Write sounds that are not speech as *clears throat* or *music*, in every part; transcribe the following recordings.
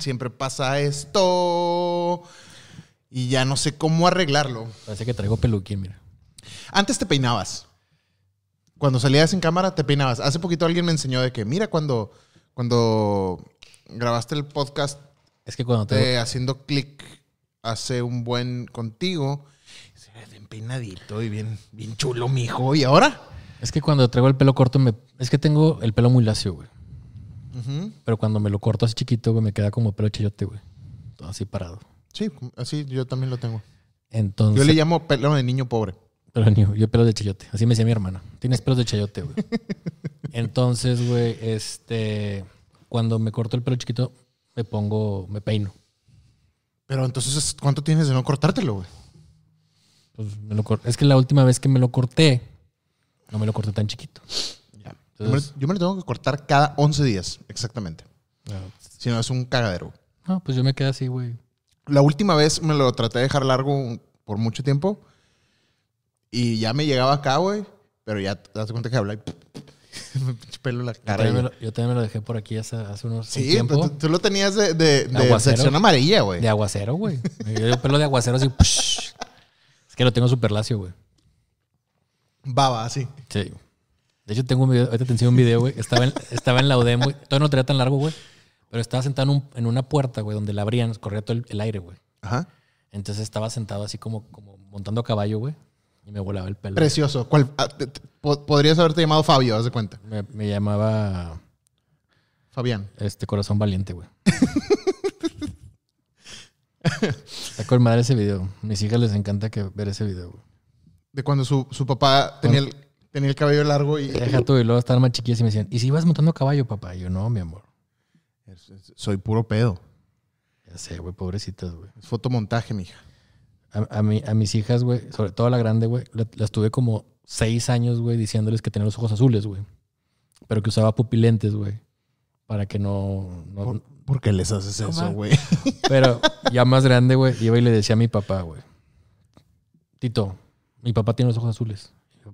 Siempre pasa esto. Y ya no sé cómo arreglarlo. Parece que traigo peluquín, mira. Antes te peinabas. Cuando salías en cámara, te peinabas. Hace poquito alguien me enseñó de que, mira, cuando, cuando grabaste el podcast Es que cuando de Haciendo Click hace un buen contigo, se ve bien peinadito y bien, bien chulo, mijo. ¿Y ahora? Es que cuando traigo el pelo corto, me, es que tengo el pelo muy lacio, güey. Pero cuando me lo corto así chiquito, güey, me queda como pelo chayote, güey. Todo así parado. Sí, así yo también lo tengo. Entonces, Yo le llamo pelo de niño pobre. Pero ni- yo pelos de chayote. Así me decía mi hermana. Tienes pelos de chayote, güey. *laughs* Entonces, güey, este. Cuando me corto el pelo chiquito, me pongo. Me peino. Pero entonces, ¿cuánto tienes de no cortártelo, güey? Pues me lo es que la última vez que me lo corté, no me lo corté tan chiquito. Yo me, Entonces, yo me lo tengo que cortar cada 11 días, exactamente. Si no, es un cagadero. no, pues yo me quedé así, güey. La última vez me lo traté de dejar largo por mucho tiempo. Y ya me llegaba acá, güey. Pero ya te das cuenta que habla y *laughs* me pinche pelo la Yo cara. también, me y- lo, yo también me lo dejé por aquí hace, hace unos un Sí, tiempo. pero tú, tú lo tenías de, de, de Aguacero. sección amarilla, güey. De aguacero, güey. Yo pelo de aguacero así. *laughs* Es que lo tengo súper lacio, güey. Baba, así. Sí. De hecho, tengo un video, ahorita te enseño un video, güey. Estaba en, *laughs* estaba en la UDEM, güey. Todavía no tenía tan largo, güey. Pero estaba sentado en, un- en una puerta, güey, donde la abrían, corría todo el, el aire, güey. Ajá. Entonces estaba sentado así como, como montando a caballo, güey. Y me volaba el pelo. Precioso. ¿Cuál, ah, te- te- po- podrías haberte llamado Fabio, haz de cuenta. Me, me llamaba Fabián. este corazón valiente, güey. *laughs* Está con madre ese video. Mis hijas les encanta que ver ese video, güey. De cuando su, su papá tenía el, tenía el cabello largo y... Deja tú, y luego estaban más chiquillas y me decían, ¿y si ibas montando caballo, papá? Y yo, no, mi amor. Soy puro pedo. Ya sé, güey, pobrecitas, güey. Es fotomontaje, mija. A, a, mi- a mis hijas, güey, sobre todo a la grande, güey, la- las tuve como seis años, güey, diciéndoles que tenía los ojos azules, güey. Pero que usaba pupilentes, güey. Para que no. no- ¿Por, por qué les haces ¿Cómo? eso, güey? *laughs* Pero ya más grande, güey, iba y le decía a mi papá, güey. Tito, mi papá tiene los ojos azules.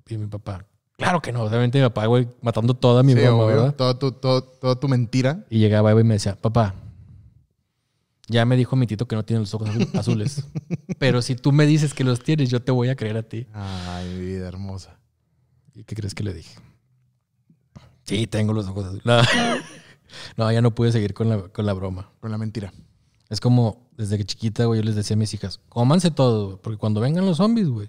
Y mi papá, claro que no. Obviamente mi papá, güey, matando toda mi Sí, broma, obvio. ¿verdad? Toda tu, todo- toda tu mentira. Y llegaba güey, y me decía, papá, ya me dijo mi tito que no tiene los ojos azul- *laughs* azules. Pero si tú me dices que los tienes, yo te voy a creer a ti. Ay, mi vida hermosa. ¿Y qué crees que le dije? Sí, tengo los ojos azules. *laughs* No, No, ya no pude seguir con la, con la broma. Con la mentira. Es como desde que chiquita, güey, yo les decía a mis hijas, cómanse todo, güey, porque cuando vengan los zombies, güey,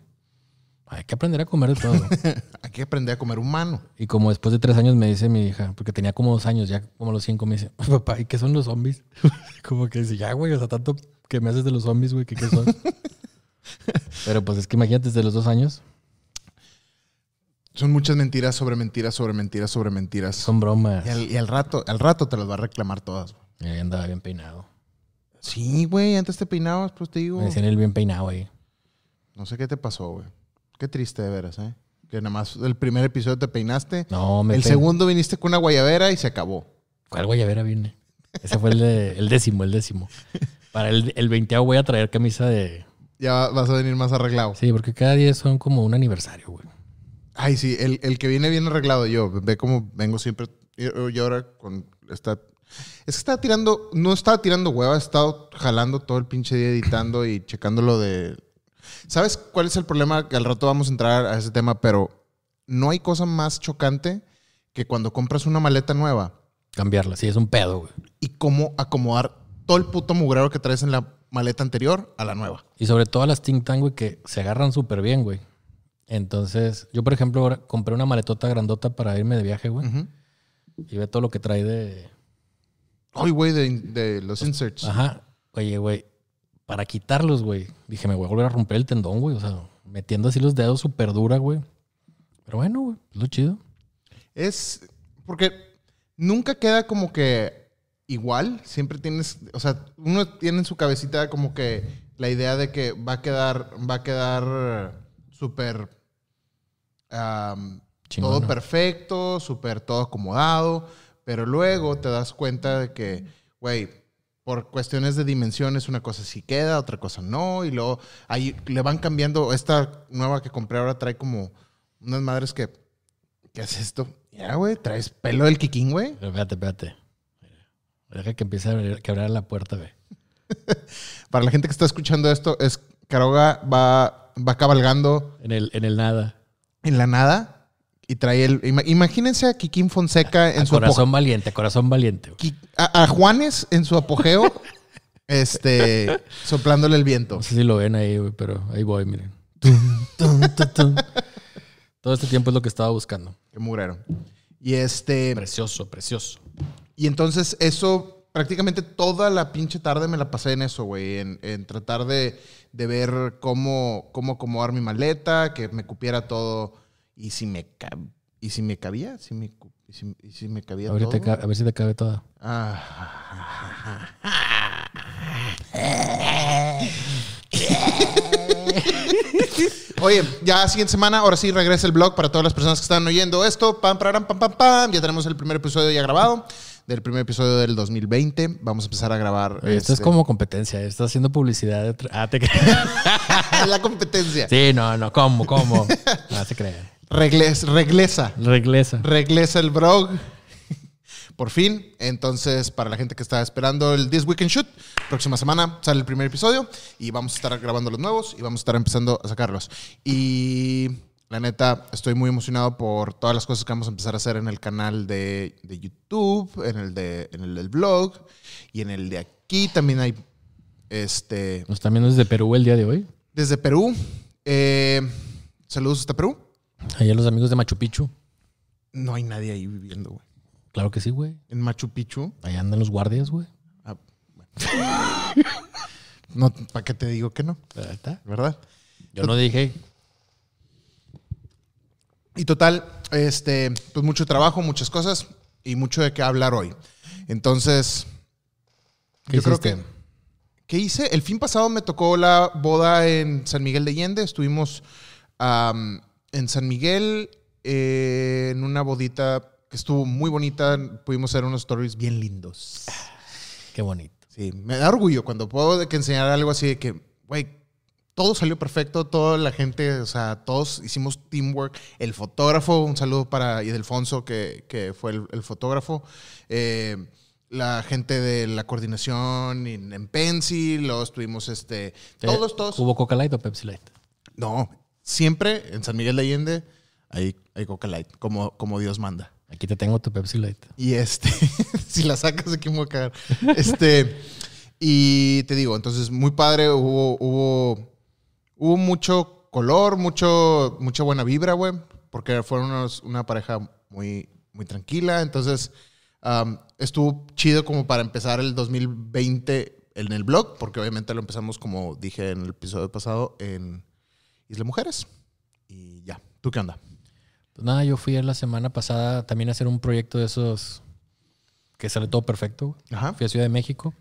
hay que aprender a comer de todo. *laughs* Hay que aprender a comer humano. y como después de tres años me dice mi hija, porque tenía como dos años, ya como a los cinco, me dice, papá, ¿y qué son los zombies? *laughs* como que dice, ya, güey, o sea, tanto que me haces de los zombies, güey, ¿qué, qué son? *laughs* Pero pues es que imagínate, desde los dos años, Son muchas mentiras sobre mentiras, sobre mentiras, sobre mentiras. son bromas. Y al, y al rato, al rato te las va a reclamar todas. Y ahí andaba bien peinado. Sí, güey, antes te peinabas, pues te digo. Me decían el bien peinado ahí. No sé qué te pasó, güey. Qué triste de veras, ¿eh? Que nada más el primer episodio te peinaste. No, me el segundo viniste con una guayabera y se acabó. ¿Cuál guayabera viene? Ese fue el, de- el décimo, el décimo. Para el, el voy a traer camisa de... Ya vas a venir más arreglado. Sí, porque cada día son como un aniversario, güey. Ay, sí, el, el que viene bien arreglado yo. Ve cómo vengo siempre. Yo, yo ahora con esta. Es que estaba tirando. No estaba tirando hueva, he estado jalando todo el pinche día editando y checando lo de. ¿Sabes cuál es el problema? Que al rato vamos a entrar a ese tema, pero no hay cosa más chocante que cuando compras una maleta nueva Cambiarla, sí, es un pedo, güey. y cómo acomodar todo el puto mugrero que traes en la maleta anterior a la nueva. Y sobre todo las Think Tank, güey, que se agarran súper bien, güey. Entonces, yo, por ejemplo, ahora compré una maletota grandota para irme de viaje, güey. Y ve todo lo que trae de... Ay, güey, de, de los inserts. Ajá. Oye, güey, para quitarlos, güey. Dije, me voy a volver a romper el tendón, güey. O sea, metiendo así los dedos súper dura, güey. Pero bueno, güey, es lo chido. Es porque nunca queda como que igual. Siempre tienes, o sea, uno tiene en su cabecita como que la idea de que va a quedar, va a quedar súper todo perfecto, súper todo acomodado, pero luego te das cuenta de que, güey, por cuestiones de dimensiones una cosa sí queda, otra cosa no, y luego ahí le van cambiando. Esta nueva que compré ahora trae como unas madres que ¿qué es esto? Ya, güey, traes pelo del Kikín, güey. Espérate, espérate. Deja que empiece a abrir- que abra la puerta, güey. *laughs* Para la gente que está escuchando esto, es Caroga va, va cabalgando En el, en el nada. en la nada y trae el. ima- imagínense a Kikín Fonseca en A su apogeo. corazón valiente, corazón valiente. A, a Juanes en su apogeo, *laughs* este, soplándole el viento. No sé si lo ven ahí, güey, pero ahí voy, miren. Todo este tiempo es lo que estaba buscando. Qué murero. Y este. Precioso, precioso. Y entonces eso, prácticamente toda la pinche tarde me la pasé en eso, güey. En, en tratar de, de ver cómo, cómo acomodar mi maleta, que me cupiera todo. Y si me, ca- y si me cabía, si me, y si, y si me cabía A ver, si todo. te ca- a ver si te cabe toda. Ah. *laughs* Oye, ya siguiente semana, ahora sí regresa el blog para todas las personas que están oyendo esto. Pam, pararam, pam, pam, pam. Ya tenemos el primer episodio ya grabado, del primer episodio del 2020. Vamos a empezar a grabar. Oye, esto es este, como competencia. Estás haciendo publicidad. de Ah, te creas. *laughs* la competencia. Sí, no, no. ¿Cómo? ¿Cómo? No se crean. Regles, reglesa. Reglesa. Reglesa el blog. *laughs* Por fin. Entonces, para la gente que está esperando el This Weekend Shoot, próxima semana sale el primer episodio y vamos a estar grabando los nuevos y vamos a estar empezando a sacarlos. Y la neta, estoy muy emocionado por todas las cosas que vamos a empezar a hacer en el canal de, de YouTube, en el, de, en el del blog y en el de aquí también hay este Nos viendo desde Perú el día de hoy. desde Perú. Eh, saludos hasta Perú. Allá los amigos de Machu Picchu. No hay nadie ahí viviendo, güey. Claro que sí, güey. En Machu Picchu. Allá andan los guardias, güey. Ah, bueno. *laughs* no, ¿para qué te digo que no? Está. ¿Verdad? Yo no dije. Y total, este, pues mucho trabajo, muchas cosas y mucho de qué hablar hoy. Entonces, ¿Qué yo creo que. ¿Qué hice? El fin pasado me tocó la boda en San Miguel de Allende. Estuvimos am, en San Miguel eh, en una bodita que estuvo muy bonita. Pudimos hacer unos stories bien lindos. Qué bonito. Sí, me da orgullo cuando puedo que enseñar algo así de que, güey, todo salió perfecto, toda la gente, o sea, todos hicimos teamwork. El fotógrafo, un saludo para Idelfonso, que, que fue el, el fotógrafo. Eh, la gente de la coordinación en, en Pencil, los tuvimos este. Todos, todos. ¿Hubo Coca Light o Pepsi Light? No, siempre en San Miguel de Allende hay, hay Coca Light, como, como Dios manda. Aquí te tengo tu Pepsi Light. Y este, *laughs* si la sacas aquí me voy a cagar. Este, y te digo, entonces muy padre, hubo, hubo, hubo mucho color, mucho, mucha buena vibra, güey, porque fueron unos- una pareja muy, muy tranquila. Entonces, am, estuvo chido como para empezar el 2020 en el blog, porque obviamente lo empezamos, como dije en el episodio pasado, en Isla Mujeres. Y ya, ¿tú qué onda? Pues nada, yo fui la semana pasada también a hacer un proyecto de esos que sale todo perfecto. Ajá. Fui a Ciudad de México.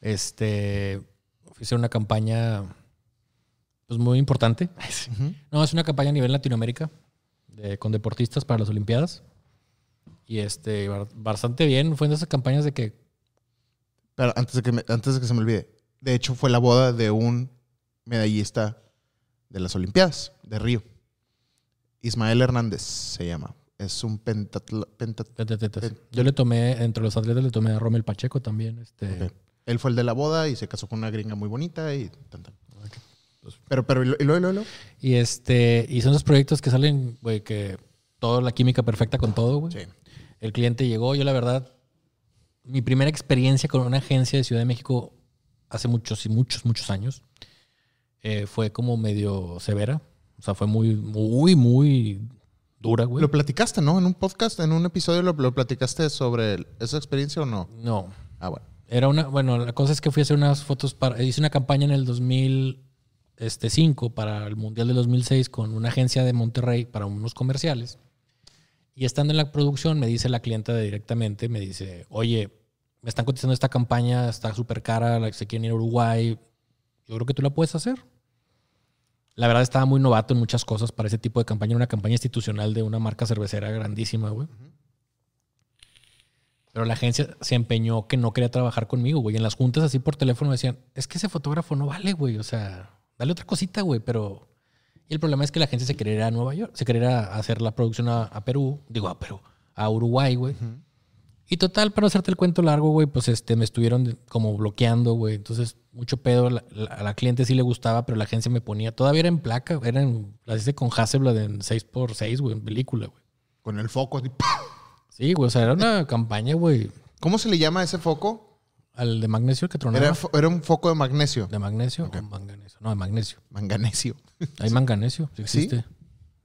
Este, fui a hacer una campaña pues muy importante. No, es una campaña a nivel Latinoamérica de- con deportistas para las Olimpiadas. Y este, bastante bien. Fue de esas campañas de que Pero antes de, que me- antes de que se me olvide, de hecho fue la boda de un medallista de las Olimpiadas, de Río. Ismael Hernández se llama. Es un pentatl- pentat- Pen- yo le tomé, entre los atletas le tomé a Romel Pacheco también. Este, ok. Él fue el de la boda y se casó con una gringa muy bonita y tan, tan. Pero, pero, ¿y lo- y luego, y luego, y este, y son los proyectos que salen, güey, que toda la química perfecta con todo, güey. Sí. El cliente llegó, yo la verdad, mi primera experiencia con una agencia de Ciudad de México hace muchos y muchos, muchos años, eh, fue como medio severa. O sea, fue muy, muy, muy dura, güey. Lo platicaste, ¿no? En un podcast, en un episodio lo, lo platicaste sobre esa experiencia o no? No. Ah, bueno. Era una, bueno, la cosa es que fui a hacer unas fotos para, hice una campaña en el 2005 para el Mundial del 2006 con una agencia de Monterrey para unos comerciales. Y estando en la producción me dice la clienta directamente, me dice, oye, me están cotizando esta campaña, está súper cara, se quieren ir a Uruguay, yo creo que tú la puedes hacer. La verdad estaba muy novato en muchas cosas para ese tipo de campaña, era una campaña institucional de una marca cervecera grandísima, güey. Pero la agencia se empeñó que no quería trabajar conmigo, güey. En las juntas así por teléfono me decían, es que ese fotógrafo no vale, güey. O sea, dale otra cosita, güey. Pero... Y el problema es que la agencia se quería ir a Nueva York, se quería ir a hacer la producción a, a Perú, digo a Perú, a Uruguay, güey. Y total, para no hacerte el cuento largo, güey, pues este, me estuvieron como bloqueando, güey. Entonces, mucho pedo. La- la- a la cliente sí le gustaba, pero la agencia me ponía. Todavía era en placa, era en, la hice con Hasselblad en 6x6, güey, en película, güey. Con el foco. así, Sí, güey, o sea, era una campaña, güey, ¿Cómo se le llama a ese foco? al de magnesio que tronaba. Era, un foco de magnesio. ¿De magnesio o manganeso? No, de magnesio. Manganesio. *laughs* Hay manganesio, sí ¿Sí? existe.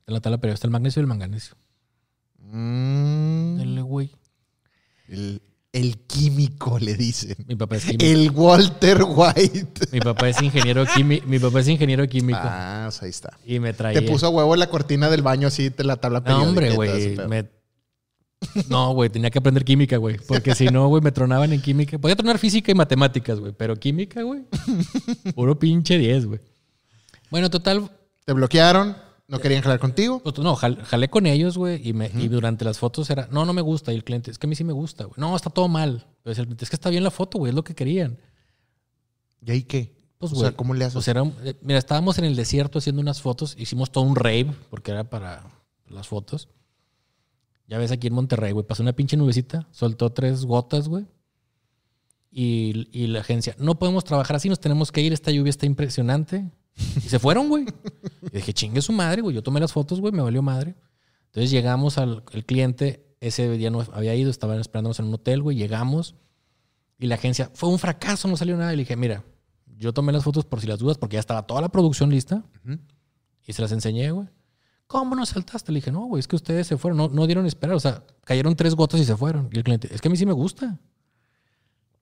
En la tabla periódica está el magnesio y el manganesio. Mm, Dale, güey. El, el químico, le dicen. Mi papá es químico. El Walter White. Mi papá es ingeniero químico. Mi papá es ingeniero químico. Ah, pues ahí está. Y me traía. Te puso a huevo en la cortina del baño así de la tabla No, hombre, güey. me- No, güey, tenía que aprender química, güey. Porque si no, güey, me tronaban en química. Podía tronar física y matemáticas, güey. Pero química, güey. Puro pinche 10, güey. Bueno, total, Te bloquearon, no querían jalar contigo. Pues, no, jal- jalé con ellos, güey, y, me- y durante las fotos era, no, no me gusta. Y el cliente, es que a mí sí me gusta, güey. No, está todo mal. Pero decía el cliente, es que está bien la foto, güey, es lo que querían. ¿Y ahí qué? Pues, o güey. sea, ¿cómo le haces? Pues era eh, mira, estábamos en el desierto haciendo unas fotos, hicimos todo un rave, porque era para las fotos. Ya ves aquí en Monterrey, güey, pasó una pinche nubecita, soltó tres gotas, güey. Y, y la agencia, no podemos trabajar así, nos tenemos que ir, esta lluvia está impresionante. Y se fueron, güey. Y dije, chingue su madre, güey. Yo tomé las fotos, güey, me valió madre. Entonces llegamos al el cliente, ese día no había ido, estaban esperándonos en un hotel, güey. Llegamos y la agencia, fue un fracaso, no salió nada. Y le dije, mira, yo tomé las fotos por si las dudas, porque ya estaba toda la producción lista. Y se las enseñé, güey. ¿Cómo no saltaste? Le dije, no, güey, es que ustedes se fueron, no, no dieron esperar. O sea, cayeron tres gotas y se fueron. Y el cliente, es que a mí sí me gusta.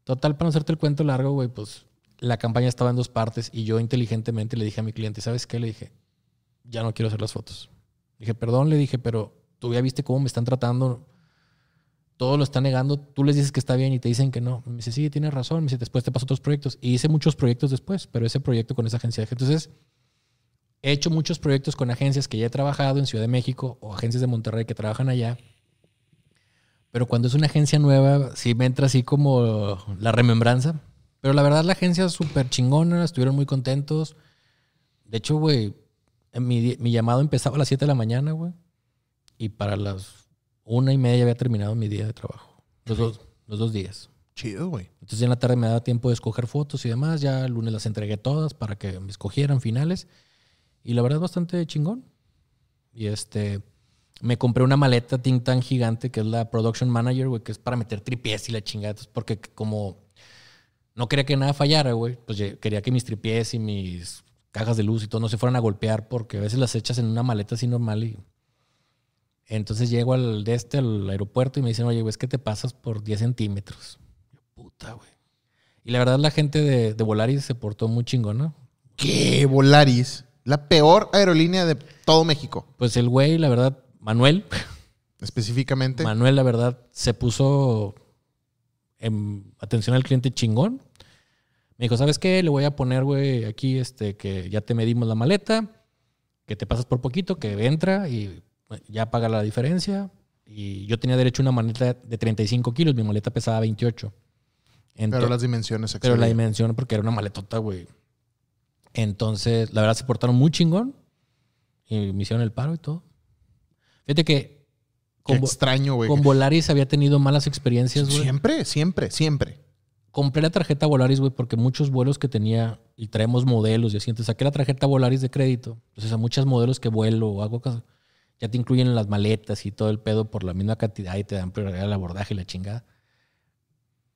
Total, para no hacerte el cuento largo, güey, pues la campaña estaba en dos partes y yo inteligentemente le dije a mi cliente, ¿sabes qué? Le dije, ya no quiero hacer las fotos. Dije, perdón, le dije, pero tú ya viste cómo me están tratando. Todo lo están negando. Tú les dices que está bien y te dicen que no. Me dice, sí, tienes razón. Me dice, después te paso otros proyectos. Y hice muchos proyectos después, pero ese proyecto con esa agencia. Entonces, he hecho muchos proyectos con agencias que ya he trabajado en Ciudad de México o agencias de Monterrey que trabajan allá. Pero cuando es una agencia nueva, sí me entra así como la remembranza. Pero la verdad, la agencia es súper chingona, estuvieron muy contentos. De hecho, güey, mi, mi llamado empezaba a las 7 de la mañana, güey. Y para las una y media había terminado mi día de trabajo. Los dos, los dos días. Chido, güey. Entonces en la tarde me daba tiempo de escoger fotos y demás. Ya el lunes las entregué todas para que me escogieran finales. Y la verdad bastante chingón. Y este, me compré una maleta Think Tank gigante que es la Production Manager, güey, que es para meter tripiés y la chingada. Porque como no quería que nada fallara, güey, pues quería que mis tripiés y mis cajas de luz y todo no se fueran a golpear porque a veces las echas en una maleta así normal y... Entonces llego al de este, al aeropuerto y me dicen, oye, güey, es que te pasas por 10 centímetros. Yo, Puta, güey. Y la verdad la gente de, de Volaris se portó muy chingona. ¿Qué? Volaris. La peor aerolínea de todo México. Pues el güey, la verdad, Manuel, Específicamente. Manuel, la verdad, se puso en atención al cliente chingón. Me dijo, ¿sabes qué? Le voy a poner, güey, aquí este, que ya te medimos la maleta, que te pasas por poquito, que entra y bueno, ya paga la diferencia. Y yo tenía derecho a una maleta de 35 kilos, mi maleta pesaba 28. pero las dimensiones pero la excedían. dimensión, porque era una maletota, güey. Entonces, la verdad, se portaron muy chingón. Y me hicieron el paro y todo. Fíjate que Qué con, extraño, güey. con Volaris había tenido malas experiencias, güey. Siempre, siempre, siempre. Compré la tarjeta Volaris, güey, porque muchos vuelos que tenía y traemos modelos y así. Entonces saqué la tarjeta Volaris de crédito. Entonces a muchos modelos que vuelo o hago cosas, ya te incluyen las maletas y todo el pedo por la misma cantidad y te dan prioridad al abordaje y la chingada.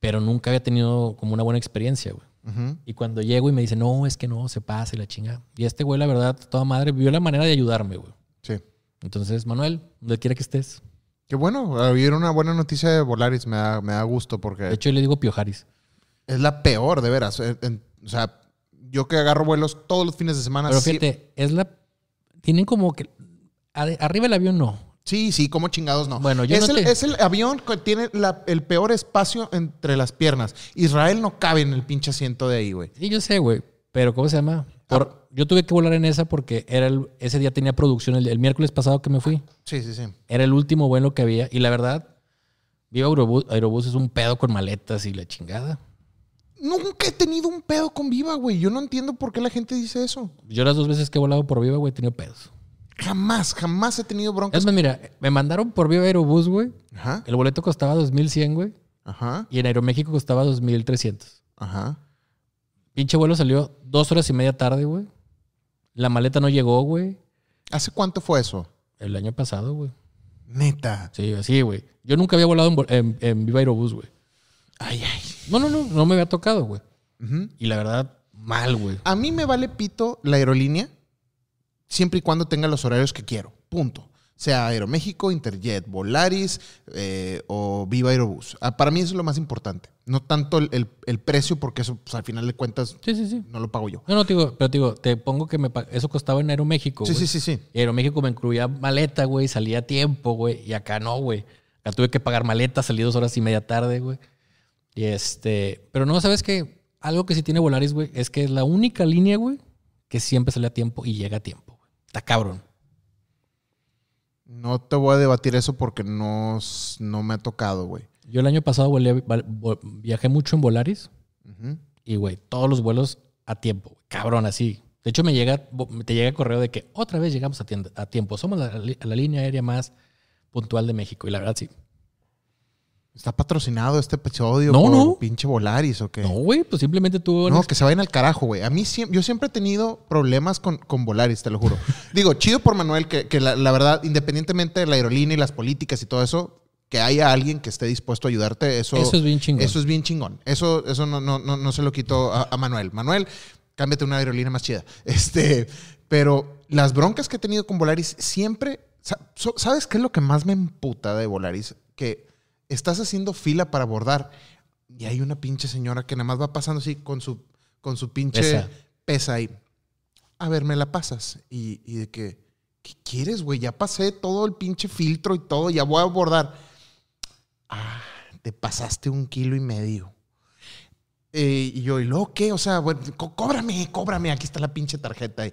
Pero nunca había tenido como una buena experiencia, güey. Y cuando llego y me dice, no, es que no, se pasa y la chingada. Y este güey, la verdad, toda madre, vio la manera de ayudarme, güey. Sí. Entonces, Manuel, donde quiera que estés. Qué bueno. Hubiera una buena noticia de Volaris. Me da, me da gusto porque De hecho, yo le digo Piojaris. Es la peor, de veras. En- o sea, yo que agarro vuelos todos los fines de semana. Pero sí- fíjate, es la. Tienen como que. Arriba el avión no. Sí, sí, como chingados no. Bueno, yo es, no el, te- es el avión que tiene la- el peor espacio entre las piernas. Israel no cabe en el pinche asiento de ahí, güey. Sí, yo sé, güey. Pero ¿cómo se llama? Por, yo tuve que volar en esa porque era el- ese día tenía producción. El, el miércoles pasado que me fui. Sí, sí, sí. Era el último vuelo que había. Y la verdad, Viva Aerobús, Aerobús es un pedo con maletas y la chingada. Nunca he tenido un pedo con Viva, güey. Yo no entiendo por qué la gente dice eso. Yo las dos veces que he volado por Viva, güey, he tenido pedos. Jamás, jamás he tenido broncas. Es más, mira, me mandaron por Viva Aerobús, güey. Ajá, El boleto costaba 2100, güey. ajá, Y en Aeroméxico costaba 2300. ajá. Pinche vuelo salió dos horas y media tarde, güey. La maleta no llegó, güey. ¿Hace cuánto fue eso? El año pasado, güey. Neta. Sí, así, güey. Yo nunca había volado en, en Viva Aerobús, güey. Ay, ay. No, no, no. No me había tocado, güey. Y la verdad, mal, güey. A mí me vale pito la aerolínea siempre y cuando tenga los horarios que quiero. Punto. Sea Aeroméxico, Interjet, Volaris eh, o Viva Aerobús. Ah, Para mí eso es lo más importante. No tanto el, el- el precio, porque eso pues, al final de cuentas Sí, sí, sí. no lo pago yo. No, no, te digo, pero te digo, te pongo que me eso costaba en Aeroméxico, Sí, sí, sí, sí. Aeroméxico me incluía maleta, güey, salía a tiempo, güey. Y acá no, güey. Acá tuve que pagar maleta, salí dos horas y media tarde, güey. Y este. Pero no, ¿sabes qué? Algo que sí tiene Volaris, güey, es que es la única línea, güey, que siempre sale a tiempo y llega a tiempo, güey. Está cabrón. No te voy a debatir eso porque no, no me ha tocado, güey. Yo el año pasado volé- viajé mucho en Volaris y, güey, todos los vuelos a tiempo. güey. Cabrón, así. De hecho, me llega, te llega correo de que otra vez llegamos a, tienda- a tiempo. Somos la, la línea aérea más puntual de México. Y la verdad, sí. ¿Está patrocinado este episodio No, por no. pinche Volaris o qué? No, güey, pues simplemente tú. No, que se vayan al carajo, güey. A mí siem- yo siempre he tenido problemas con, con Volaris, te lo juro. *laughs* Digo, chido por Manuel, que, que la, la verdad, independientemente de la aerolínea y las políticas y todo eso, que haya alguien que esté dispuesto a ayudarte, eso, Eso es bien chingón. Eso es bien chingón. Eso, eso no, no, no, no se lo quito a, a Manuel. Manuel, cámbiate una aerolínea más chida. *laughs* Este, pero las broncas que he tenido con Volaris siempre. ¿Sabes qué es lo que más me emputa de Volaris? Que estás haciendo fila para abordar y hay una pinche señora que nada más va pasando así con su, con su pinche Pesa. pesa ahí. A ver, me la pasas. Y, y de que, ¿qué quieres, güey? Ya pasé todo el pinche filtro y todo, ya voy a abordar. Ah, te pasaste un kilo y medio. Eh, y yo, ¿y luego qué? O sea, bueno, có- cóbrame, cóbrame, aquí está la pinche tarjeta. Y,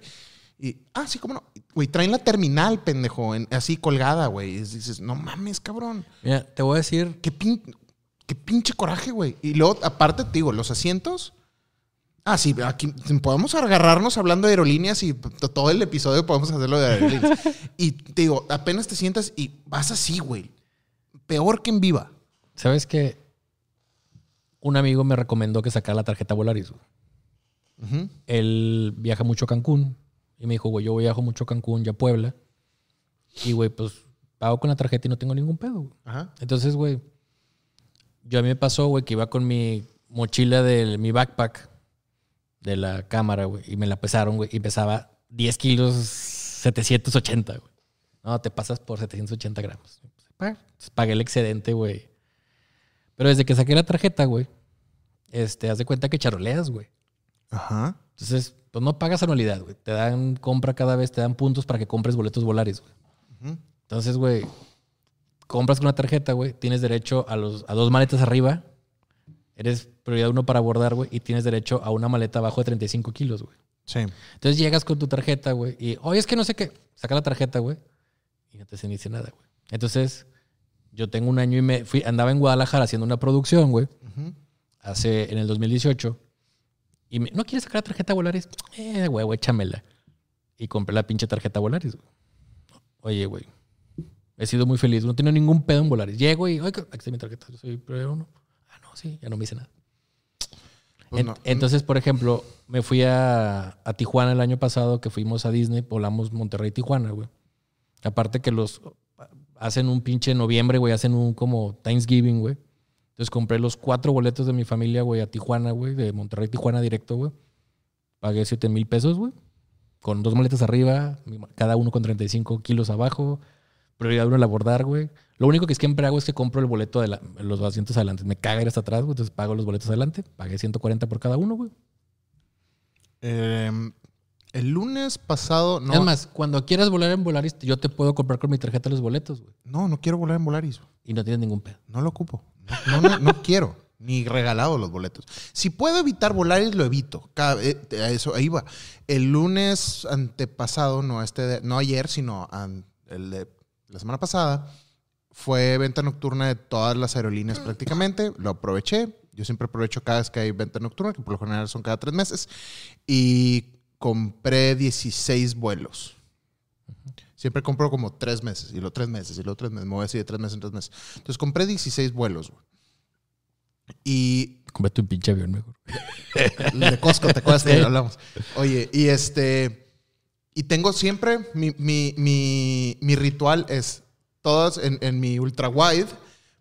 y, ah, sí, cómo no. Güey, traen la terminal, pendejo, en- así colgada, güey. Y dices, no mames, cabrón. Mira, te voy a decir. Qué, pin- qué pinche coraje, güey. Y luego, aparte, te digo, los asientos. Ah, sí, aquí podemos agarrarnos hablando de aerolíneas y todo el episodio podemos hacerlo de aerolíneas. *laughs* y te digo, apenas te sientas y vas así, güey. Peor que en viva. ¿Sabes que Un amigo me recomendó que sacara la tarjeta Volaris. güey. Ujú. Él viaja mucho a Cancún. Y me dijo, güey, yo viajo mucho a Cancún y a Puebla. Y, güey, pues pago con la tarjeta y no tengo ningún pedo. güey. Ajá. Entonces, güey, yo a mí me pasó, güey, que iba con mi mochila de mi backpack de la cámara, güey, y me la pesaron, güey, y pesaba 10 kilos 780, güey. No, te pasas por 780 gramos. Entonces, pagué el excedente, güey. Pero desde que saqué la tarjeta, güey, este, haz de cuenta que charoleas, güey. Ajá. Entonces, pues no pagas anualidad, güey. Te dan compra cada vez, te dan puntos para que compres boletos volares, güey. Entonces, güey, compras con una tarjeta, güey, tienes derecho a, los, a dos maletas arriba. Eres prioridad uno para abordar, güey, y tienes derecho a una maleta abajo de 35 kilos, güey. Sí. Entonces llegas con tu tarjeta, güey, y, oye, es que no sé qué. Saca la tarjeta, güey, y no te se inicia nada, güey. Entonces, yo tengo un año y me fui, andaba en Guadalajara haciendo una producción, güey, hace, en el 2018. Y me, ¿no quieres sacar la tarjeta Volaris? Eh, güey, échamela. Y compré la pinche tarjeta Volaris, güey. Oye, güey. He sido muy feliz. No tengo ningún pedo en Volaris. Llego y, oye, aquí está mi tarjeta. Yo soy primero uno. Ah, no, sí, ya no me hice nada. Pues En- no. Entonces, por ejemplo, me fui a, a Tijuana el año pasado que fuimos a Disney, volamos Monterrey-Tijuana, güey. Aparte que los hacen un pinche noviembre, güey, hacen un como Thanksgiving, güey. Entonces compré los cuatro boletos de mi familia, güey, a Tijuana, güey, de Monterrey-Tijuana directo, güey. Pagué 7 mil pesos, güey. Con dos maletas arriba, cada uno con 35 kilos abajo. Prioridad uno al abordar, güey. Lo único que siempre hago es que compro el boleto de la- los asientos adelante. Me caga ir hasta atrás, güey. Entonces pago los boletos adelante. Pagué 140 por cada uno, güey. Em, el lunes pasado, no. Es más, cuando quieras volar en Volaris, yo te puedo comprar con mi tarjeta los boletos, güey. No, no quiero volar en Volaris. Y no tienes ningún pedo. No lo ocupo. No, no, no, quiero. Ni regalado los boletos. Si puedo evitar Volaris, lo evito. Cada- eh, eso, ahí va. El lunes antepasado, no, este de- no ayer, sino an- el de la semana pasada, fue venta nocturna de todas las aerolíneas prácticamente. Lo aproveché. Yo siempre aprovecho cada vez que hay venta nocturna, que por lo general son cada tres meses. Y compré 16 vuelos. Siempre compro como tres meses, y luego tres meses, y luego tres meses. Me voy así de tres meses en tres meses. Entonces compré 16 vuelos, güey. Y Cómprate un pinche avión mejor. *laughs* de Costco, ¿te acuerdas que hablamos? Oye, y este. Y tengo siempre. Mi, mi, mi, mi ritual es. Todas en, en mi ultra wide.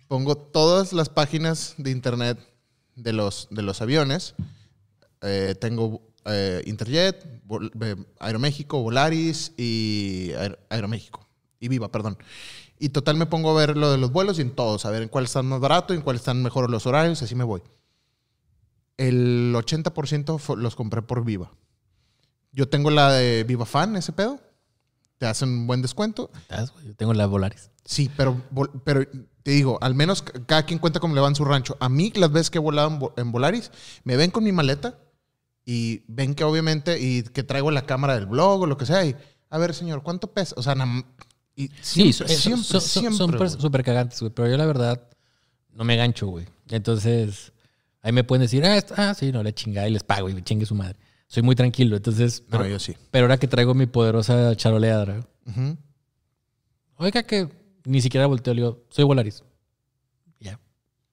Pongo todas las páginas de internet de los, de los aviones. Eh, tengo eh, Interjet, Aeroméxico, Volaris y Aer- Aeroméxico. Y Viva, perdón. Y total me pongo a ver lo de los vuelos y en todos, a ver en cuál están más barato, en cuál están mejor los horarios, así me voy. El 80% fue- los compré por Viva. Yo tengo la de Viva Fan, ese pedo. Te hacen un buen descuento. Yo tengo la Volaris. Sí, pero, pero te digo, al menos cada quien cuenta cómo le va en su rancho. A mí, las veces que he volado en, Vo- en Volaris, me ven con mi maleta y ven que obviamente, y que traigo la cámara del blog o lo que sea, y a ver, señor, ¿cuánto pesa? O sea, y Sí, siempre, son- siempre, son, son- siempre, son súper cagantes, güey. Pero yo la verdad no me gancho, güey. Entonces, ahí me pueden decir, ah, esto- ah, sí, no, le chingada y les pago y chingue su madre. Soy muy tranquilo, entonces... No, Pero, yo sí. pero ahora que traigo mi poderosa charoleadra, Ujú. oiga que ni siquiera volteo, le digo, soy Volaris.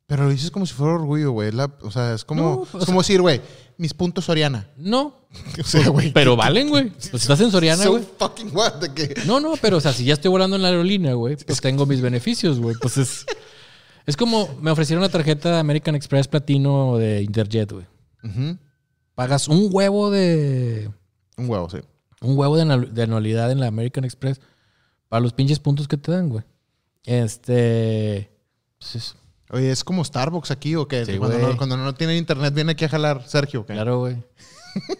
Pero lo dices como si fuera orgullo, güey. La- O sea, es como, No, es sea- como decir, güey, mis puntos Soriana. No, *laughs* O sea, güey. pero valen, güey. Pues estás en Soriana, so güey. fucking what, de que... No, no, pero o sea, si ya estoy volando en la aerolínea, güey, pues tengo mis beneficios, güey. Pues es, es como me ofrecieron una tarjeta de American Express Platino de Interjet, güey. Ujú. Pagas un huevo de Un huevo, sí. un huevo de, de anualidad en la American Express para los pinches puntos que te dan, güey. Este, pues es- Oye, ¿es como Starbucks aquí o qué? Sí, cuando, no, cuando no tiene internet viene aquí a jalar Sergio. claro, güey. *laughs*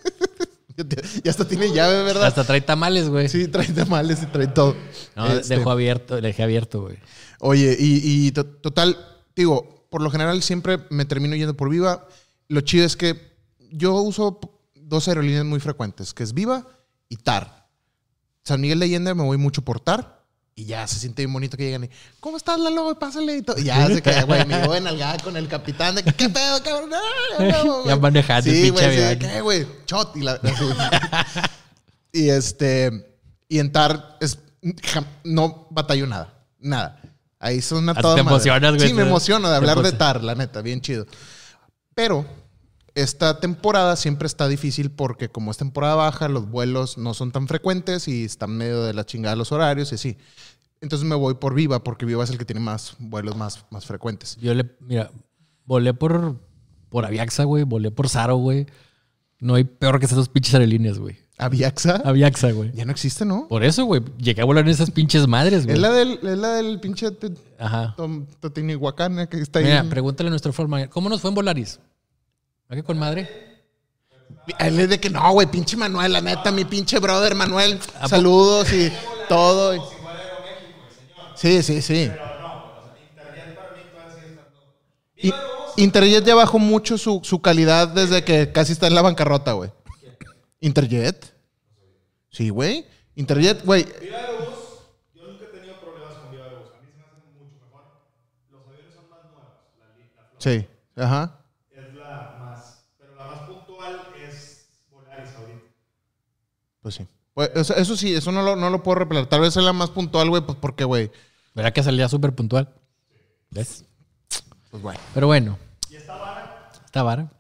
Ya hasta tiene llave, ¿verdad? Hasta trae tamales, güey. Sí, trae tamales y trae todo. No, Este, dejó abierto, dejé abierto, güey. Oye, y, y to- total, digo, por lo general siempre me termino yendo por Viva. Lo chido es que yo uso dos aerolíneas muy frecuentes, que es Viva y TAR. San Miguel de Allende me voy mucho por TAR y ya se siente bien bonito que llegan y, ¿cómo estás, Lalo? Pásale y todo. Y ya *laughs* se queda, güey, me llevo en algada con el capitán de ¿qué pedo, cabrón? Ah, no, Ya *laughs* güey". manejando Sí, pinche güey, sí. ¿qué, güey? Shot y la... *laughs* así. y este... Y en TAR es, no batallo nada. Nada. Ahí son una Hasta toda te emocionas, güey. Sí, me emociono de hablar de. TAR, la neta, bien chido. Pero esta temporada siempre está difícil porque como es temporada baja, los vuelos no son tan frecuentes y están medio de la chingada los horarios y así. Entonces me voy por Viva porque Viva es el que tiene más vuelos más, más frecuentes. Yo le, mira, volé por, por Aviaxa, güey, volé por Zaro, güey. No hay peor que esas pinches aerolíneas, güey. ¿Aviaxa? Aviaxa, güey. Ya no existe, ¿no? Por eso, güey, llegué a volar en esas pinches madres, güey. Es la del, es la del pinche Ajá. Eh, que está ahí. Mira, pregúntale a nuestro forma. ¿Cómo nos fue en Volaris? ¿A qué con madre? Él es de que no, güey, pinche Manuel, la neta, mi pinche brother Manuel. ¿A Saludos y todo. y- Sí, sí, sí. Y- Interjet ya bajó mucho su, su calidad desde que casi está en la bancarrota, güey. ¿Interjet? Sí, güey. Interjet, güey. Viva Aerobús, yo nunca he tenido problemas con Viva Aerobús. A mí se me hace mucho mejor. Los aviones son más nuevos. La, li- la flota Sí, ajá. es la más. Pero la más puntual es Volaris ahorita. Pues sí. Pues, eso, eso sí, eso no lo, no lo puedo repelar. Tal vez es la más puntual, güey, pues porque, güey. ¿Verdad que salía súper puntual? ¿Ves? Pues bueno. Pero bueno. ¿Y está vara? Está vara.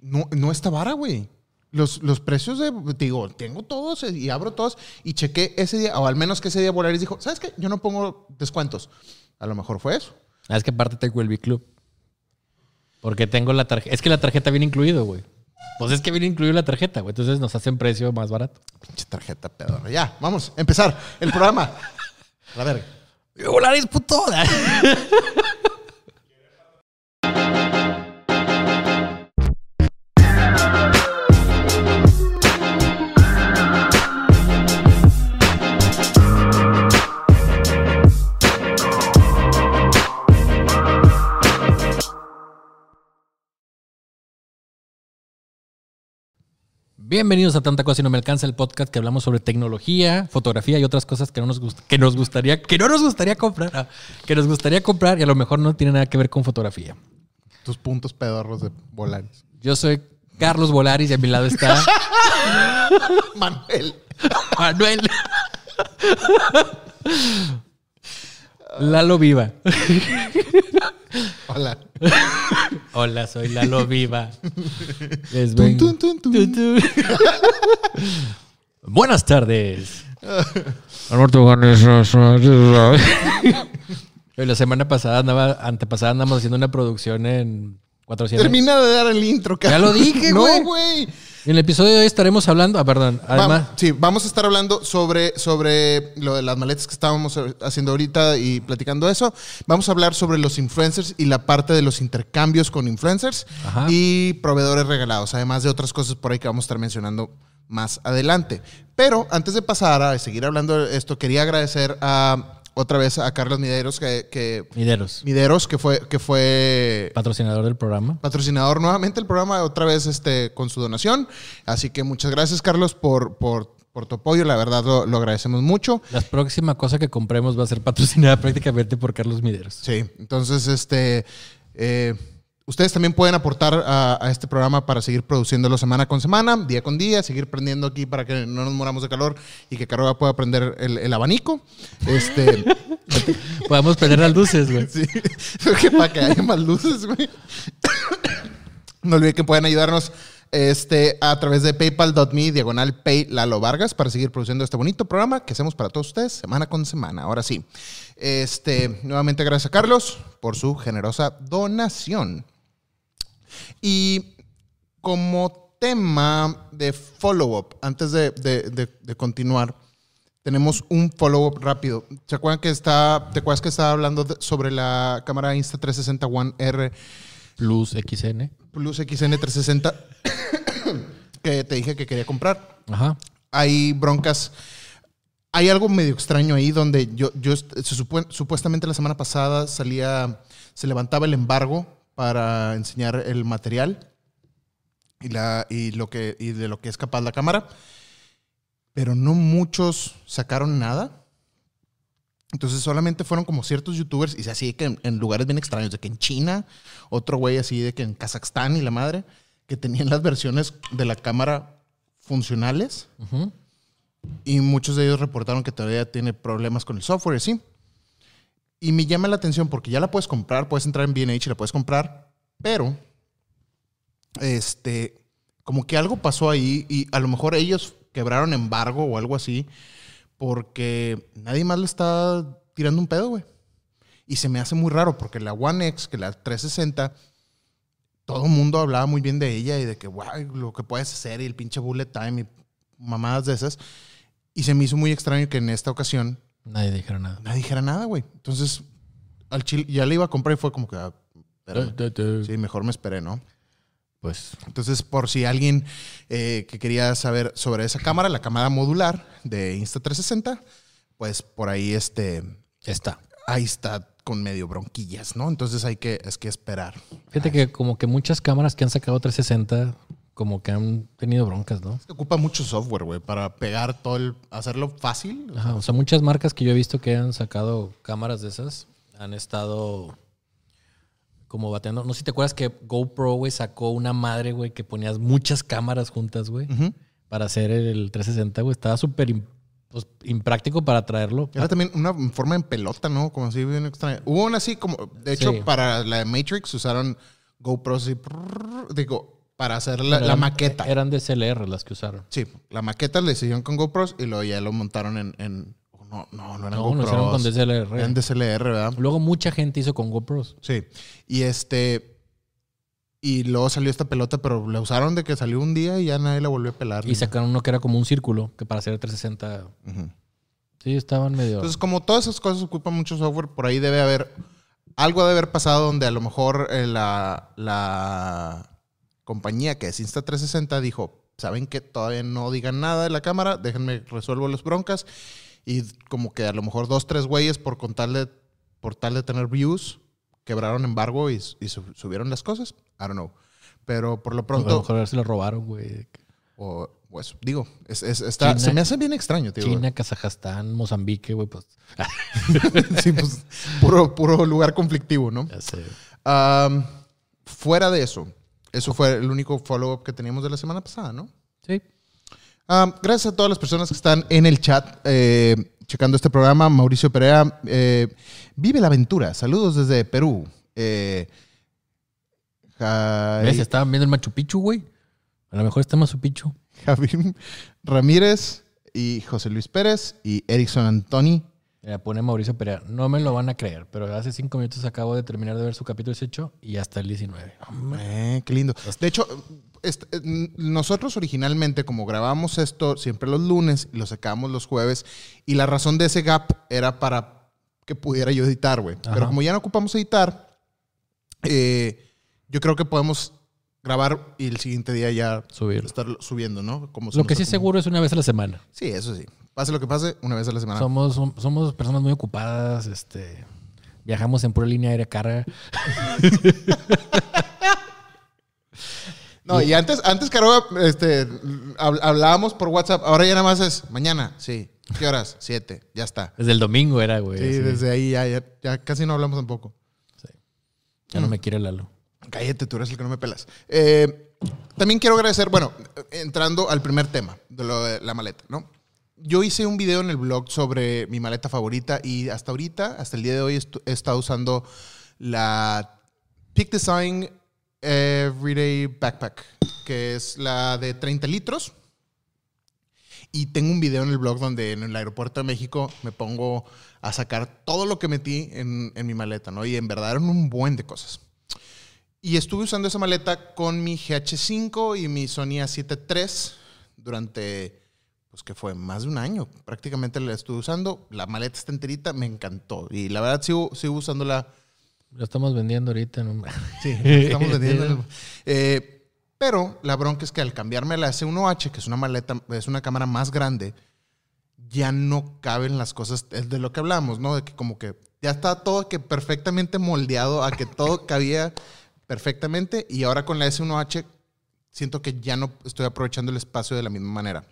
No, no está vara, güey. Los, los precios de, digo, tengo todos y abro todos y chequé ese día, o al menos que ese día Volaris dijo, ¿sabes qué? Yo no pongo descuentos. A lo mejor fue eso. Ah, es que aparte tengo el B-Club. Porque tengo la tarjeta. Es que la tarjeta viene incluido, güey. Pues es que viene incluido la tarjeta, güey. Entonces nos hacen precio más barato. Pinche tarjeta pedorra. Ya, vamos, a empezar el programa. A la verga. Volaris, puto. *laughs* Bienvenidos a Tanta Cosa y No Me Alcanza, el podcast que hablamos sobre tecnología, fotografía y otras cosas que no nos, que nos gustaría, que no nos gustaría comprar, ah, que nos gustaría comprar y a lo mejor no tiene nada que ver con fotografía. tus puntos pedorros de Volaris. Yo soy Carlos Volaris y a mi lado está *laughs* Manuel. Manuel. Lalo Viva. Hola. Hola, soy Lalo Viva. *laughs* Les Tun, vengo- tun, tun, tun. Tun, tun. *laughs* Buenas tardes. Alberto La semana pasada andaba, antepasada andamos haciendo una producción en 400. Termina de dar el intro, Ya lo dije, güey. No, güey. En el episodio de hoy estaremos hablando, ah, perdón, además, Va- sí, vamos a estar hablando sobre, sobre lo de las maletas que estábamos haciendo ahorita y platicando eso. Vamos a hablar sobre los influencers y la parte de los intercambios con influencers Ajá. y proveedores regalados, además de otras cosas por ahí que vamos a estar mencionando más adelante. Pero antes de pasar a seguir hablando de esto, quería agradecer a otra vez a Carlos Mideros que, que Mideros, Mideros que fue que fue patrocinador del programa. patrocinador nuevamente el programa, otra vez este, con su donación. Así que muchas gracias, Carlos, por, por, por tu apoyo. La verdad lo, lo agradecemos mucho. La próxima cosa que compremos va a ser patrocinada *laughs* prácticamente por Carlos Mideros. Sí, entonces, este. eh, Ustedes también pueden aportar a, a este programa para seguir produciéndolo semana con semana, día con día, seguir prendiendo aquí para que no nos moramos de calor y que Carola pueda prender el, el abanico. Este, *laughs* Podemos prender las luces, güey. Sí, *laughs* que para que haya más luces, güey. *coughs* No olviden que pueden ayudarnos este, a través de paypal.me, diagonal pay Lalo Vargas, para seguir produciendo este bonito programa que hacemos para todos ustedes semana con semana. Ahora sí. Este, nuevamente gracias a Carlos por su generosa donación. Y como tema de follow-up, antes de, de- de- de continuar, tenemos un follow-up rápido. ¿Se acuerdan que está, te acuerdas que estaba hablando sobre la cámara Insta360 One R Plus XN. Plus XN360 *coughs* que te dije que quería comprar? Ajá. hay broncas. Hay algo medio extraño ahí donde yo, yo se supuestamente la semana pasada salía, se levantaba el embargo para enseñar el material y, la, y, lo que, y de lo que es capaz la cámara, pero no muchos sacaron nada. Entonces solamente fueron como ciertos youtubers y así que en, en lugares bien extraños, de que en China, otro güey así de que en Kazajstán y la madre, que tenían las versiones de la cámara funcionales y muchos de ellos reportaron que todavía tiene problemas con el software, sí. Y me llama la atención porque ya la puedes comprar, puedes entrar en B&H y la puedes comprar, pero este, como que algo pasó ahí y a lo mejor ellos quebraron embargo o algo así porque nadie más le está tirando un pedo, güey. Y se me hace muy raro porque la One X, que la 360, todo el mundo hablaba muy bien de ella y de que, guay, lo que puedes hacer y el pinche bullet time y mamadas de esas. Y se me hizo muy extraño que en esta ocasión Nadie dijeron nada. nadie dijera nada, güey. Entonces, al chile, ya le iba a comprar y fue como que, ah, sí, mejor me esperé, ¿no? Pues Entonces, por si alguien eh, que quería saber sobre esa cámara, la cámara modular de Insta360, pues por ahí este, está. ahí está con medio bronquillas, ¿no? Entonces hay que, es que esperar. Fíjate que como que muchas cámaras que han sacado 360 como que han tenido broncas, ¿no? Se ocupa mucho software, güey, para pegar todo el, hacerlo fácil. Ajá, o sea, muchas marcas que yo he visto que han sacado cámaras de esas han estado como bateando. No sé si te acuerdas que GoPro, güey, sacó una madre, güey, que ponías muchas cámaras juntas, güey, para hacer el 360, güey. Estaba súper pues, impráctico para traerlo. Era también una forma en pelota, ¿no? Como así bien extraña. Hubo una así como, de hecho, Sí. para la de Matrix usaron GoPro así, prrr, digo, para hacer la, la maqueta. Eran DSLR las que usaron. Sí, la maqueta le hicieron con GoPros y luego ya lo montaron en... en- no, no, no eran No, no GoPros. hicieron con DSLR. Eran DSLR, ¿verdad? Luego mucha gente hizo con GoPros. Sí. Y este... Y luego salió esta pelota, pero la usaron de que salió un día y ya nadie la volvió a pelar. Y sacaron uno que era como un círculo, que para hacer el 360... Ujú. Sí, estaban medio... Entonces, como todas esas cosas ocupan mucho software, por ahí debe haber algo debe haber pasado donde a lo mejor eh, la, la compañía que es Insta360 dijo, ¿saben que Todavía no digan nada de la cámara, déjenme resuelvo las broncas. Y como que a lo mejor dos, tres güeyes por con tal de, por tal de tener views, quebraron embargo y, y su- subieron las cosas. I don't know. Pero por lo a lo pronto, mejor se lo robaron, güey. o, pues digo, es, es- está, China- se me hace bien extraño, tío. China, Kazajstán, Mozambique, güey, pues... *laughs* sí, pues puro, puro lugar conflictivo, ¿no? Ya sé. Am, fuera de eso, eso fue el único follow-up que teníamos de la semana pasada, ¿no? Sí. Ah, gracias a todas las personas que están en el chat eh, checando este programa. Mauricio Perea, eh, vive la aventura. Saludos desde Perú. Eh. Estaban viendo el Machu Picchu, güey. A lo mejor está Machu Picchu. Javier Ramírez y José Luis Pérez y Erickson Antoni. Mira, pone Mauricio Perea. No me lo van a creer, pero hace cinco minutos acabo de terminar de ver su capítulo 18 y hasta el 19. Hombre. Eh, qué lindo. De hecho, eh, nosotros originalmente, como grabamos esto siempre los lunes y lo sacábamos los jueves, y la razón de ese gap era para que pudiera yo editar, güey. Pero como ya no ocupamos editar, eh, yo creo que podemos grabar y el siguiente día ya Subirlo. estar subiendo, ¿no? Como Lo que sí seguro es una vez a la semana. Sí, eso sí. Pase lo que pase, una vez a la semana. Somos, som- somos personas muy ocupadas, este, viajamos en pura línea aérea cara. No, y antes, antes Caroga, este, hab- hablábamos por WhatsApp, ahora ya nada más es mañana, sí. ¿Qué horas? Siete, ya está. Desde el domingo era, güey. Sí, así. desde ahí ya, ya, ya casi no hablamos tampoco. Ya no me quiere Lalo. Cállate, tú eres el que no me pelas. Eh, también quiero agradecer, bueno, entrando al primer tema de lo de la maleta, ¿no? Yo hice un video en el blog sobre mi maleta favorita y hasta ahorita, hasta el día de hoy, he estado usando la Peak Design Everyday Backpack, que es la de 30 litros. Y tengo un video en el blog donde en el aeropuerto de México me pongo a sacar todo lo que metí en, en mi maleta, ¿no? Y en verdad eran un buen de cosas. Y estuve usando esa maleta con mi GH5 y mi Sony A7 III durante, pues que fue más de un año. Prácticamente la estuve usando. La maleta está enterita, me encantó. Y la verdad sigo, sigo usándola. Lo estamos vendiendo ahorita. ¿no? *laughs* Sí, estamos vendiendo. Eh, pero la bronca es que al cambiarme a la S1H, que es una maleta, es una cámara más grande, ya no caben las cosas, es de lo que hablamos, ¿no? De que como que ya está todo que perfectamente moldeado a que todo *laughs* cabía perfectamente y ahora con la S1H siento que ya no estoy aprovechando el espacio de la misma manera.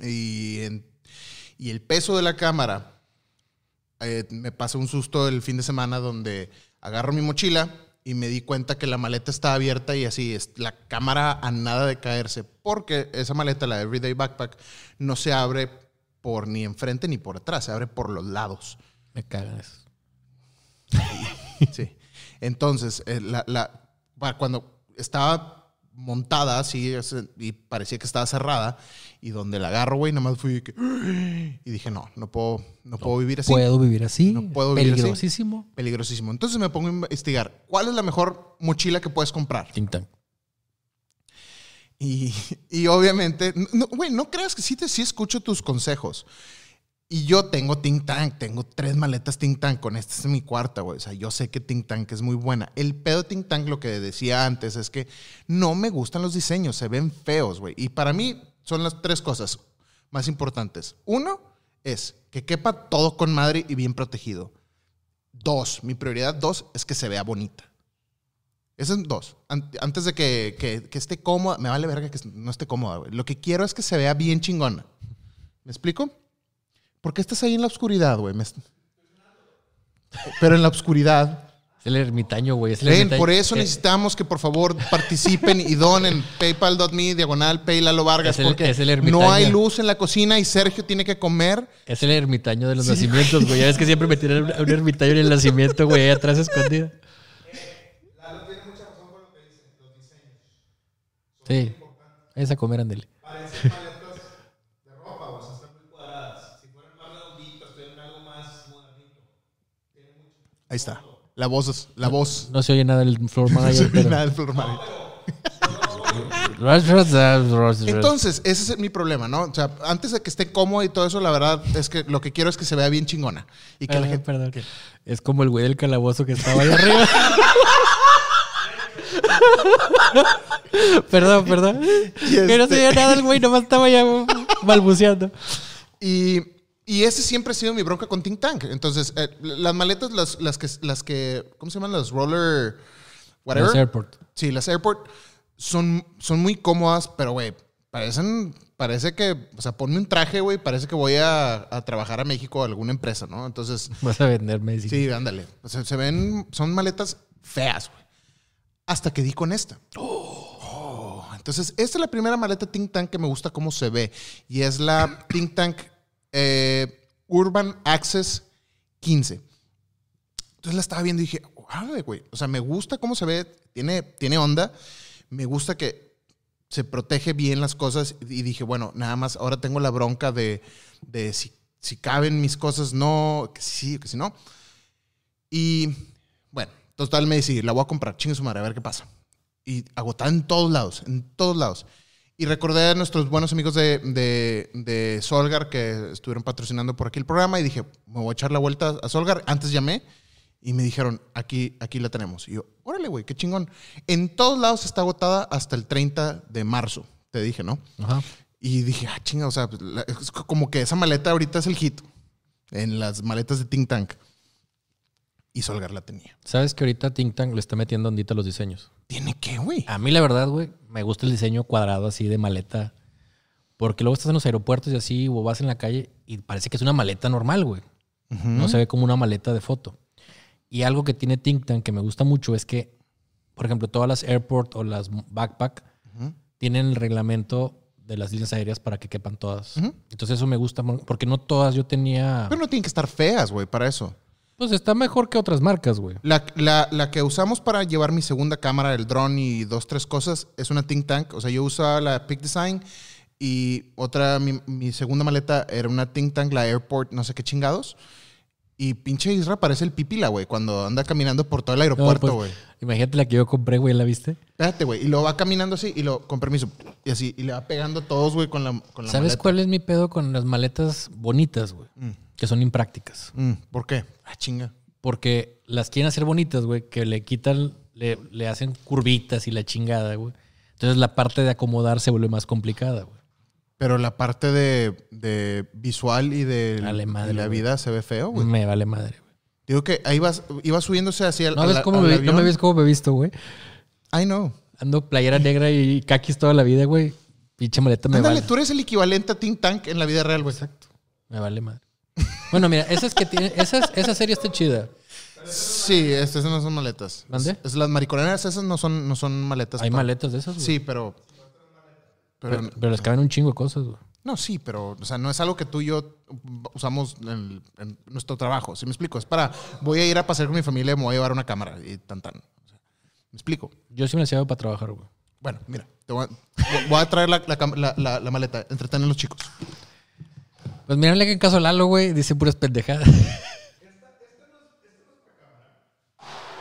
Y, en- y el peso de la cámara, eh, me pasó un susto el fin de semana donde agarro mi mochila y me di cuenta que la maleta estaba abierta y así, es la cámara a nada de caerse, porque esa maleta, la Everyday Backpack, no se abre por ni enfrente ni por atrás, se abre por los lados. Me cagan eso. Sí. Entonces, eh, la, la- cuando estaba montada así y parecía que estaba cerrada, y donde la agarro, güey, nada más fui que, *gasps* y dije, no, no puedo, no puedo vivir así. ¿Puedo vivir así? No puedo vivir así. Peligrosísimo. Peligrosísimo. Entonces me pongo a investigar cuál es la mejor mochila que puedes comprar. Ting tang. Y, *laughs* y obviamente, no, güey, no creas que sí, te, sí escucho tus consejos. Y yo tengo Think Tank, tengo tres maletas Think Tank, con esta es mi cuarta, güey. O sea, yo sé que Think Tank es muy buena. El pedo de Think Tank, lo que decía antes, es que no me gustan los diseños, se ven feos, güey. Y para mí son las tres cosas más importantes. Uno es que quepa todo con madre y bien protegido. Dos, mi prioridad dos es que se vea bonita. Esas dos. An- Antes de que, que- que esté cómoda, me vale verga que no esté cómoda, güey. Lo que quiero es que se vea bien chingona. ¿Me explico? ¿Por qué estás ahí en la oscuridad, güey? Pero en la oscuridad. Es el ermitaño, güey. Es el Ven, ermitaño. por eso Eh, necesitamos que por favor participen y donen *laughs* paypal.me, diagonal, paylalo Vargas, Es el- porque es el ermitaño. no hay luz en la cocina y Sergio tiene que comer. Es el ermitaño de los nacimientos, güey. Ya ves que siempre me tiran a un ermitaño en el nacimiento, güey, ahí atrás escondido. Sí. Es a comer, ándale. Parecen maletas de ropa, o sea, están muy cuadradas. Si fueran más redonditas, tuvieran algo más modernito. Ahí está. La voz, la voz. No se oye nada del *laughs* floor manager, pero... Nada del floor manager. Entonces, ese es mi problema, ¿no? O sea, antes de que esté cómodo y todo eso, la verdad es que lo que quiero es que se vea bien chingona. Y que la gente. perdón. Es como el güey del calabozo que estaba ahí arriba. *laughs* perdón, perdón. Que no se este- oía nada el güey, nomás estaba ya *laughs* balbuceando. Y, y ese siempre ha sido mi bronca con Think Tank. Entonces, eh, las maletas, las, las, que, las que. ¿Cómo se llaman? Las roller. Whatever. Los airport. Sí, las airport son, son muy cómodas, pero, güey, parecen. Parece que. O sea, ponme un traje, güey. Parece que voy a, a trabajar a México a alguna empresa, ¿no? Entonces. Vas a venderme. Sí, ándale. O sea, se ven, son maletas feas, güey. hasta que di con esta. Oh, Entonces, esta es la primera maleta Think Tank que me gusta cómo se ve. Y es la Think Tank eh, Urban Access 15. Entonces la estaba viendo y dije, güey. O sea, me gusta cómo se ve, tiene, tiene onda. Me gusta que se protege bien las cosas. Y dije, bueno, nada más ahora tengo la bronca de, de si, si caben mis cosas, no, que sí, que si no. Y bueno, total me decidí, la voy a comprar, chingue su madre, a ver qué pasa. Y agotada en todos lados, en todos lados. Y recordé a nuestros buenos amigos de, de, de Solgar que estuvieron patrocinando por aquí el programa y dije, me voy a echar la vuelta a Solgar. Antes llamé y me dijeron, aquí, aquí la tenemos. Y yo, órale, güey, qué chingón. En todos lados está agotada hasta el 30 de marzo, te dije, ¿no? Ajá. Y dije, ah, chinga, o sea, pues, la- es como que esa maleta ahorita es el hit en las maletas de Think Tank. Y Solgar la tenía. ¿Sabes que ahorita Think Tank le está metiendo ondita a los diseños? ¿Tiene qué, güey? A mí, la verdad, güey, me gusta el diseño cuadrado así de maleta. Porque luego estás en los aeropuertos y así, o vas en la calle y parece que es una maleta normal, güey. No se ve como una maleta de foto. Y algo que tiene Think Tank que me gusta mucho es que, por ejemplo, todas las airport o las backpack tienen el reglamento de las líneas aéreas para que quepan todas. Entonces eso me gusta porque no todas yo tenía... Pero no tienen que estar feas, güey, para eso. Pues está mejor que otras marcas, güey. La, la- la que usamos para llevar mi segunda cámara, el drone y dos, tres cosas, es una Think Tank. O sea, yo usaba la Peak Design y otra, mi, mi segunda maleta era una Think Tank, la Airport, no sé qué chingados. Y pinche Isra parece el pipila, güey, cuando anda caminando por todo el No, aeropuerto, pues, güey. imagínate la que yo compré, güey, ¿la viste? Espérate, güey. Y lo va caminando así y lo, con permiso, y así, y le va pegando a todos, güey, con la, con la ¿Sabes maleta. cuál es mi pedo con las maletas bonitas, güey? Mm. Que son imprácticas. Mm, ¿Por qué? Ah, chinga. Porque las quieren hacer bonitas, güey, que le quitan, le, le hacen curvitas y la chingada, güey. Entonces la parte de acomodar se vuelve más complicada, güey. Pero la parte de, de visual y de, Dale madre, la güey. vida se ve feo, güey. Me vale madre, güey. Digo que ahí vas, iba subiéndose hacia el ¿No, cómo me. ¿No me ves cómo me he visto, güey? I know. Ando playera negra y caquis toda la vida, güey. Pinche maleta me Ándale, vale. tú eres el equivalente a Think Tank en la vida real, güey. Exacto. Me vale madre. Bueno, mira, esas que tienen, esas, esa serie está chida. Sí, estas no son maletas. ¿Mande? Es, las mariconeras, esas no son, no son maletas. Hay pa- maletas de esas, güey. Sí, pero. Pero, Pero, pero les caben un chingo de cosas, güey. no, sí, pero, o sea, no es algo que tú y yo usamos en, nuestro trabajo. ¿Sí me explico? Es para, voy a ir a pasear con mi familia, me voy a llevar una cámara y tan tan. O sea, ¿Me explico? Yo sí me las llevo para trabajar, güey. Bueno, mira, te voy a, voy a traer la, la cam- la- la- la maleta. Entretener a los chicos. Pues mírale que en caso Lalo, güey, dice puras pendejadas.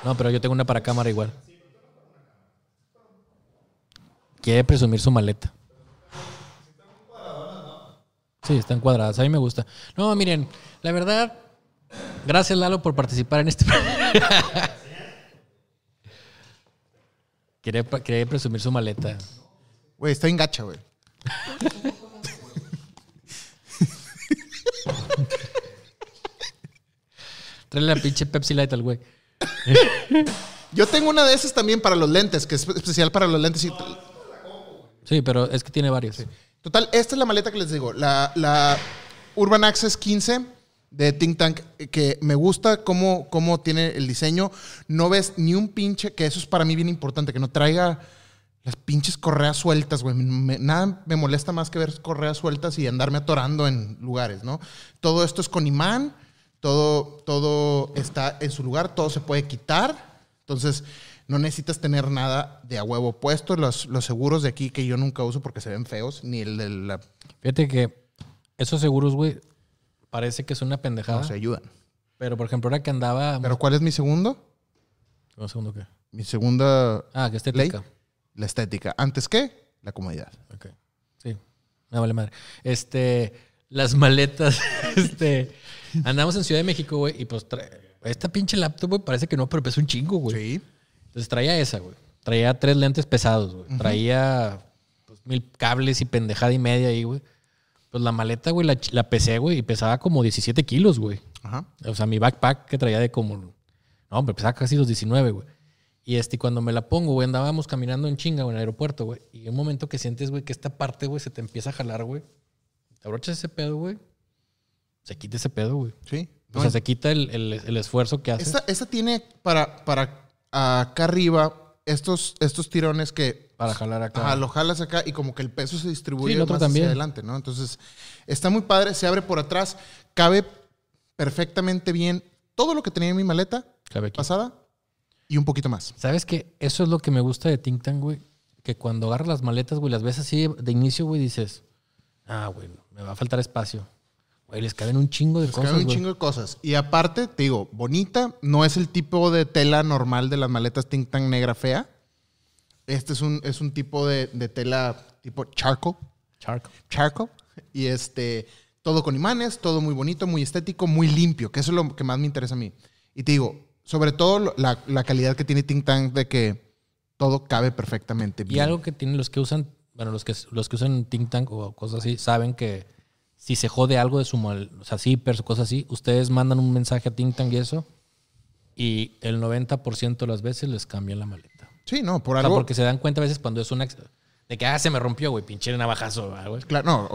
No, pero yo tengo una para cámara igual. Quiere presumir su maleta. Sí, están cuadradas. A mí me gusta. No, miren, la verdad, gracias Lalo por participar en este *laughs* Quiere, pa- quiere presumir su maleta. Güey, está en gacha, güey. *laughs* Tráele la pinche Pepsi Light al güey. *laughs* Yo tengo una de esas también para los lentes, que es especial para los lentes. y- Sí, pero es que tiene varios. Total, esta es la maleta que les digo. La, la Urban Access 15 de Think Tank, que me gusta cómo, cómo tiene el diseño. No ves ni un pinche, que eso es para mí bien importante, que no traiga las pinches correas sueltas, güey. Nada me molesta más que ver correas sueltas y andarme atorando en lugares, ¿no? Todo esto es con imán, todo, todo está en su lugar, todo se puede quitar. Entonces, no necesitas tener nada de a huevo puesto. Los, los seguros de aquí que yo nunca uso porque se ven feos, ni el de la... Fíjate que esos seguros, güey, parece que es una pendejada. No se ayudan. Pero, por ejemplo, ahora que andaba... Pero ¿cuál es mi segundo? Un segundo, ¿qué? Mi segunda, Ah, que estética. la estética. ¿Antes qué? La comodidad. Ok. Sí. Me vale madre. Este... Las maletas, *laughs* este... Andamos en Ciudad de México, güey, y pues trae- esta pinche laptop, güey, parece que no, pero pesa un chingo, güey. Sí. Entonces traía esa, güey. Traía tres lentes pesados, güey. Traía pues, mil cables y pendejada y media ahí, güey. Pues la maleta, güey, la, la pesé, güey, y pesaba como 17 kilos, güey. Ajá. O sea, mi backpack que traía de como. No, hombre, pesaba casi los 19, güey. Y este, cuando me la pongo, güey, andábamos caminando en chinga, güey, en el aeropuerto, güey. Y un momento que sientes, güey, que esta parte, güey, se te empieza a jalar, güey. Te abrochas ese pedo, güey. Se quita ese pedo, güey. Sí. O sea, se quita el, el- el esfuerzo que hace. esta, esta tiene para, para acá arriba, estos, estos tirones que Para jalar acá. Ajá, lo jalas acá y como que el peso se distribuye Sí, el otro más también. hacia adelante, ¿no? Entonces, está muy padre, se abre por atrás, cabe perfectamente bien todo lo que tenía en mi maleta Cabe aquí. pasada y un poquito más. ¿Sabes qué? Eso es lo que me gusta de Think Tank, güey. Que cuando agarras las maletas, güey, las ves así de inicio, güey, dices, ah, güey, me va a faltar espacio. Güey, les caben un chingo de Les cosas, cabe un güey. chingo de cosas. Y aparte, te digo, bonita, no es el tipo de tela normal de las maletas Think Tank negra fea. Este es un, es un tipo de, de tela tipo charcoal. Charco. charcoal. Y este, todo con imanes, todo muy bonito, muy estético, muy limpio, que eso es lo que más me interesa a mí. Y te digo, sobre todo la, la calidad que tiene Think Tank de que todo cabe perfectamente bien. Y algo que tienen los que usan, bueno, los que, los que usan Think Tank o cosas así, saben que si se jode algo de su mal, o sea, zippers o cosas así, ustedes mandan un mensaje a Think Tank y eso, y el 90% de las veces les cambian la maleta. Sí, no, por O sea, algo. porque se dan cuenta a veces cuando es una... De que, ah, se me rompió, güey, pinche navajazo, güey. Claro, no,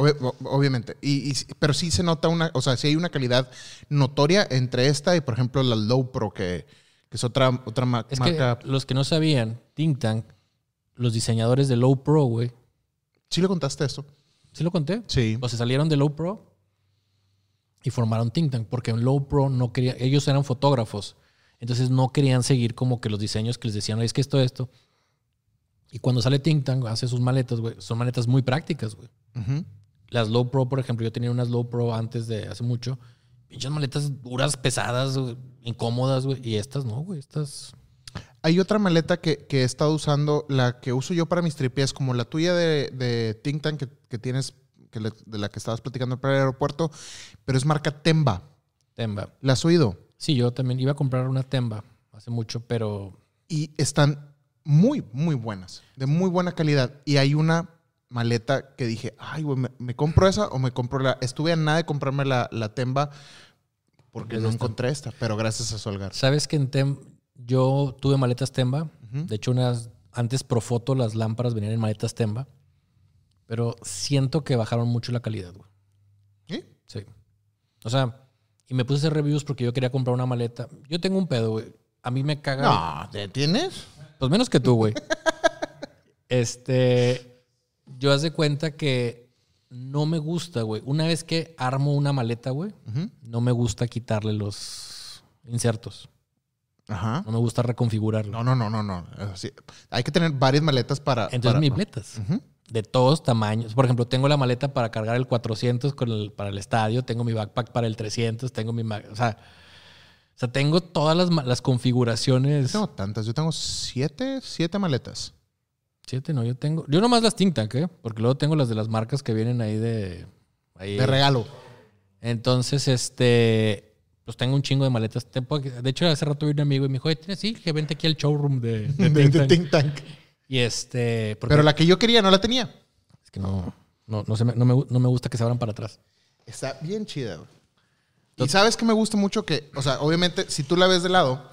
obviamente. Y, pero sí se nota una, o sea, sí hay una calidad notoria entre esta y, por ejemplo, la Low Pro, que, que es otra, otra ma- Es marca. que los que no sabían, Think Tank, los diseñadores de Low Pro, güey, ¿Sí le contaste esto? ¿Sí lo conté? Sí. O se salieron de Low Pro y formaron Think Tank, porque en Low Pro no quería, ellos eran fotógrafos, entonces no querían seguir como que los diseños que les decían, "Oye, es que esto, esto. Y cuando sale Think Tank, hace sus maletas, güey, son maletas muy prácticas, güey. Las Low Pro, por ejemplo, yo tenía unas Low Pro antes de hace mucho, pinches maletas duras, pesadas, incómodas, güey, y estas no, güey, estas... Hay otra maleta que, que he estado usando, la que uso yo para mis tripies, como la tuya de, de Think Tank que, que tienes, que le- de la que estabas platicando para el aeropuerto, pero es marca Temba. Temba. ¿La has oído? Sí, yo también iba a comprar una Temba hace mucho, pero Y están muy, muy buenas, de muy buena calidad. Y hay una maleta que dije, ay, güey, ¿me, me compro esa o me compro la? Estuve a nada de comprarme la, la Temba porque no encontré esta, pero gracias a Solgar. sabes que en Tem yo tuve maletas Temba. De hecho, unas antes Profoto las lámparas venían en maletas Temba, pero siento que bajaron mucho la calidad, güey. ¿Sí? Sí. O sea, y me puse a hacer reviews porque yo quería comprar una maleta. Yo tengo un pedo, güey. A mí me caga. No, ¿te tienes? Pues menos que tú, güey. *laughs* este. Yo haz de cuenta que no me gusta, güey. Una vez que armo una maleta, güey, no me gusta quitarle los insertos. Ajá. No me gusta reconfigurarlo. No, no, no, no, no. Así- Hay que tener varias maletas para. Entonces, para- mis maletas. Ujú. De todos tamaños. Por ejemplo, tengo la maleta para cargar el 400 con el- para el estadio. Tengo mi backpack para el 300. Tengo mi... O sea, o sea tengo todas las, las Yo configuraciones. tengo tantas. Yo tengo siete, siete maletas. Siete, no, yo tengo. Yo nomás las Think Tank, ¿eh? Porque luego tengo las de las marcas que vienen ahí de. ahí- De regalo. Entonces, este. Pues tengo un chingo de maletas. De hecho, hace rato vi un amigo y me dijo, ¿tienes? Sí, que vente aquí al showroom de, de *laughs* De, Think de Tank". Think Tank. Y este. Pero la que yo quería no la tenía. Es que no. No, no, se me, no, me, no me gusta que se abran para atrás. Está bien chida, güey. Y sabes que me gusta mucho que, o sea, obviamente, si tú la ves de lado,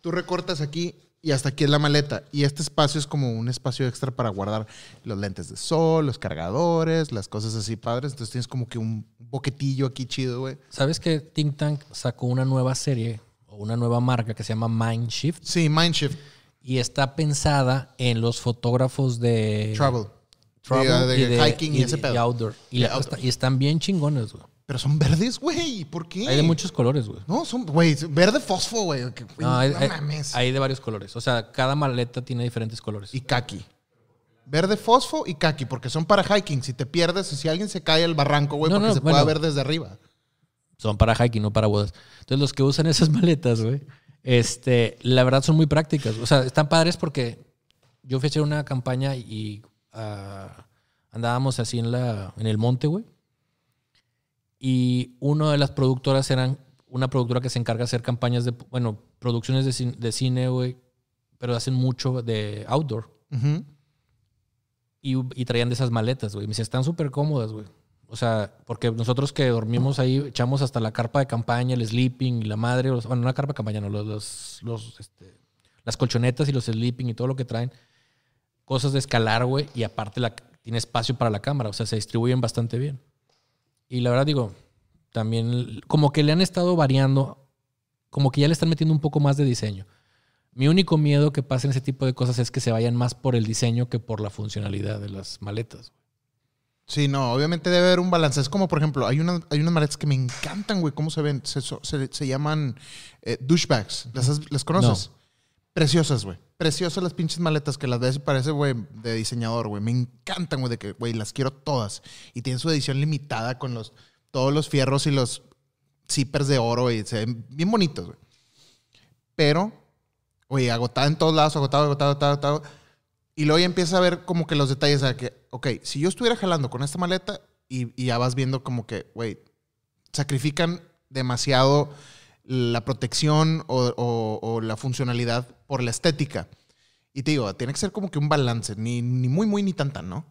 tú recortas aquí y hasta aquí es la maleta. Y este espacio es como un espacio extra para guardar los lentes de sol, los cargadores, las cosas así padres. Entonces tienes como que un boquetillo aquí chido, güey. ¿Sabes que Think Tank sacó una nueva serie o una nueva marca que se llama Mindshift? Sí, Mindshift, Y está pensada en los fotógrafos de. Travel. travel de, y de hiking y, ese de- pedo. y outdoor. Y, Y la- outdoor. está- y están bien chingones, güey. Pero son verdes, güey. ¿Por qué? Hay de muchos colores, güey. No, son, güey, verde fosfo, güey. No, hay, no hay- mames. hay de varios colores. O sea, cada maleta tiene diferentes colores. y kaki. Verde fosfo y kaki, porque son para hiking. Si te pierdes, si alguien se cae al barranco, güey, No, porque no, se bueno. pueda ver desde arriba. Son para hiking, no para bodas. Entonces, los que usan esas *laughs* maletas, güey, este, la verdad son muy prácticas. O sea, están padres porque yo fui a hacer una campaña y ah, andábamos así en, la, en el monte, güey. Y una de las productoras eran una productora que se encarga de hacer campañas de, bueno, producciones de, cin- de cine, güey, pero hacen mucho de outdoor. Y, y traían de esas maletas, güey. Me dice, están súper cómodas, güey. O sea, porque nosotros que dormimos ahí, echamos hasta la carpa de campaña, el sleeping y la madre. los- bueno, no la carpa de campaña, no, los, los, los, este, las colchonetas y los sleeping y todo lo que traen. Cosas de escalar, güey. Y aparte la, tiene espacio para la cámara. O sea, se distribuyen bastante bien. Y la verdad, digo, también como que le han estado variando, como que ya le están metiendo un poco más de diseño. Mi único miedo que pasen ese tipo de cosas es que se vayan más por el diseño que por la funcionalidad de las maletas. Sí, no, obviamente debe haber un balance. Es como, por ejemplo, hay, una, hay unas maletas que me encantan, güey. ¿Cómo se ven? Se, se- se llaman eh, douchebags. ¿Las, las conoces? Preciosas, güey. Preciosas las pinches maletas que las ves y parece, güey, de diseñador, güey. Me encantan, güey, de que, güey, las quiero todas. Y tienen su edición limitada con los, todos los fierros y los zippers de oro y se ven bien bonitos, güey. Pero, güey, agotada en todos lados, agotado, agotado, agotado, agotado. Y luego ya empiezas a ver como que los detalles de que, ok, si yo estuviera jalando con esta maleta y ya vas viendo como que, güey, sacrifican demasiado la protección o, o- o la funcionalidad por la estética. Y te digo, tiene que ser como que un balance, ni, ni muy, muy, ni tan, tan, ¿no?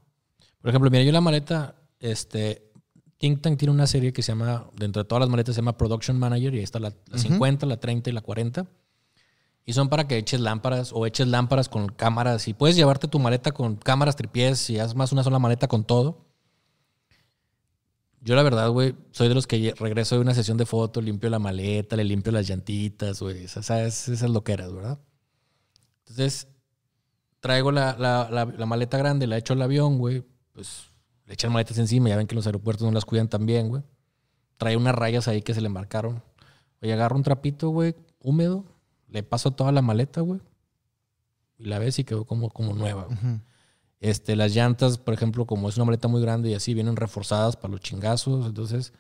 Por ejemplo, mira, yo la maleta, este, Think Tank tiene una serie que se llama, dentro de todas las maletas se llama Production Manager y ahí está la, la 50, la 30 y la 40. Y son para que eches lámparas o eches lámparas con cámaras y puedes llevarte tu maleta con cámaras, tripiés y haz más una sola maleta con todo. Yo la verdad, güey, soy de los que regreso de una sesión de fotos, limpio la maleta, le limpio las llantitas, güey, esas, esas, loqueras, ¿verdad? Entonces, traigo la, la- la- la maleta grande, la echo al avión, güey, pues le echan maletas encima, ya ven que los aeropuertos no las cuidan tan bien, güey. Trae unas rayas ahí que se le marcaron. Oye, agarro un trapito, güey, húmedo, le paso toda la maleta, güey, y la ves y quedó como, como nueva, güey. Este, las llantas, por ejemplo, como es una maleta muy grande y así, vienen reforzadas para los chingazos. Entonces,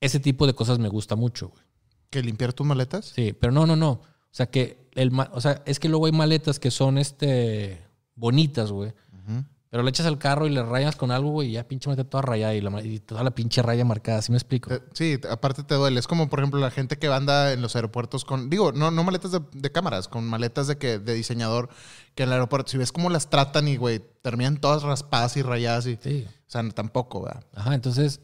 ese tipo de cosas me gusta mucho, güey. ¿Que limpiar tus maletas? Sí, pero no, no, no. O sea, que el ma- o sea, es que luego hay maletas que son este bonitas, güey. Pero le echas al carro y le rayas con algo, güey, y ya pinche maleta toda rayada y, la, y toda la pinche raya marcada. ¿Sí me explico? Eh, Sí, aparte te duele. Es como, por ejemplo, la gente que anda en los aeropuertos con, digo, no, no maletas de, de cámaras, con maletas de que de diseñador, que en el aeropuerto, si ves cómo las tratan y, güey, terminan todas raspadas y rayadas y, Sí. o sea, tampoco, ¿verdad? Ajá, entonces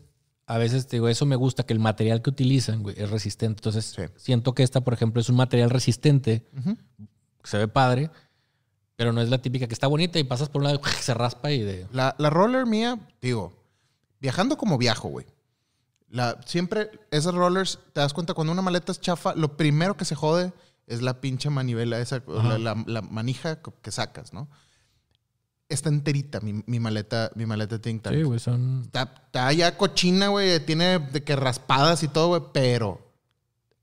a veces te digo, eso me gusta, que el material que utilizan, güey, es resistente. Entonces Sí. siento que esta, por ejemplo, es un material resistente, que se ve padre, pero no es la típica que está bonita y pasas por un lado y se raspa y de... La, la roller mía, digo, viajando como viajo, güey. La, siempre, esas rollers, te das cuenta, cuando una maleta es chafa, lo primero que se jode es la pinche manivela, esa, la, la- la manija que sacas, ¿no? Está enterita mi, mi maleta, mi maleta Think Tank. Sí, güey, son... Está, está ya cochina, güey. Tiene de que raspadas y todo, güey. Pero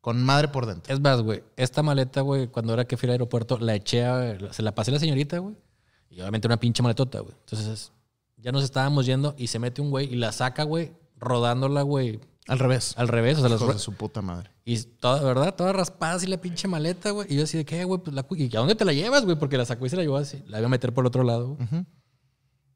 con madre por dentro. Es más, güey, esta maleta, güey, cuando era que fui al aeropuerto, la eché, a- se la pasé a la señorita, güey. Y obviamente una pinche maletota, güey. Entonces, ya nos estábamos yendo y se mete un güey y la saca, güey, rodándola, güey, Al revés. al revés. O sea, las de su puta madre. Y toda, ¿verdad? Toda raspada así la pinche maleta, güey. Y yo así de, ¿qué, güey? Pues la ¿Y a dónde te la llevas, güey? Porque la sacó y se la llevó así. La iba a meter por el otro lado, güey.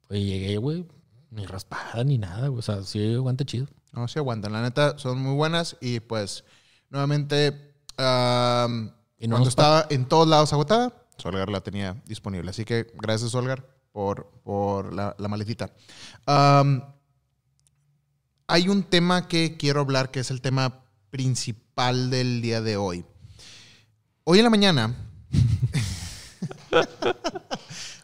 Pues llegué, güey. Ni raspada ni nada, güey. O sea, sí aguanta chido. No, se aguantan. La neta, son muy buenas. Y pues, nuevamente, am, Y no cuando estaba en todos lados agotada, Solgar la tenía disponible. Así que gracias, Solgar, por, por la, la maletita. Hay un tema que quiero hablar que es el tema principal del día de hoy. Hoy en la mañana. *laughs*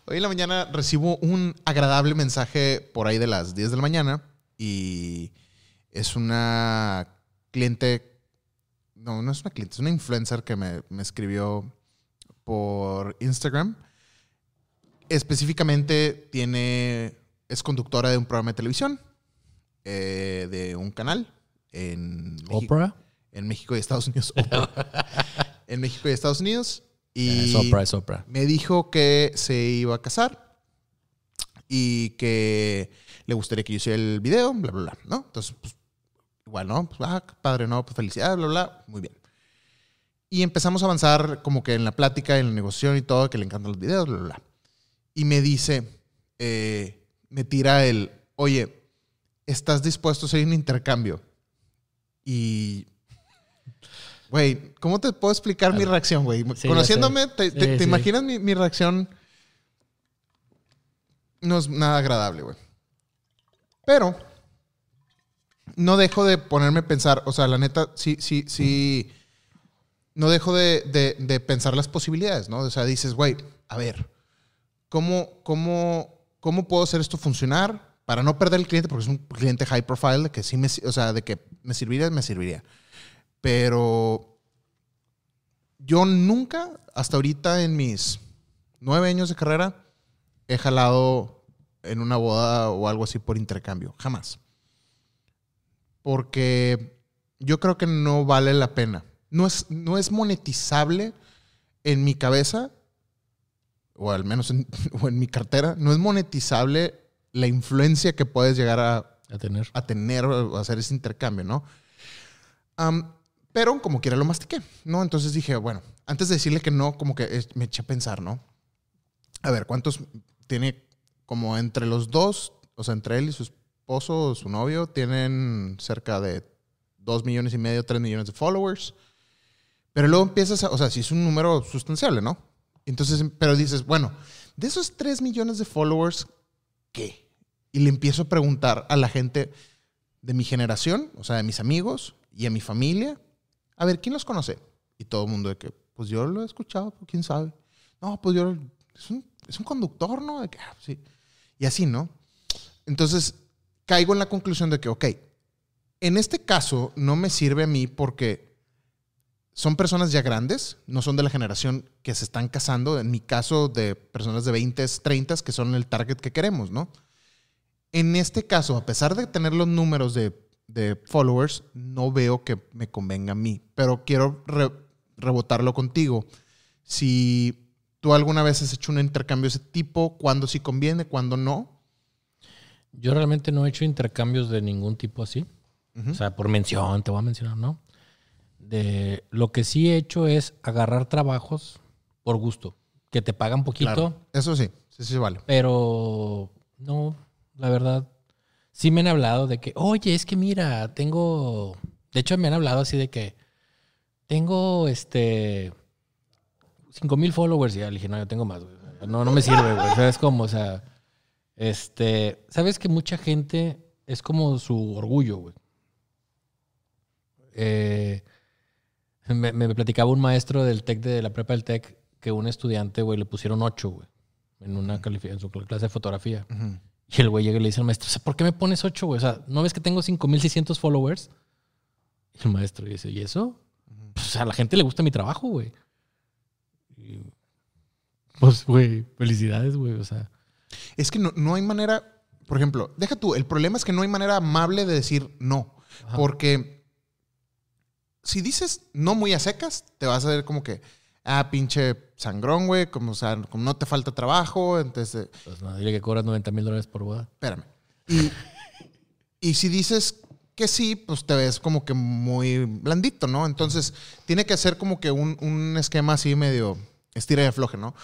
hoy en la mañana recibo un agradable mensaje por ahí de las 10 de la mañana y es una cliente. No, no es una cliente, es una influencer que me, me escribió por Instagram. Específicamente tiene. Es conductora de un programa de televisión. eh, de un canal en México, Oprah. en México y Estados Unidos. *laughs* En México y Estados Unidos. Y Es Oprah, es Oprah. me dijo que se iba a casar y que le gustaría que yo hiciera el video, bla, bla, bla, ¿no? Entonces, pues, igual, ¿no? Pues, ah, padre, ¿no? Pues felicidades, bla, bla, muy bien. Y empezamos a avanzar como que en la plática, en la negociación y todo, que le encantan los videos, bla, bla, bla. Y me dice, eh, me tira el, oye, ¿estás dispuesto a hacer un intercambio? Y, güey, ¿cómo te puedo explicar mi reacción, güey? Sí, Conociéndome, ¿te, sé. te- Sí, te sí. imaginas mi, mi reacción? No es nada agradable, güey. Pero no dejo de ponerme a pensar, o sea, la neta, sí, sí, sí, no dejo de, de- de pensar las posibilidades, ¿no? O sea, dices, güey, a ver, ¿cómo, cómo, ¿cómo puedo hacer esto funcionar para no perder el cliente? Porque es un cliente high profile, que sí me, o sea, de que me serviría, me serviría. Pero yo nunca, hasta ahorita en mis nueve años de carrera, he jalado en una boda o algo así por intercambio. Jamás. Porque yo creo que no vale la pena. No es, no es monetizable en mi cabeza, o al menos en, *laughs* o en mi cartera, no es monetizable la influencia que puedes llegar a, A tener. a tener o hacer ese intercambio, ¿no? Am, pero como quiera lo mastiqué, ¿no? Entonces dije, bueno, antes de decirle que no, como que me eché a pensar, ¿no? A ver, ¿cuántos tiene como entre los dos, o sea, entre él y su esposo su novio, tienen cerca de dos millones y medio, tres millones de followers? Pero luego empiezas a, o sea, sí es un número sustancial, ¿no? Entonces, pero dices, bueno, de esos tres millones de followers, ¿qué? Y le empiezo a preguntar a la gente de mi generación, o sea, de mis amigos y a mi familia, a ver, ¿quién los conoce? Y todo el mundo de que, pues yo lo he escuchado, pues, quién sabe. No, pues yo, es un, es un conductor, ¿no? De que, ah, sí. Y así, ¿no? Entonces, caigo en la conclusión de que, ok, en este caso no me sirve a mí porque son personas ya grandes, no son de la generación que se están casando, en mi caso de personas de 20, 30, que son el target que queremos, ¿no? En este caso, a pesar de tener los números de, followers, no veo que me convenga a mí, pero quiero re- rebotarlo contigo. Si tú alguna vez has hecho un intercambio de ese tipo, cuándo sí conviene, cuándo no. Yo realmente no he hecho intercambios de ningún tipo así. O sea, por mención, te voy a mencionar, ¿no? De, lo que sí he hecho es agarrar trabajos por gusto, que te pagan poquito, Claro. Eso sí, sí, sí, vale. pero no, la verdad, sí me han hablado de que, oye, es que mira, tengo, de hecho me han hablado así de que tengo, este, 5 mil followers y ya le dije, no, yo tengo más, güey. No, no me sirve, güey. ¿Sabes cómo? O sea, este, sabes que mucha gente es como su orgullo, güey. Eh, me, me platicaba un maestro del TEC, de la prepa del TEC, que un estudiante, güey, le pusieron 8, güey, en una en su clase de fotografía. Y el güey llega y le dice al maestro, ¿por qué me pones 8, güey? O sea, ¿no ves que tengo 5600 followers? Y el maestro dice, ¿y eso? Pues a la gente le gusta mi trabajo, güey. Y, Pues, güey, felicidades, güey. O sea, Es que no, no hay manera, por ejemplo, deja tú, el problema es que no hay manera amable de decir no, Ajá. porque si dices no muy a secas, te vas a ver como que, ah, pinche sangrón, güey, como, o sea, como no te falta trabajo, entonces, eh, pues no, dile que cobras 90 mil dólares por boda. espérame. Y, y si dices que sí, pues te ves como que muy blandito, ¿no? Entonces, tiene que ser como que un, un esquema así medio estira y afloje, ¿no?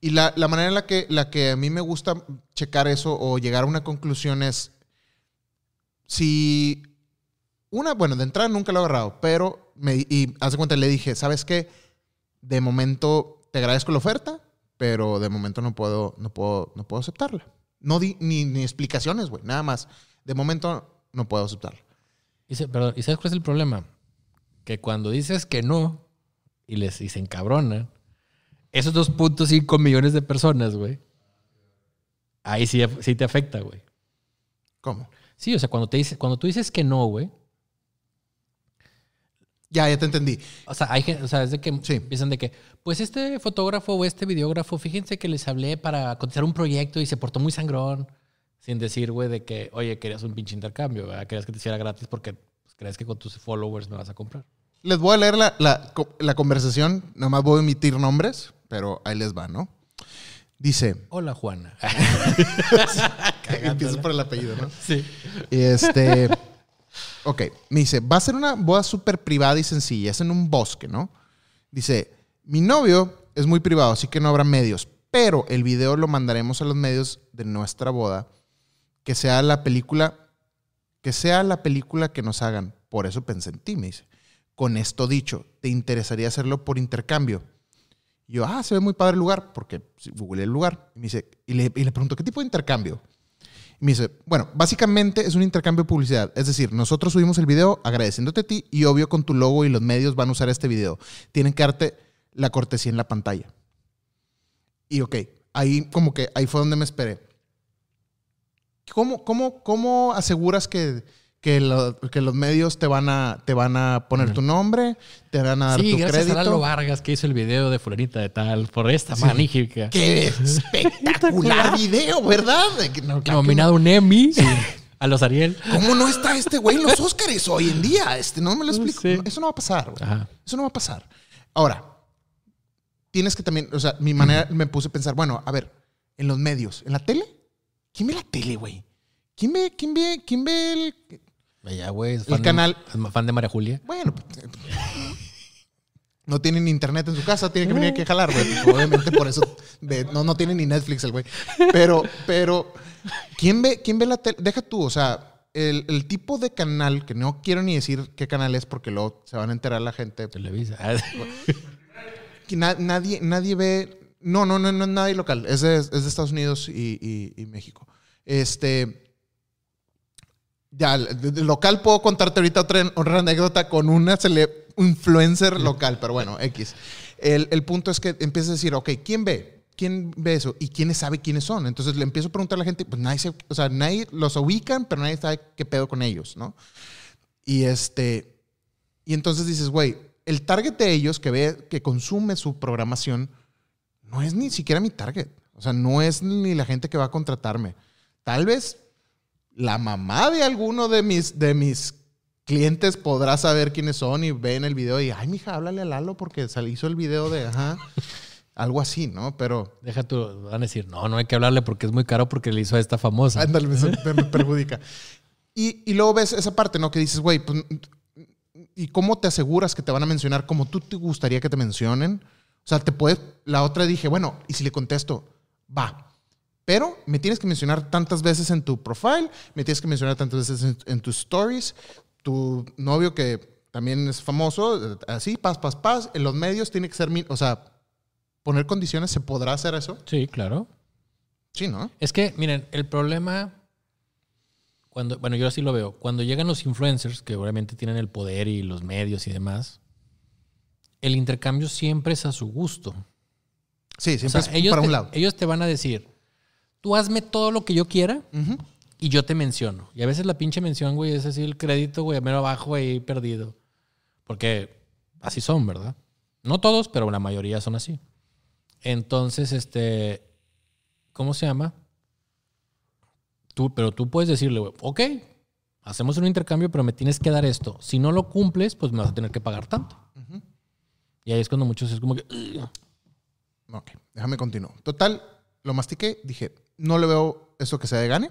Y la, la manera en la que, la que a mí me gusta checar eso o llegar a una conclusión es, si una, bueno, de entrada nunca lo he agarrado, pero me, y hace cuenta, le dije, ¿sabes qué? De momento te agradezco la oferta, pero de momento no puedo, no puedo, no puedo aceptarla. No di ni, ni explicaciones, güey, nada más. De momento no puedo aceptarla. Y, se- perdón, ¿y sabes cuál es el problema? Que cuando dices que no y, les, y se encabronan, esos 2.5 millones de personas, güey, ahí sí, sí te afecta, güey. ¿Cómo? Sí, o sea, cuando, te dice, cuando tú dices que no, güey, Ya, ya te entendí. o sea, hay gente, o sea, es de que Sí. empiezan de que, pues este fotógrafo o este videógrafo, fíjense que les hablé para cotizar un proyecto y se portó muy sangrón, sin decir, güey, de que, oye, querías un pinche intercambio, ¿verdad? Querías que te hiciera gratis porque pues, crees que con tus followers me vas a comprar. Les voy a leer la, la, la conversación, nomás voy a emitir nombres, pero ahí les va, ¿no? Dice, Hola, Juana. *laughs* empiezo por el apellido, ¿no? sí. Este. Ok, me dice: va a ser una boda súper privada y sencilla, es en un bosque, ¿no? Dice: mi novio es muy privado, así que no habrá medios, pero el video lo mandaremos a los medios de nuestra boda, que sea la película, que sea la película que nos hagan. Por eso pensé en ti, me dice. Con esto dicho, ¿te interesaría hacerlo por intercambio? Y yo, ah, se ve muy padre el lugar, porque googleé el lugar. Y me dice, y le, y le pregunto, ¿qué tipo de intercambio? Y me dice, bueno, básicamente es un intercambio de publicidad. Es decir, nosotros subimos el video agradeciéndote a ti y obvio con tu logo y los medios van a usar este video. Tienen que darte la cortesía en la pantalla. Y ok, ahí como que ahí fue donde me esperé. ¿Cómo, cómo, cómo aseguras que, que, lo- que los medios te van a, te van a poner tu nombre, te van a dar Sí, tu gracias crédito. a Lalo Vargas que hizo el video de fulanita de tal por esta magnífica. Qué espectacular *laughs* video, ¿verdad? No, claro Nominado un Emmy *laughs* a los Ariel. ¿Cómo no está este güey en los Óscares hoy en día? Este, no me lo explico. Eso no va a pasar, güey. Ajá. Eso no va a pasar. Ahora, tienes que también, o sea, mi manera me puse a pensar, bueno, a ver, en los medios, en la tele, ¿quién ve la tele, güey? ¿Quién ve, quién ve, quién ve el, Ya, güey. es El fan de- canal- fan de María Julia. Bueno, pues, *laughs* no tienen internet en su casa, tienen que venir aquí a jalar, güey. *laughs* Obviamente por eso ve- no, no tiene ni Netflix el güey. Pero, pero, ¿quién ve, quién ve la tele? Deja tú, o sea, el, el tipo de canal, que no quiero ni decir qué canal es porque luego se van a enterar la gente. Televisa. *laughs* Na- nadie, nadie ve. No, no, no, no es nadie local. Es de, es de Estados Unidos y, y- y México. Este. Ya, local puedo contarte ahorita otra, otra anécdota con una cele- influencer local, pero bueno, X. El, el punto es que empiezas a decir, ok, ¿quién ve? ¿Quién ve eso? ¿Y quién sabe quiénes son? Entonces le empiezo a preguntar a la gente, pues nadie se- o sea, nadie los ubican, pero nadie sabe qué pedo con ellos, ¿no? Y este, y entonces dices, güey, el target de ellos que ve, que consume su programación, no es ni siquiera mi target. O sea, no es ni la gente que va a contratarme. Tal vez la mamá de alguno de mis, de mis clientes podrá saber quiénes son y ven el video y, ay, mija, háblale a Lalo porque sal- hizo el video de, ajá, *laughs* algo así, ¿no? Pero, Deja tú, van a decir, no, no hay que hablarle porque es muy caro porque le hizo a esta famosa. ándale, me, me- *laughs* me perjudica. Y, y luego ves esa parte, ¿no? Que dices, güey, pues, ¿y cómo te aseguras que te van a mencionar como tú te gustaría que te mencionen? O sea, te puedes. La otra dije, bueno, y si le contesto, va. Pero me tienes que mencionar tantas veces en tu profile, me tienes que mencionar tantas veces en, en tus stories. Tu novio, que también es famoso, eh, así, paz, paz, paz. En los medios tiene que ser. O sea, poner condiciones, ¿se podrá hacer eso? Sí, claro. Sí, ¿no? Es que, miren, el problema, cuando, bueno, yo así lo veo, cuando llegan los influencers, que obviamente tienen el poder y los medios y demás, el intercambio siempre es a su gusto. Sí, O siempre sea, es ellos, para te, un lado. ellos te van a decir, tú hazme todo lo que yo quiera y yo te menciono. Y a veces la pinche mención, güey, es así el crédito, güey, a mero abajo ahí perdido. Porque así son, ¿verdad? No todos, pero la mayoría son así. Entonces, este, ¿cómo se llama? Tú, pero tú puedes decirle, güey, ok, hacemos un intercambio, pero me tienes que dar esto. Si no lo cumples, pues me vas a tener que pagar tanto. Y ahí es cuando muchos es como que. Ok, déjame continuar. Total, lo mastiqué, dije, no le veo eso que se de gane.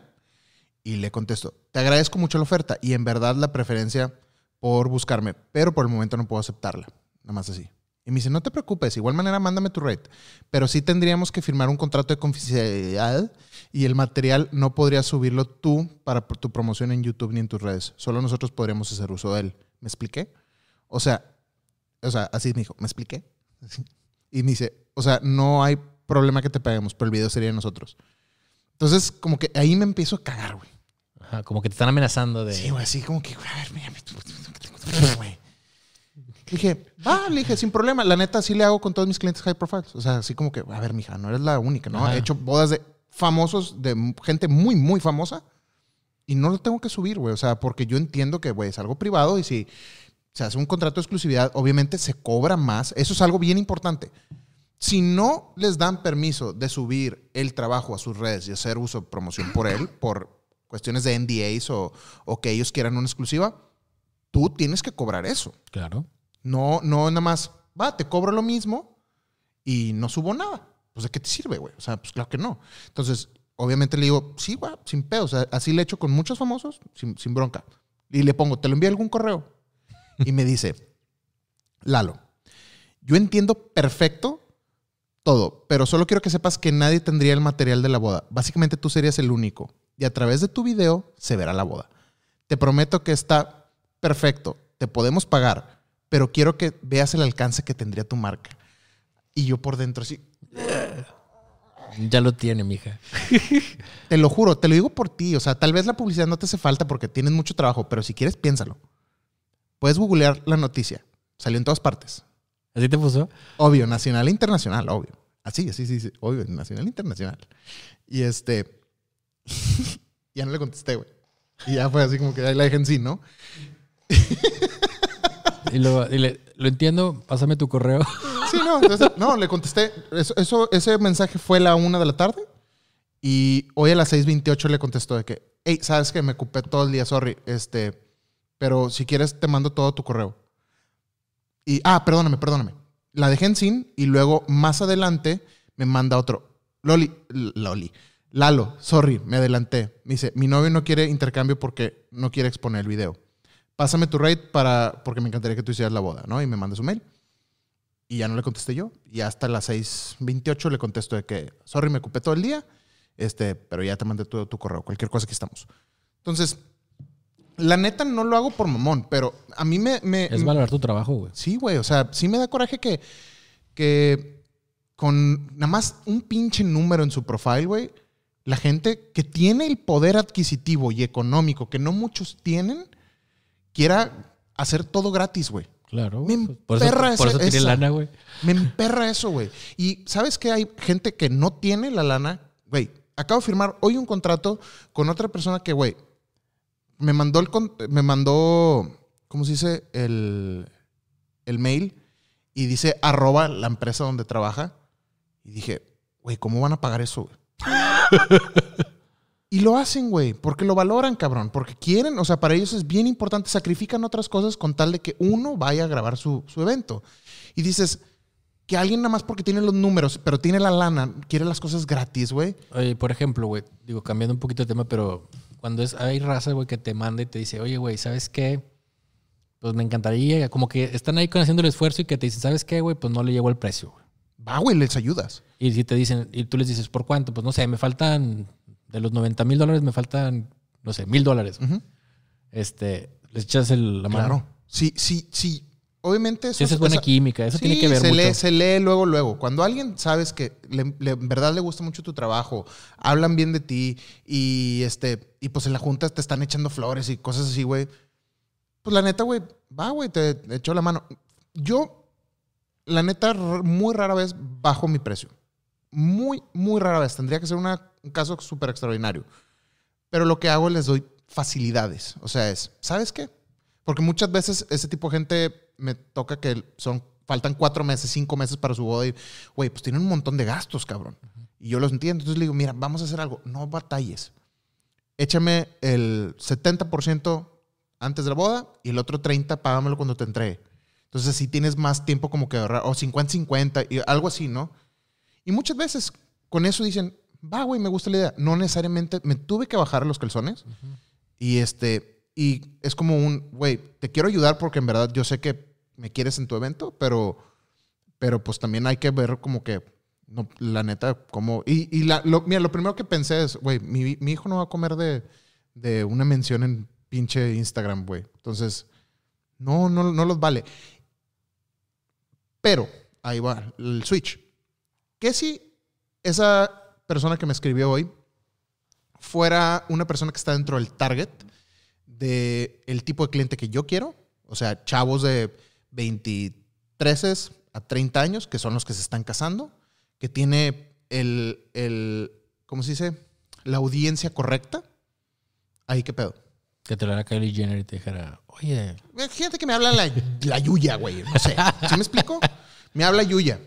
Y le contesto, te agradezco mucho la oferta y en verdad la preferencia por buscarme, pero por el momento no puedo aceptarla. Nada más así. Y me dice, no te preocupes, de igual manera mándame tu rate. Pero sí tendríamos que firmar un contrato de confidencialidad y el material no podrías subirlo tú para tu promoción en YouTube ni en tus redes. Solo nosotros podríamos hacer uso de él. ¿Me expliqué? O sea, o sea, así me dijo, ¿me expliqué? *laughs* Y me dice, o sea, no hay problema que te paguemos, pero el video sería de nosotros. Entonces, como que ahí me empiezo a cagar, güey. Ajá, como que te están amenazando de... Sí, güey, así como que, güey, a ver, mira, güey. Dije, va, le dije, sin problema. La neta, sí le hago con todos mis clientes high profiles. O sea, así como que, a ver, mija, no eres la única, ¿no? Ajá. He hecho bodas de famosos, de gente muy, muy famosa. Y no lo tengo que subir, güey. O sea, porque yo entiendo que, güey, es algo privado y si se hace un contrato de exclusividad, obviamente se cobra más. Eso es algo bien importante. Si no les dan permiso de subir el trabajo a sus redes y hacer uso, promoción por él, *clears throat* por cuestiones de NDAs o, o que ellos quieran una exclusiva, tú tienes que cobrar eso. Claro. No, no nada más, va, te cobro lo mismo y no subo nada. Pues de qué te sirve, güey. O sea, pues claro que no. Entonces, obviamente le digo, sí, güey, sin pedo. O sea, así le he hecho con muchos famosos, sin, sin bronca. Y le pongo, ¿te lo envío algún correo? Y me dice, Lalo, yo entiendo perfecto todo, pero solo quiero que sepas que nadie tendría el material de la boda. Básicamente tú serías el único. Y a través de tu video se verá la boda. Te prometo que está perfecto. Te podemos pagar, pero quiero que veas el alcance que tendría tu marca. Y yo por dentro así, *laughs* Ya lo tiene, mija. *laughs* te lo juro, te lo digo por ti. O sea, tal vez la publicidad no te hace falta porque tienes mucho trabajo, pero si quieres, piénsalo. Puedes googlear la noticia. Salió en todas partes. ¿Así te puso? Obvio, nacional e internacional, obvio. Así, así, sí, sí, obvio, nacional e internacional. Y este. *laughs* ya no le contesté, güey. Y ya fue así como que ahí la dejé en sí, ¿no? *laughs* Y luego, dile, lo entiendo, pásame tu correo. *laughs* Sí, no, entonces, no, le contesté. Eso, eso- ese mensaje fue a la una de la tarde. Y hoy a las 6.28 le contestó de que, hey, sabes que me ocupé todo el día, sorry. Este, pero si quieres te mando todo tu correo. Y, ah, perdóname, perdóname. La dejé en sin y luego más adelante me manda otro. Loli, Loli. Lalo, sorry, me adelanté. Me dice, mi novio no quiere intercambio porque no quiere exponer el video. Pásame tu rate para, porque me encantaría que tú hicieras la boda, ¿no? Y me manda su mail. Y ya no le contesté yo. Y hasta las 6.28 le contesto de que, sorry, me ocupé todo el día, este, pero ya te mandé tu, tu correo, cualquier cosa que estamos. Entonces, la neta no lo hago por mamón, pero a mí me... me Es valorar tu trabajo, güey. Sí, güey. O sea, sí me da coraje que, que con nada más un pinche número en su profile, güey, la gente que tiene el poder adquisitivo y económico que no muchos tienen, quiera hacer todo gratis, güey. Claro. Me. Por eso, emperra por eso tiene esa. lana, güey. Me emperra eso, güey. Y sabes que hay gente que no tiene la lana, güey. Acabo de firmar hoy un contrato con otra persona que, güey, me mandó el me mandó, ¿cómo se dice? El, el mail y dice arroba la empresa donde trabaja. Y dije, güey, ¿cómo van a pagar eso, *laughs* y lo hacen, güey, porque lo valoran, cabrón, porque quieren, o sea, para ellos es bien importante, sacrifican otras cosas con tal de que uno vaya a grabar su, su evento. Y dices, que alguien nada más porque tiene los números, pero tiene la lana, quiere las cosas gratis, güey. Por ejemplo, güey, digo, cambiando un poquito de tema, pero cuando es, hay raza, güey, que te manda y te dice, oye, güey, ¿sabes qué? Pues me encantaría, como que están ahí haciendo el esfuerzo y que te dicen, ¿sabes qué, güey? Pues no le llegó el precio, güey. Va, güey, les ayudas. Y si te dicen, y tú les dices, ¿por cuánto? Pues no sé, me faltan, de los 90 mil dólares, me faltan, no sé, mil dólares. Este, les echas el- la mano. Claro. Sí, sí, sí. Obviamente eso esa es buena química, eso Sí, tiene que ver se mucho. Lee, se lee luego, luego. Cuando alguien sabes que le- le- en verdad le gusta mucho tu trabajo, hablan bien de ti y este y pues en la junta te están echando flores y cosas así, güey. Pues la neta, güey, va, güey, te echó la mano. Yo, la neta, muy rara vez bajo mi precio. Muy, muy rara vez. Tendría que ser una- un caso súper extraordinario. Pero lo que hago les doy facilidades. O sea, es, ¿sabes qué? Porque muchas veces ese tipo de gente me toca que son, faltan cuatro meses, cinco meses para su boda y, güey, pues tienen un montón de gastos, cabrón. Y yo los entiendo. Entonces le digo, mira, vamos a hacer algo. No batalles. Échame el 70% antes de la boda y el otro 30% págamelo cuando te entregue. Entonces así tienes más tiempo como que ahorrar. O 50-50 y algo así, ¿no? Y muchas veces con eso dicen, va, güey, me gusta la idea. No necesariamente me tuve que bajar los calzones. Y este, y es como un, güey, te quiero ayudar porque en verdad yo sé que me quieres en tu evento, pero, pero pues también hay que ver como que, no, la neta, como, y, y la, lo, mira, lo primero que pensé es, güey, mi, mi hijo no va a comer de, de una mención en pinche Instagram, güey. Entonces, no, no, no los vale. Pero, ahí va, el switch. ¿Qué si esa persona que me escribió hoy fuera una persona que está dentro del target de el tipo de cliente que yo quiero? O sea, chavos de 23 a 30 años, que son los que se están casando, que tiene el, el ¿cómo se dice? La audiencia correcta. Ahí qué pedo. Que te lo haga Kylie Jenner y te dijera, oye, Fíjate que me habla la, la Yuya, güey. No sé. ¿Sí me explico? Me habla Yuya.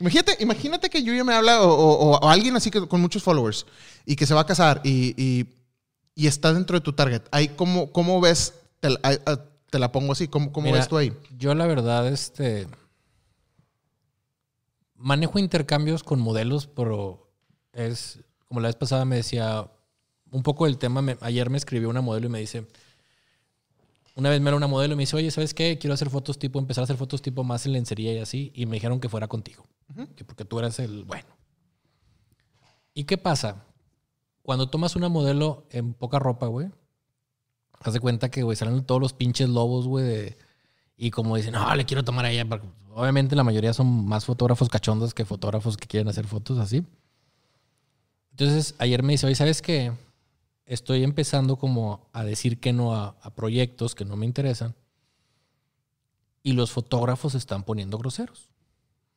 Imagínate, imagínate que Yuya me habla o, o- o alguien así que, con muchos followers y que se va a casar y, y- y está dentro de tu target. Ahí, ¿cómo, cómo ves? Te la, a- a- te la pongo así. ¿Cómo, cómo Mira, ves tú ahí? Yo la verdad, este... Manejo intercambios con modelos, pero es... Como la vez pasada me decía un poco del tema. me- ayer me escribió una modelo y me dice... Una vez me era una modelo y me dice, oye, ¿sabes qué? Quiero hacer fotos tipo, empezar a hacer fotos tipo más en lencería y así. Y me dijeron que fuera contigo. Que porque tú eras el bueno. ¿Y qué pasa? Cuando tomas una modelo en poca ropa, güey, haz de cuenta que, güey, salen todos los pinches lobos, güey, y como dicen, no, le quiero tomar a ella. Obviamente la mayoría son más fotógrafos cachondos que fotógrafos que quieren hacer fotos así. Entonces, ayer me dice, oye, ¿sabes qué? Estoy empezando como a decir que no a, a proyectos que no me interesan. Y los fotógrafos se están poniendo groseros.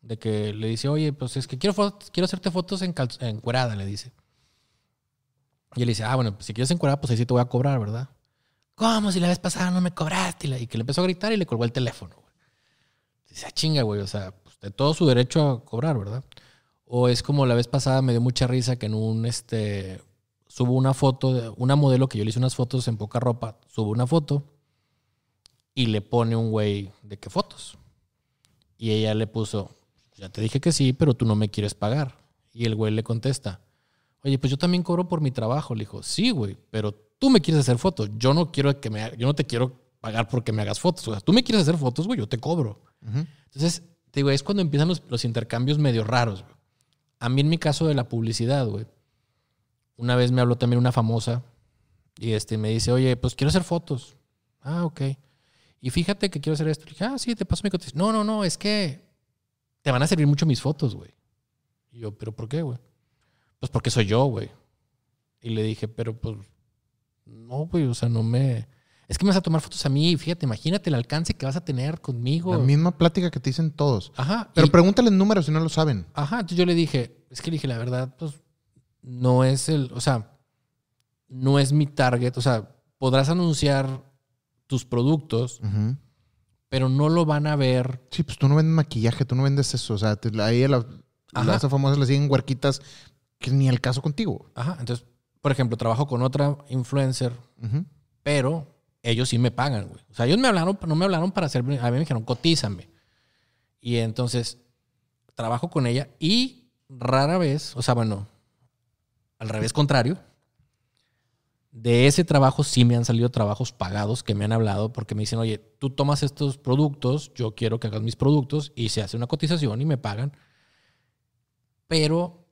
De que le dice, oye, pues es que quiero, quiero hacerte fotos en, calz- en cuerada, le dice. Y él dice, ah, bueno, pues si quieres encuadrar, pues ahí sí te voy a cobrar, ¿verdad? ¿Cómo? Si la vez pasada no me cobraste. Y, que le empezó a gritar y le colgó el teléfono. Dice, ah, chinga, güey. O sea, pues, de todo su derecho a cobrar, ¿verdad? O es como la vez pasada me dio mucha risa que en un, este, subo una foto, de una modelo que yo le hice unas fotos en poca ropa, subo una foto y le pone un güey de qué fotos. Y ella le puso, ya te dije que sí, pero tú no me quieres pagar. Y el güey le contesta, oye, pues yo también cobro por mi trabajo. Le dijo, sí, güey, pero tú me quieres hacer fotos. Yo no quiero que me, yo no te quiero pagar porque me hagas fotos. O sea, tú me quieres hacer fotos, güey, yo te cobro. Entonces, te digo, es cuando empiezan los, los intercambios medio raros. güey. A mí en mi caso de la publicidad, güey, una vez me habló también una famosa y este, me dice, oye, pues quiero hacer fotos. Ah, ok. Y fíjate que quiero hacer esto. Le dije, ah, sí, te paso mi cotización. No, no, no, es que te van a servir mucho mis fotos, güey. Y yo, ¿pero por qué, güey? Pues porque soy yo, güey. Y le dije, pero pues, no, güey, o sea, no me... Es que me vas a tomar fotos a mí, fíjate, imagínate el alcance que vas a tener conmigo. La misma plática que te dicen todos. Ajá. Pero y- pregúntale el número si no lo saben. Ajá, entonces yo le dije, es que le dije, la verdad, pues no es el, o sea, no es mi target, o sea, podrás anunciar tus productos, Ujú. Pero no lo van a ver. Sí, pues tú no vendes maquillaje, tú no vendes eso. O sea, te- ahí a la, a esas famosas le siguen huerquitas que ni al caso contigo. Ajá, entonces, por ejemplo, trabajo con otra influencer, pero ellos sí me pagan, güey. O sea, ellos me hablaron, no me hablaron para hacer, a mí me dijeron, cotízame. Y entonces, trabajo con ella y rara vez, o sea, bueno, al revés contrario, de ese trabajo sí me han salido trabajos pagados que me han hablado porque me dicen, oye, tú tomas estos productos, yo quiero que hagas mis productos y se hace una cotización y me pagan. Pero,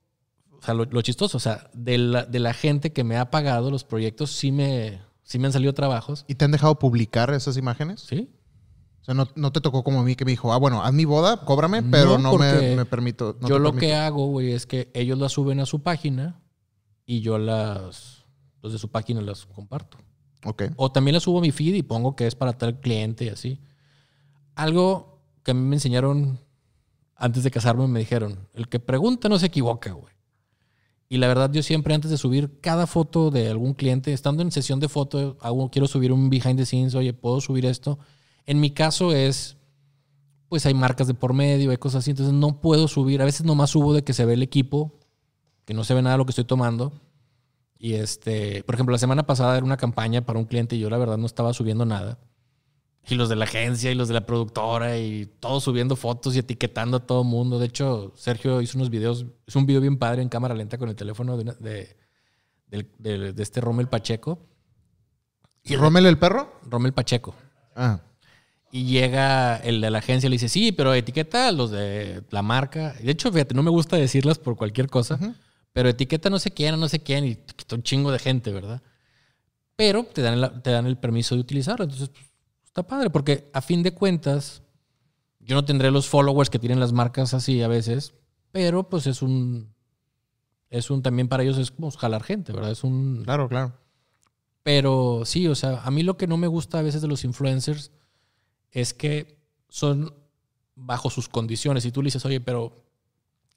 o sea, lo, lo chistoso, o sea, de la, de la gente que me ha pagado los proyectos sí me, sí me han salido trabajos. ¿Y te han dejado publicar esas imágenes? Sí. O sea, no, no te tocó como a mí que me dijo, ah, bueno, haz mi boda, cóbrame, pero No, no, me, me permito. no yo lo permito". que hago, güey, es que ellos las suben a su página y yo las, los de su página las comparto. Ok. O también las subo a mi feed y pongo que es para tal cliente y así. Algo que a mí me enseñaron antes de casarme, me dijeron, el que pregunta no se equivoca, güey. Y la verdad, yo siempre antes de subir cada foto de algún cliente, estando en sesión de foto, hago, quiero subir un behind the scenes, oye, ¿puedo subir esto? En mi caso es, pues hay marcas de por medio, hay cosas así, entonces no puedo subir. A veces nomás subo de que se ve el equipo, que no se ve nada de lo que estoy tomando. Y este, por ejemplo, la semana pasada era una campaña para un cliente y yo la verdad no estaba subiendo nada. Y los de la agencia y los de la productora y todos subiendo fotos y etiquetando a todo mundo. De hecho, Sergio hizo unos videos, es un video bien padre en cámara lenta con el teléfono de, una- de, de- de este Rommel Pacheco. ¿Y Rommel el perro? Rommel Pacheco. Ah. Y llega el de la agencia y le dice, sí, pero etiqueta a los de la marca. De hecho, fíjate, no me gusta decirlas por cualquier cosa. Pero etiqueta no sé quién, no sé quién, y quita un chingo de gente, ¿verdad? Pero te dan, la- te dan el permiso de utilizarlo. Entonces, pues, está padre, porque a fin de cuentas, yo no tendré los followers que tienen las marcas así a veces, pero pues es un. Es un también para ellos es como jalar gente, ¿verdad? Es un. Claro, claro. Pero sí, o sea, a mí lo que no me gusta a veces de los influencers es que son bajo sus condiciones. Y tú le dices, oye, pero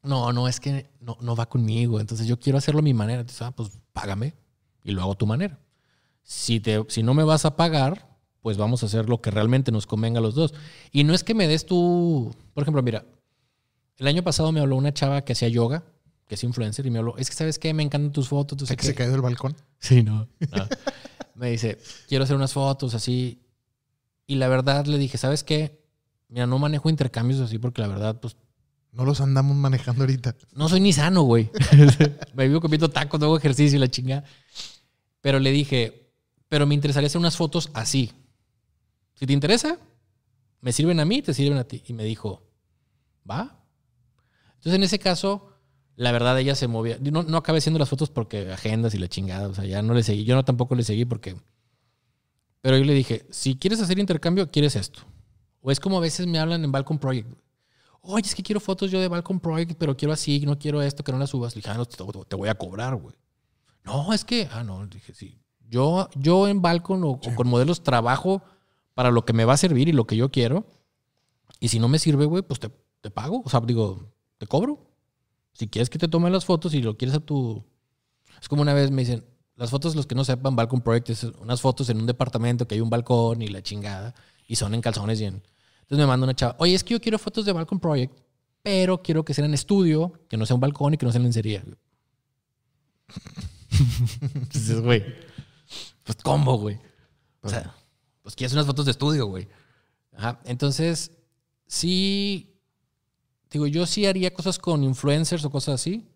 no, no, es que no, no va conmigo. Entonces yo quiero hacerlo a mi manera. Entonces, ah, pues págame y lo hago a tu manera. Si, te, si no me vas a pagar, pues vamos a hacer lo que realmente nos convenga a los dos. Y no es que me des tú, por ejemplo, mira, el año pasado me habló una chava que hacía yoga, que es influencer, y me habló, es que sabes qué, me encantan tus fotos. tú ¿Se, qué". se cayó del balcón? Sí, no. No. *laughs* Me dice, quiero hacer unas fotos así. Y la verdad le dije, ¿sabes qué? Mira, no manejo intercambios así porque la verdad, pues, No los andamos manejando ahorita. no soy ni sano, güey. *laughs* me vivo comiendo tacos, no hago ejercicio y la chinga. Pero le dije, pero me interesaría hacer unas fotos así. Si te interesa, me sirven a mí, te sirven a ti. Y me dijo, ¿va? Entonces, en ese caso, la verdad, ella se movía. No, no acabé haciendo las fotos porque agendas y la chingada. O sea, ya no le seguí. Yo no tampoco le seguí porque. Pero yo le dije, si quieres hacer intercambio, quieres esto. O es como a veces me hablan en Balcon Project. Oye, es que quiero fotos yo de Balcon Project, pero quiero así, no quiero esto, que no las subas. Le dije, ah, no, te, voy a cobrar, güey. No, es que, ah, no, dije, sí. Yo, yo en Balcon o, o con modelos trabajo para lo que me va a servir y lo que yo quiero. Y si no me sirve, güey, pues te, te pago. O sea, digo, te cobro. Si quieres que te tome las fotos y lo quieres a tu... Es como una vez me dicen, las fotos, los que no sepan, Balcon Project es unas fotos en un departamento que hay un balcón y la chingada, y son en calzones y en... Entonces me manda una chava, oye, es que yo quiero fotos de Balcon Project, pero quiero que sean en estudio, que no sea un balcón y que no sea en lencería. *laughs* Dices, güey, pues ¿cómo, güey? O sea, pues quieres unas fotos de estudio, güey. Ajá. Entonces, sí, digo, yo sí haría cosas con influencers o cosas así,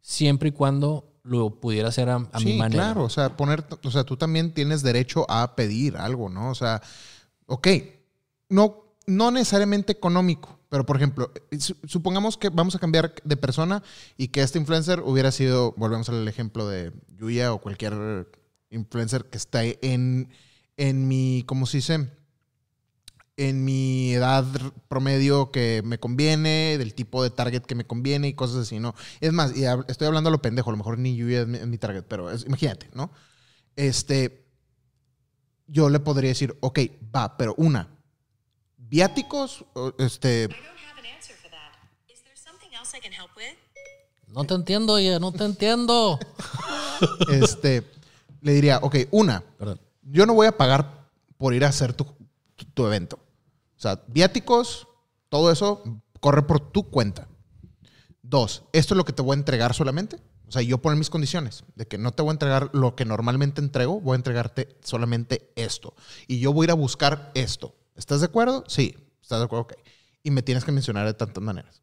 siempre y cuando lo pudiera hacer a, a mi sí, manera. claro. O sea, poner, o sea, tú también tienes derecho a pedir algo, ¿no? O sea, ok, no, no necesariamente económico, pero por ejemplo, eh, su- supongamos que vamos a cambiar de persona y que este influencer hubiera sido, volvemos al ejemplo de Yuya o cualquier influencer que está en, en mi, ¿cómo se dice? En mi edad promedio que me conviene, del tipo de target que me conviene y cosas así, ¿no? Es más, y estoy hablando a lo pendejo, a lo mejor ni Yuya es mi, target, pero imagínate, ¿no? Este, yo le podría decir, ok, va, pero una, viáticos, este? No te entiendo, ya, no te entiendo. *laughs* este, le diría, ok, una, Perdón. yo no voy a pagar por ir a hacer tu, tu- tu evento. O sea, viáticos, todo eso corre por tu cuenta. Dos, esto es lo que te voy a entregar solamente. O sea, yo poner mis condiciones de que no te voy a entregar lo que normalmente entrego, voy a entregarte solamente esto. Y yo voy a ir a buscar esto. ¿Estás de acuerdo? Sí. ¿Estás de acuerdo? Ok. Y me tienes que mencionar de tantas maneras.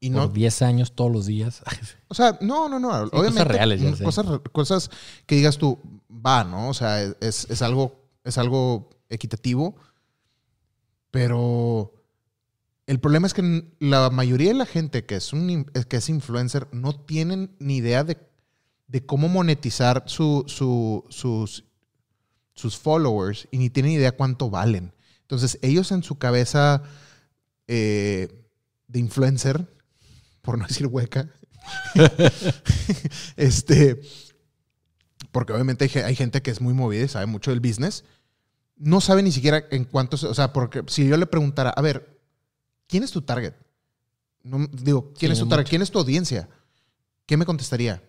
Y no, Por 10 años todos los días. *laughs* o sea, no, no, no. cosas Obviamente, reales, ya mm, sé. cosas, cosas que digas tú, va, ¿no? O sea, es, es algo, es algo equitativo. Pero el problema es que la mayoría de la gente que es, un, que es influencer no tienen ni idea de, de cómo monetizar su, su- sus, sus followers y ni tienen idea cuánto valen. Entonces, ellos en su cabeza eh, de influencer, por no decir hueca, *laughs* este, porque obviamente hay, ge- hay gente que es muy movida y sabe mucho del business, no sabe ni siquiera en cuánto, se- o sea, porque si yo le preguntara, a ver, ¿quién es tu target? No, digo, ¿quién Sí, es tu target? ¿Quién es tu audiencia? ¿Qué me contestaría?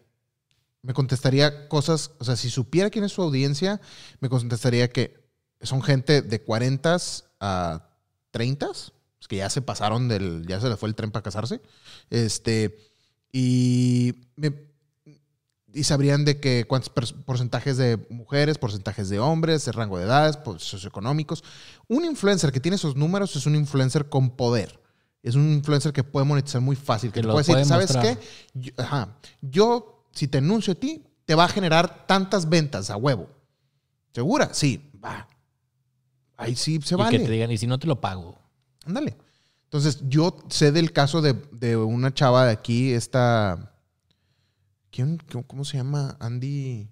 Me contestaría cosas, o sea, si supiera quién es su audiencia, me contestaría que son gente de 40 a 30, pues que ya se pasaron del, ya se les fue el tren para casarse. Este, y, me- y sabrían de que cuántos porcentajes de mujeres, porcentajes de hombres, el rango de edades, pues, socioeconómicos. Un influencer que tiene esos números es un influencer con poder. Es un influencer que puede monetizar muy fácil. Que, Que te lo puede decir, puede ¿sabes mostrar. qué? Yo, ajá, yo, si te anuncio a ti, te va a generar tantas ventas a huevo. ¿Segura? Sí, va. Ahí sí se y vale. que te digan, y si no te lo pago. Ándale. Entonces, yo sé del caso de, de una chava de aquí, esta. ¿Quién? ¿Cómo, se llama? Andy.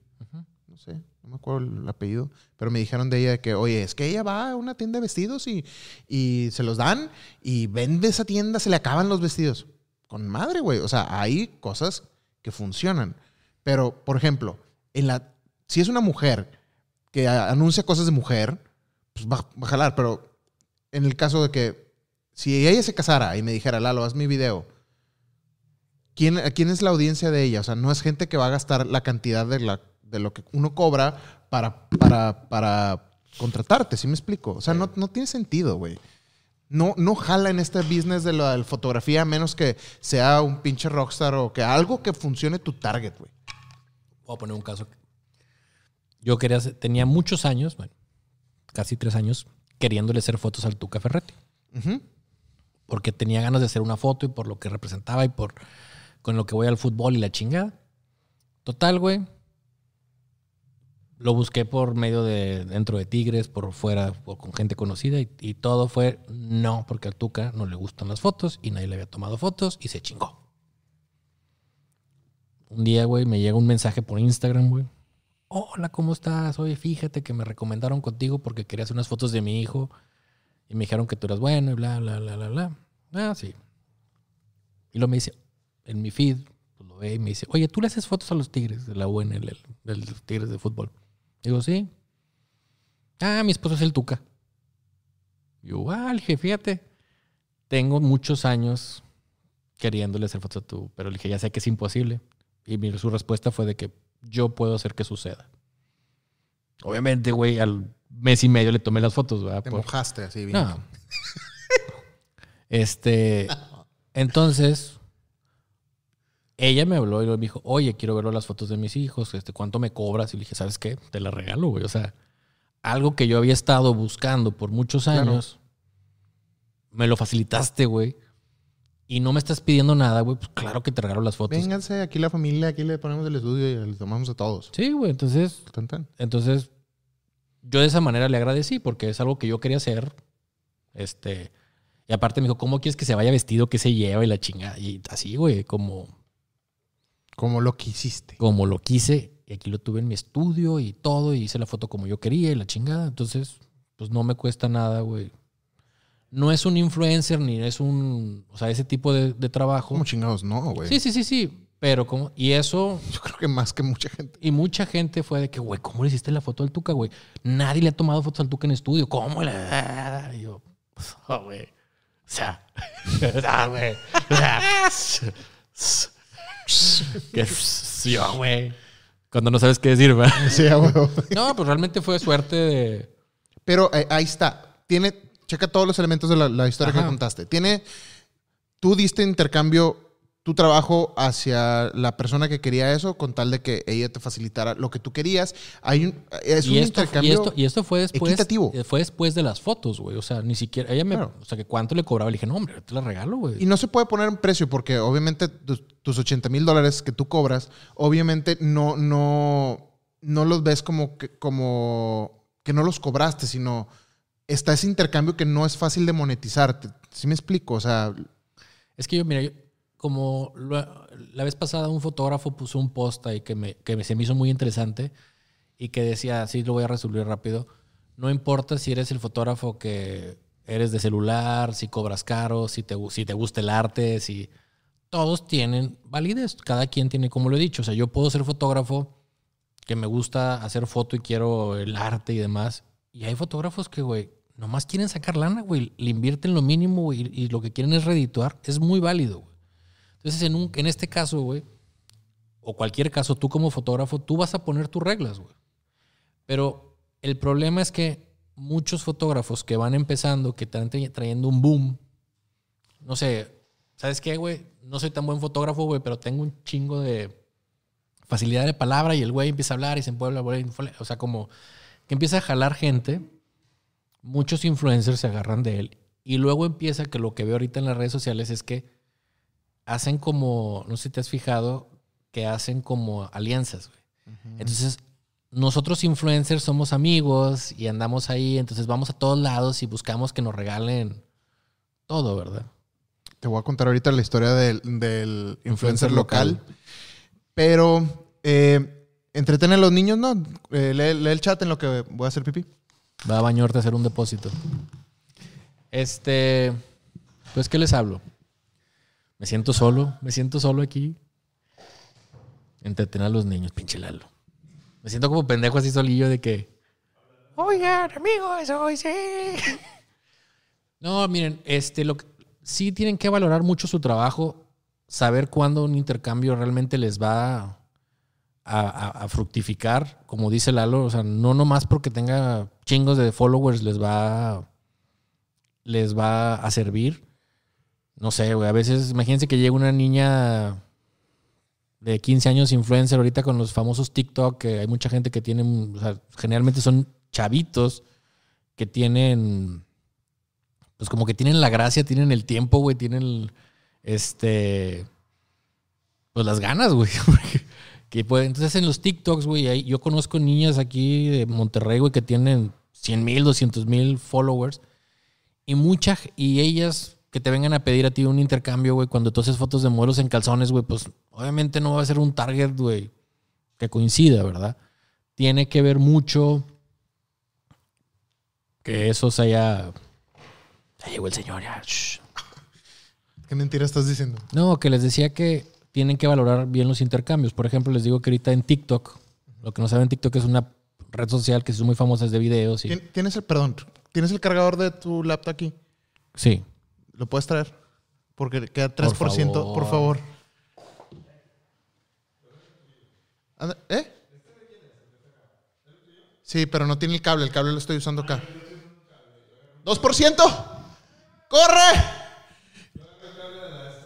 No sé, no me acuerdo el apellido. Pero me dijeron de ella que, oye, es que ella va a una tienda de vestidos y, y se los dan y vende esa tienda, se le acaban los vestidos. Con madre, güey. O sea, hay cosas que funcionan. Pero, por ejemplo, en la, si es una mujer que anuncia cosas de mujer, pues va, va a jalar. Pero en el caso de que si ella se casara y me dijera, Lalo, haz mi video, ¿quién, ¿quién es la audiencia de ella? O sea, no es gente que va a gastar la cantidad de, la, de lo que uno cobra para, para, para contratarte, ¿sí me explico? O sea, no, no tiene sentido, güey. No, no jala en este business de la fotografía a menos que sea un pinche rockstar o que algo que funcione tu target, güey. Voy a poner un caso. Yo quería, hacer- tenía muchos años, bueno, casi tres años, queriéndole hacer fotos al Tuca Ferretti. Ujú. Porque tenía ganas de hacer una foto y por lo que representaba y por con lo que voy al fútbol y la chingada. Total, güey. Lo busqué por medio de dentro de Tigres, por fuera, por- con gente conocida y, todo fue no, porque al Tuca no le gustan las fotos y nadie le había tomado fotos y se chingó. Un día, güey, me llega un mensaje por Instagram, güey. Hola, ¿cómo estás? Oye, fíjate que me recomendaron contigo porque quería hacer unas fotos de mi hijo y me dijeron que tú eras bueno y bla, bla, bla, bla, bla. Ah, sí. Y luego me dice, en mi feed, pues lo ve y me dice, oye, ¿tú le haces fotos a los Tigres de la UNL, de los Tigres de fútbol? Digo, sí. Ah, mi esposo es el Tuca. Yo, ah, dije, fíjate, tengo muchos años queriéndole hacer fotos a tu, pero le dije, ya sé que es imposible. Y mi- su respuesta fue de que, yo puedo hacer que suceda. Obviamente, güey, al mes y medio le tomé las fotos, ¿verdad? Te Por- mojaste así bien. no. *laughs* Este, entonces, ella me habló y me dijo, oye, quiero ver las fotos de mis hijos, este, ¿cuánto me cobras? Y le dije, ¿sabes qué? Te la regalo, güey. O sea, algo que yo había estado buscando por muchos Claro. años, me lo facilitaste, güey. Y no me estás pidiendo nada, güey. Pues claro que te regalo las fotos. Vénganse, aquí la familia, aquí le ponemos el estudio y le tomamos a todos. Sí, güey. Entonces, Tan, tan. entonces, yo de esa manera le agradecí porque es algo que yo quería hacer. Este, y aparte me dijo, ¿cómo quieres que se vaya vestido? ¿Qué se lleva? Y la chingada. Y así, güey, como, Como lo que hiciste. como lo quise. Y aquí lo tuve en mi estudio y todo. Y hice la foto como yo quería y la chingada. Entonces, pues no me cuesta nada, güey. No es un influencer ni es un, o sea, ese tipo de, de trabajo. Como chingados, no, güey. Sí, sí, sí, sí. Pero como, y eso, Yo creo que más que mucha gente. Y mucha gente fue de que, güey, ¿cómo le hiciste la foto al Tuca, güey? Nadie le ha tomado fotos al Tuca en estudio. ¿Cómo le.? Y yo, oh, güey. O sea, *laughs* ah, güey. O sea, *laughs* *laughs* que yo, güey. Cuando no sabes qué decir, ¿verdad? *laughs* Sí, huevo. No, pues realmente fue suerte de. Pero eh, ahí está. Tiene, checa todos los elementos de la, la historia Ajá. que contaste. Tiene, tú diste intercambio tu trabajo hacia la persona que quería eso con tal de que ella te facilitara lo que tú querías. Hay un, es un y, esto, y, intercambio. esto, y esto fue después. equitativo. eh, Fue después de las fotos, güey. O sea, ni siquiera. Ella me. Claro. O sea, que cuánto le cobraba. Le dije, no, hombre, te la regalo, güey. Y no se puede poner un precio porque obviamente tus, tus 80 mil dólares que tú cobras, obviamente no, no, no los ves como que, como que no los cobraste, sino está ese intercambio que no es fácil de monetizar. ¿Te- ¿Sí me explico? O sea, Es que yo, mira, yo- como la vez pasada un fotógrafo puso un post ahí que, me, que se me hizo muy interesante y que decía, sí, lo voy a resolver rápido, no importa si eres el fotógrafo que eres de celular, si cobras caro, si te, si te gusta el arte, si... Todos tienen validez, cada quien tiene, como lo he dicho, o sea, yo puedo ser fotógrafo que me gusta hacer foto y quiero el arte y demás, y hay fotógrafos que, güey, nomás quieren sacar lana, güey, le invierten lo mínimo güey, y lo que quieren es redituar, es muy válido, güey. Entonces, en, un, en este caso, güey, o cualquier caso, tú como fotógrafo, tú vas a poner tus reglas, güey. Pero el problema es que muchos fotógrafos que van empezando, que están tra- trayendo un boom, no sé, ¿sabes qué, güey? No soy tan buen fotógrafo, güey, pero tengo un chingo de facilidad de palabra y el güey empieza a hablar y se puede hablar. O sea, como que empieza a jalar gente, muchos influencers se agarran de él. Y luego empieza que lo que veo ahorita en las redes sociales es que hacen como, no sé si te has fijado, que hacen como alianzas, güey. Entonces, nosotros influencers somos amigos y andamos ahí, entonces vamos a todos lados y buscamos que nos regalen todo, ¿verdad? te voy a contar ahorita la historia del, del influencer Influencer local. local. Pero eh, entreten a los niños, ¿no? Eh, lee, lee el chat en lo que voy a hacer pipí. Va a bañarte a hacer un depósito. Este, pues, ¿qué les hablo? Me siento solo, me siento solo aquí. Entretener a los niños, pinche Lalo. Me siento como pendejo así solillo de que. Oigan, amigos, hoy sí. *laughs* No, miren, este, lo que, sí tienen que valorar mucho su trabajo, saber cuándo un intercambio realmente les va a, a- fructificar, como dice Lalo, o sea, no nomás porque tenga chingos de followers les va, les va a servir. No sé, güey, a veces, imagínense que llega una niña de 15 años influencer ahorita con los famosos TikTok, que hay mucha gente que tiene, o sea, generalmente son chavitos que tienen, pues como que tienen la gracia, tienen el tiempo, güey, tienen, este, pues las ganas, güey. *laughs* que puede- entonces en los TikToks, güey, yo conozco niñas aquí de Monterrey, güey, que tienen 100 mil, 200 mil followers y muchas, y ellas que te vengan a pedir a ti un intercambio, güey, cuando tú haces fotos de modelos en calzones, güey, pues obviamente no va a ser un target, güey, que coincida, ¿verdad? Tiene que ver mucho que eso se haya... Ya llegó el señor, ya. shh. ¿Qué mentira estás diciendo? No, que les decía que tienen que valorar bien los intercambios. Por ejemplo, les digo que ahorita en TikTok, lo que no saben, TikTok es una red social que es muy famosa es de videos. Y, ¿Tien- ¿Tienes el, perdón, ¿tienes el cargador de tu laptop aquí? sí. ¿Lo puedes traer? Porque queda 3%, por favor. favor. Anda, ¿Eh? Sí, pero no tiene el cable. El cable lo estoy usando acá. ¡2%! ¡Corre!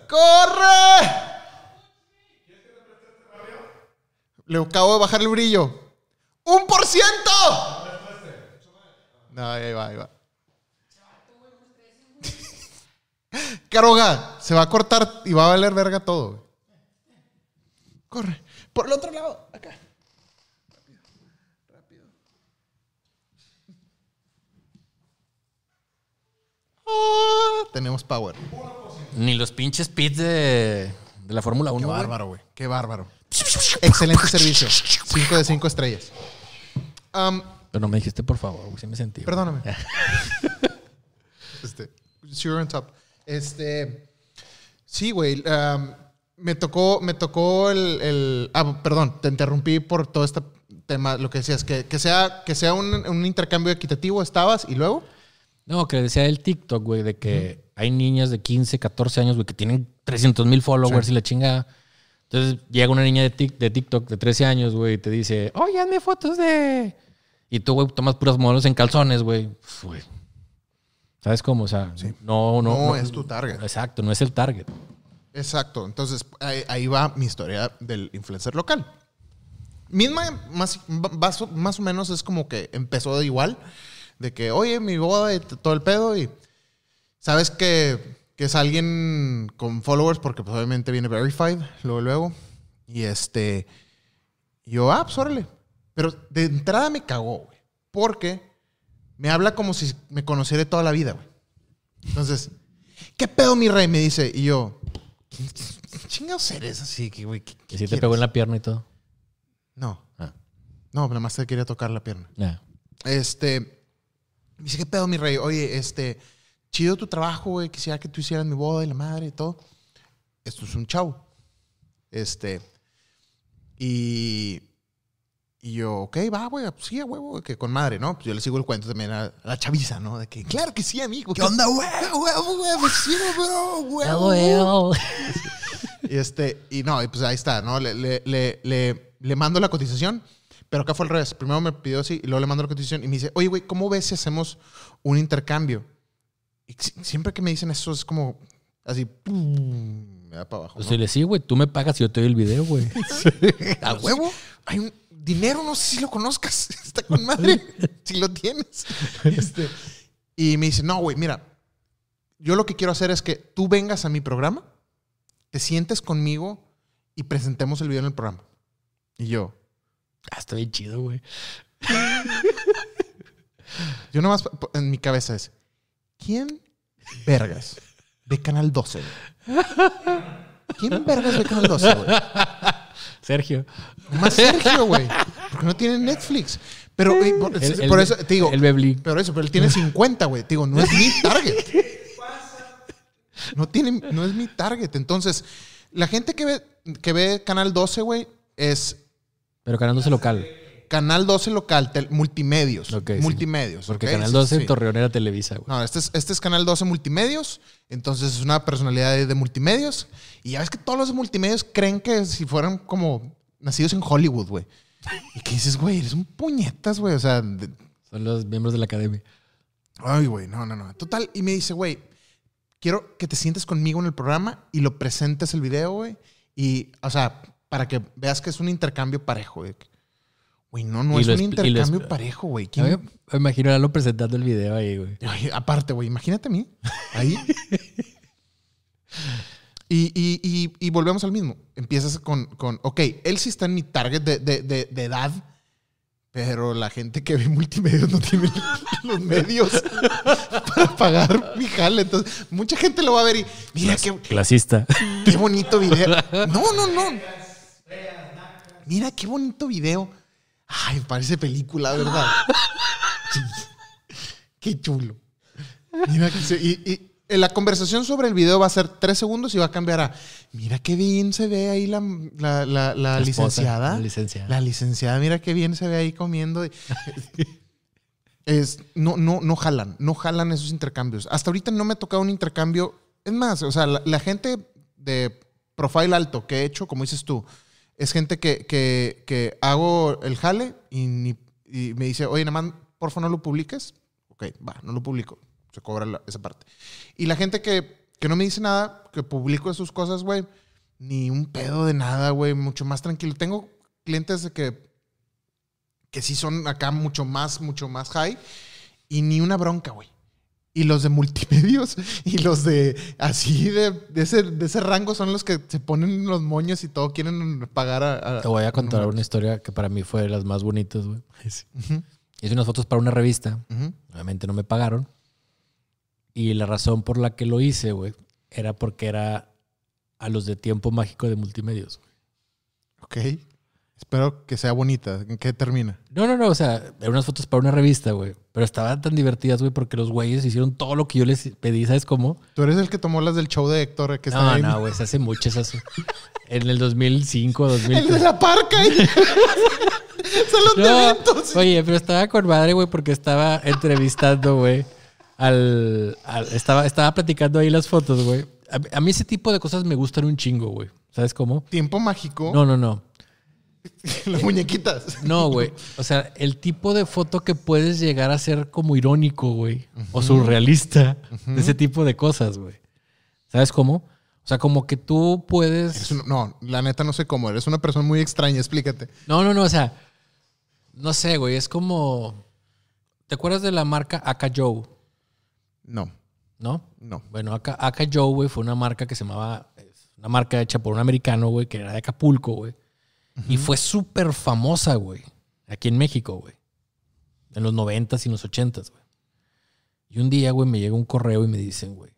¡Corre! Le acabo de bajar el brillo. ¡Un por ciento! No, ahí va, ahí va. Caroga, se va a cortar y va a valer verga todo. güey. Corre. Por el otro lado, acá. Ah, tenemos power. Ni los pinches pits de, de la Fórmula 1. Qué bárbaro, güey. Qué bárbaro. Excelente servicio. 5 de 5 estrellas. Um, Pero no me dijiste, por favor, güey. Sí me sentí. perdóname. *laughs* este, zero on top. Este, sí, güey. um, me tocó, me tocó el, el- ah, perdón, te interrumpí por todo este tema, lo que decías, que, que sea, que sea un, un intercambio equitativo, estabas y luego. No, que decía el TikTok, güey, de que hay niñas de 15, 14 años, güey, que tienen 300 mil followers y la chinga. Entonces llega una niña de, Tik- de TikTok de 13 años, güey, y te dice, oye, hazme fotos de... Y tú, güey, tomas puras modelos en calzones, güey. Pf, güey. ¿Sabes cómo? O sea, no, no, No es tu target. Exacto, no es el target. Exacto. Entonces, ahí, ahí va mi historia del influencer local. Misma, más, más, o menos es como que empezó de igual. De que, oye, mi boda y todo el pedo. Y sabes que, que es alguien con followers porque pues, obviamente viene verified luego, luego. Y este, yo, ah, pues órale. Pero de entrada me cagó, güey. Porque me habla como si me conociera de toda la vida, güey. Entonces, ¿qué pedo, mi rey? Me dice. Y yo, ¿qué qué chingados eres así? que, güey? ¿Qué- Y qué si te pegó en la pierna y todo. No, Ah, no, nada más te quería tocar la pierna. Este, me dice, ¿qué pedo, mi rey? Oye, este, chido tu trabajo, güey. Quisiera que tú hicieras mi boda y la madre y todo. Esto es un chavo. Este, y, y yo, ok, va, güey, pues sí, a huevo, que con madre, ¿no? Pues yo le sigo el cuento también a, la chaviza, ¿no? De que, claro que sí, amigo. ¿Qué onda, güey? *laughs* Huevo, güey, pues sí, bro, huevo. Y este, y no, y pues ahí está, ¿no? Le, le, le, le, le mando la cotización, pero acá fue al revés. Primero me pidió así, y luego le mando la cotización y me dice, oye, güey, ¿cómo ves si hacemos un intercambio? Y si- siempre que me dicen eso es como así, ¡pum! me da para abajo. Pues le sí, güey, tú me pagas y yo te doy el video, güey. *laughs* *laughs* ¿A huevo? Hay un dinero, no sé si lo conozcas. *laughs* Está con madre. *laughs* si lo tienes. Este, y me dice, no, güey, mira, yo lo que quiero hacer es que tú vengas a mi programa, te sientes conmigo y presentemos el video en el programa. Y yo, Ah, está bien chido, güey. *laughs* yo nomás en mi cabeza es, ¿quién vergas de Canal 12? güey? ¿Quién vergas de Canal 12, güey? Sergio. Más Sergio, güey. Porque no tiene Netflix. Pero güey, por, El- el por be- eso te digo. el Bebli. Pero eso, pero él tiene 50, güey. Te digo, no es mi *laughs* target. No, tiene, no es mi target. Entonces, la gente que ve, que ve Canal 12, güey, es Pero ganándose local. Canal 12 local, tel- multimedios. Sí. multimedios. Porque. Canal Sí, 12 sí. en Torreón era Televisa, güey. No, este es, este es Canal 12 Multimedios. Entonces es una personalidad de, de multimedios. Y ya ves que todos los de multimedios creen que si fueran como nacidos en Hollywood, güey. Y que dices, güey, eres un puñetas, güey. O sea, de- Son los miembros de la academia. ay, güey, no, no, no. Total. Y me dice, güey, quiero que te sientes conmigo en el programa y lo presentes el video, güey. Y, o sea, para que veas que es un intercambio parejo, güey. Güey, no, no Y es un intercambio parejo, güey. A ¿Quién- mí Me imagino a Lalo presentando el video ahí, güey. *laughs* Ay, aparte, güey, imagínate a mí. Ahí. *laughs* y, y- y- y volvemos al mismo. Empiezas con, con, ok, él sí está en mi target de, de- de- de edad, pero la gente que ve multimedios no tiene *laughs* los medios para pagar mi jale. Entonces, mucha gente lo va a ver y, mira qué, Clasista. qué bonito video. No, no, no. Mira qué bonito video. Ay, parece película, ¿verdad? Qué chulo. Mira que se- y, la conversación sobre el video va a ser tres segundos y va a cambiar a mira qué bien se ve ahí la, la, la- la licenciada. la licenciada. La licenciada, mira qué bien se ve ahí comiendo. Es, no, no, no jalan, no jalan esos intercambios. Hasta ahorita no me ha tocado un intercambio. Es más, o sea, la, la gente de profile alto que he hecho, como dices tú, es gente que, que, que hago el jale y, me dice, oye, nada más, porfa, no lo publiques. Ok, va, no lo publico. Se cobra esa parte. Y la gente que, que no me dice nada, que publico sus cosas, güey, ni un pedo de nada, güey, mucho más tranquilo. Tengo clientes de que, que sí son acá mucho más, mucho más high y ni una bronca, güey. Y los de multimedios *laughs* y los de así de, de ese, de ese rango son los que se ponen los moños y todo quieren pagar a... a- Te voy a contar una historia que para mí fue de las más bonitas, güey. Hice unas fotos para una revista. Obviamente no me pagaron. Y la razón por la que lo hice, güey, era porque era a los de tiempo mágico de multimedios. Ok. Espero que sea bonita. ¿En qué termina? No, no, no, o sea, eran unas fotos para una revista, güey. Pero estaban tan divertidas, güey, porque los güeyes hicieron todo lo que yo les pedí, ¿sabes cómo? Tú eres el que tomó las del show de Héctor que está No, ahí. no, güey, se hace mucho, se hace. *laughs* En el 2005, *laughs* El de 2003. la parca. ¿eh? Salón de No, eventos. oye, pero estaba con madre, güey, porque estaba entrevistando, güey, al, al- estaba, estaba platicando ahí las fotos, güey. A, a mí ese tipo de cosas me gustan un chingo, güey. ¿Sabes cómo? Tiempo mágico. No, no, no. *laughs* Las muñequitas. No, güey. O sea, el tipo de foto que puedes llegar a ser como irónico, güey. O surrealista. Ese tipo de cosas, güey. ¿Sabes cómo? O sea, como que tú puedes... Un- no, la neta no sé cómo. Eres una persona muy extraña. Explícate. No, no, no. O sea, no sé, güey. Es como... ¿Te acuerdas de la marca Aka Joe? No, ¿No? no. Bueno, Aka, Aka Joe, güey, fue una marca que se llamaba... Una marca hecha por un americano, güey, que era de Acapulco, güey. Y fue súper famosa, güey. Aquí en México, güey. En los noventas y en los ochentas, güey. Y un día, güey, me llega un correo y me dicen, güey.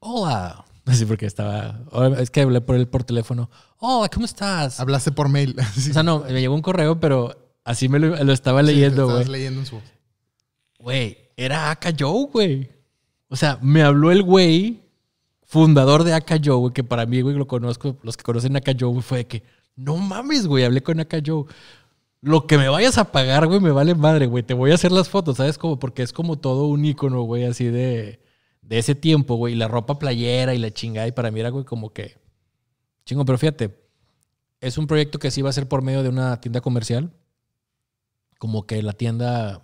Hola. *laughs* Así porque estaba... Es que hablé por él por teléfono. Hola, ¿cómo estás? Hablaste por mail. *laughs* Sí. O sea, no, me llegó un correo, pero así me lo, lo estaba Sí, leyendo, güey. estabas leyendo en su... Güey, era Aka Joe, güey. O sea, me habló el güey, fundador de Aka Joe, güey, que para mí, güey, lo conozco, los que conocen Aka Joe, güey, fue de que, no mames, güey, hablé con Aka Joe. Lo que me vayas a pagar, güey, me vale madre, güey. Te voy a hacer las fotos, ¿sabes? Porque es como todo un ícono, güey, así de, de ese tiempo, güey. Y la ropa playera y la chingada. Y para mí era, güey, como que... Chingo, pero fíjate. Es un proyecto que sí va a ser por medio de una tienda comercial. Como que la tienda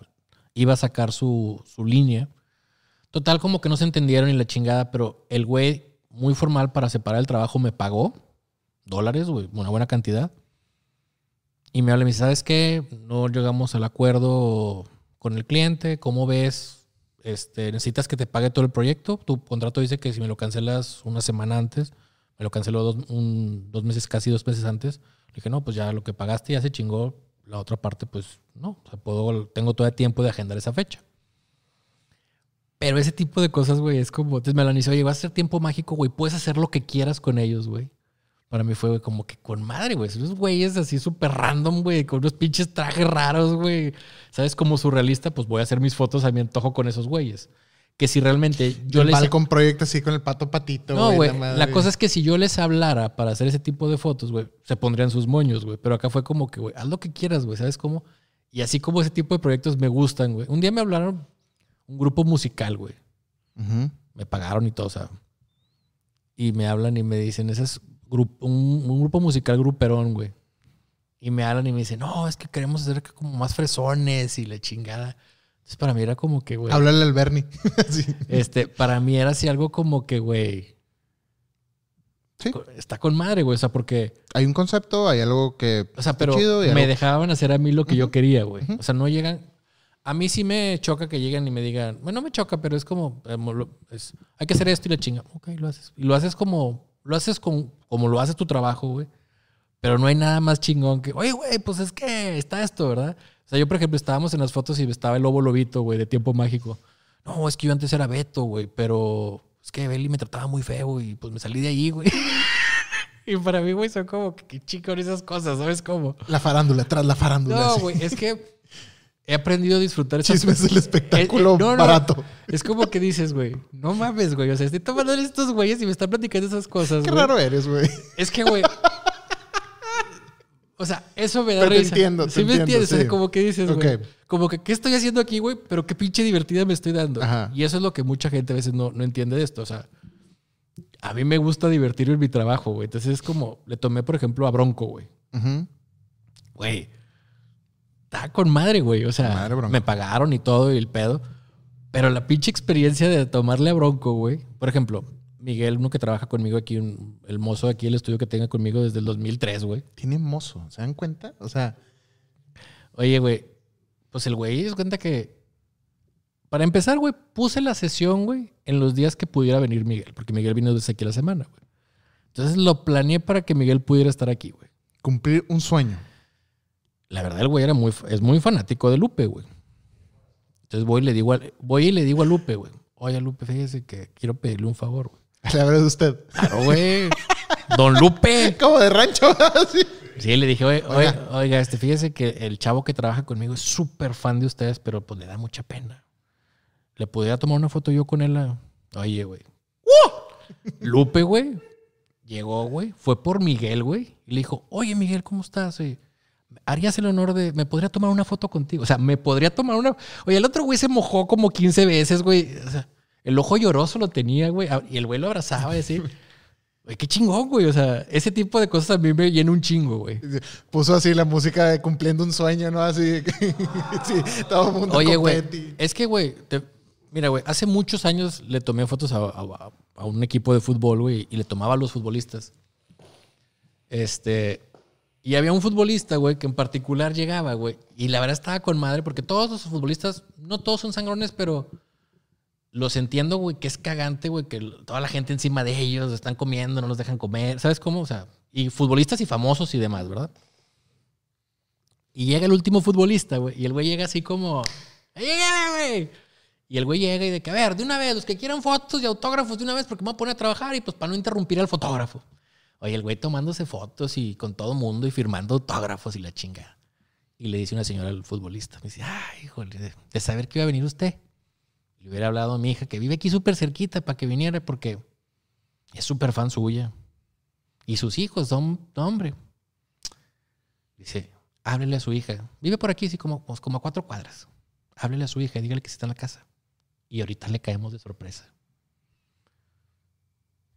iba a sacar su, su línea. Total, como que no se entendieron y la chingada, pero el güey, muy formal para separar el trabajo, me pagó dólares, güey, una buena cantidad. Y me habla y me dice, ¿sabes qué? No llegamos al acuerdo con el cliente, ¿cómo ves? Este, ¿Necesitas que te pague todo el proyecto? Tu contrato dice que si me lo cancelas una semana antes, me lo canceló dos, un- dos meses, casi dos meses antes. Le dije, no, pues ya lo que pagaste ya se chingó. La otra parte, pues no. Puedo, tengo todo el tiempo de agendar esa fecha. Pero ese tipo de cosas, güey, es como. Entonces me lo dice, oye, va a ser tiempo mágico, güey. Puedes hacer lo que quieras con ellos, güey. Para mí fue güey, como que con madre, güey. Esos güeyes así súper random, güey, con unos pinches trajes raros, güey. ¿Sabes? Como surrealista, pues voy a hacer mis fotos a mi antojo con esos güeyes. Que si realmente yo el les. Balcon Project así con el pato patito. No, güey. La cosa es que si yo les hablara para hacer ese tipo de fotos, güey, se pondrían sus moños, güey. Pero acá fue como que, güey, haz lo que quieras, güey. ¿Sabes cómo? Y así como ese tipo de proyectos me gustan, güey. Un día me hablaron un grupo musical, güey. Me pagaron y todo, o sea. Y me hablan y me dicen, ese es grup- un, un grupo musical gruperón, güey. Y me hablan y me dicen, no, es que queremos hacer como más fresones y la chingada. Entonces para mí era como que, güey. Háblale al Bernie. *laughs* sí. Este, para mí era así algo como que, güey. Sí. Está con madre, güey. O sea, porque. Hay un concepto, hay algo que O sea, pero chido y me algo- dejaban hacer a mí lo que yo quería, güey. O sea, no llegan. A mí sí me choca que lleguen y me digan, bueno, no me choca, pero es como, eh, es- hay que hacer esto y la chinga. Ok, lo haces. Y lo haces como, lo haces con, como lo haces tu trabajo, güey. Pero no hay nada más chingón que, oye, güey, pues es que está esto, ¿verdad? O sea, yo, por ejemplo, estábamos en las fotos y estaba el lobo lobito, güey, de tiempo mágico. No, es que yo antes era Beto, güey, pero es que Beli me trataba muy feo y pues me salí de ahí, güey. *laughs* y para mí, güey, son como que chingón esas cosas, ¿sabes cómo? La farándula, tras la farándula. No, sí. güey, es que he aprendido a disfrutar Chismes del espectáculo *laughs* Eh, eh, no, no, barato. Es como que dices, güey, no mames, güey. O sea, estoy tomando estos güeyes y me están platicando esas cosas. Qué güey. raro eres, güey. Es que, güey. O sea, eso me da Pero te risa. entiendo, te sí, me entiendo, entiendes. O sea, sí. como que dices, güey. Como que, ¿qué estoy haciendo aquí, güey? Pero qué pinche divertida me estoy dando. Ajá. Y eso es lo que mucha gente a veces no, no entiende de esto. O sea, a mí me gusta divertirme en mi trabajo, güey. Entonces es como, le tomé, por ejemplo, a Bronco, güey. Güey. Estaba con madre, güey. O sea, me pagaron y todo y el pedo. Pero la pinche experiencia de tomarle a Bronco, güey. Por ejemplo, Miguel, uno que trabaja conmigo aquí, un- el mozo de aquí, el estudio que tenga conmigo desde el 2003, güey. Tiene mozo, ¿se dan cuenta? O sea, Oye, güey, pues el güey se cuenta que. Para empezar, güey, puse la sesión, güey, en los días que pudiera venir Miguel, porque Miguel vino desde aquí la semana, güey. Entonces lo planeé para que Miguel pudiera estar aquí, güey. cumplir un sueño. La verdad, el güey era muy, es muy fanático de Lupe, güey. Entonces voy y le digo, a, voy y le digo a Lupe, güey. Oye, Lupe, fíjese que quiero pedirle un favor, güey. *laughs* La verdad de usted. Claro, güey. Don Lupe. *laughs* Como de rancho, *laughs* así. Sí, le dije, oye, Oiga. este, fíjese que el chavo que trabaja conmigo es súper fan de ustedes, pero pues le da mucha pena. ¿Le pudiera tomar una foto yo con él? a- Oye, güey. Lupe, güey. Llegó, güey. Fue por Miguel, güey. Y le dijo, oye, Miguel, ¿cómo estás? Oye, harías el honor de... ¿Me podría tomar una foto contigo? O sea, ¿me podría tomar una...? Oye, el otro güey se mojó como 15 veces, güey. O sea, el ojo lloroso lo tenía, güey. Y el güey lo abrazaba y así. *laughs* Güey, qué chingón, güey. O sea, ese tipo de cosas a mí me llena un chingo, güey. Puso así la música de cumpliendo un sueño, ¿no? Así. *laughs* sí, todo el mundo Oye, güey, es que, güey, te- mira, güey, hace muchos años le tomé fotos a, a- a un equipo de fútbol, güey, y le tomaba a los futbolistas. Este, y había un futbolista, güey, que en particular llegaba, güey, y la verdad estaba con madre, porque todos los futbolistas, no todos son sangrones, pero los entiendo, güey, que es cagante, güey, que toda la gente encima de ellos están comiendo, no los dejan comer, ¿sabes cómo? O sea, y futbolistas y famosos y demás, ¿verdad? Y llega el último futbolista, güey, y el güey llega así como, ¡Llega, güey! Y el güey llega y de que, a ver, de una vez, los que quieran fotos y autógrafos de una vez, porque me voy a poner a trabajar y pues para no interrumpir al fotógrafo. Oye, el güey tomándose fotos y con todo mundo y firmando autógrafos y la chingada. Y le dice una señora al futbolista, me dice, ay, híjole, de, saber que iba a venir usted. Le hubiera hablado a mi hija que vive aquí súper cerquita para que viniera porque es súper fan suya. Y sus hijos son, hombre. Dice, háblele a su hija. Vive por aquí, sí, como, pues, como a cuatro cuadras. Háblele a su hija y dígale que está en la casa. Y ahorita le caemos de sorpresa.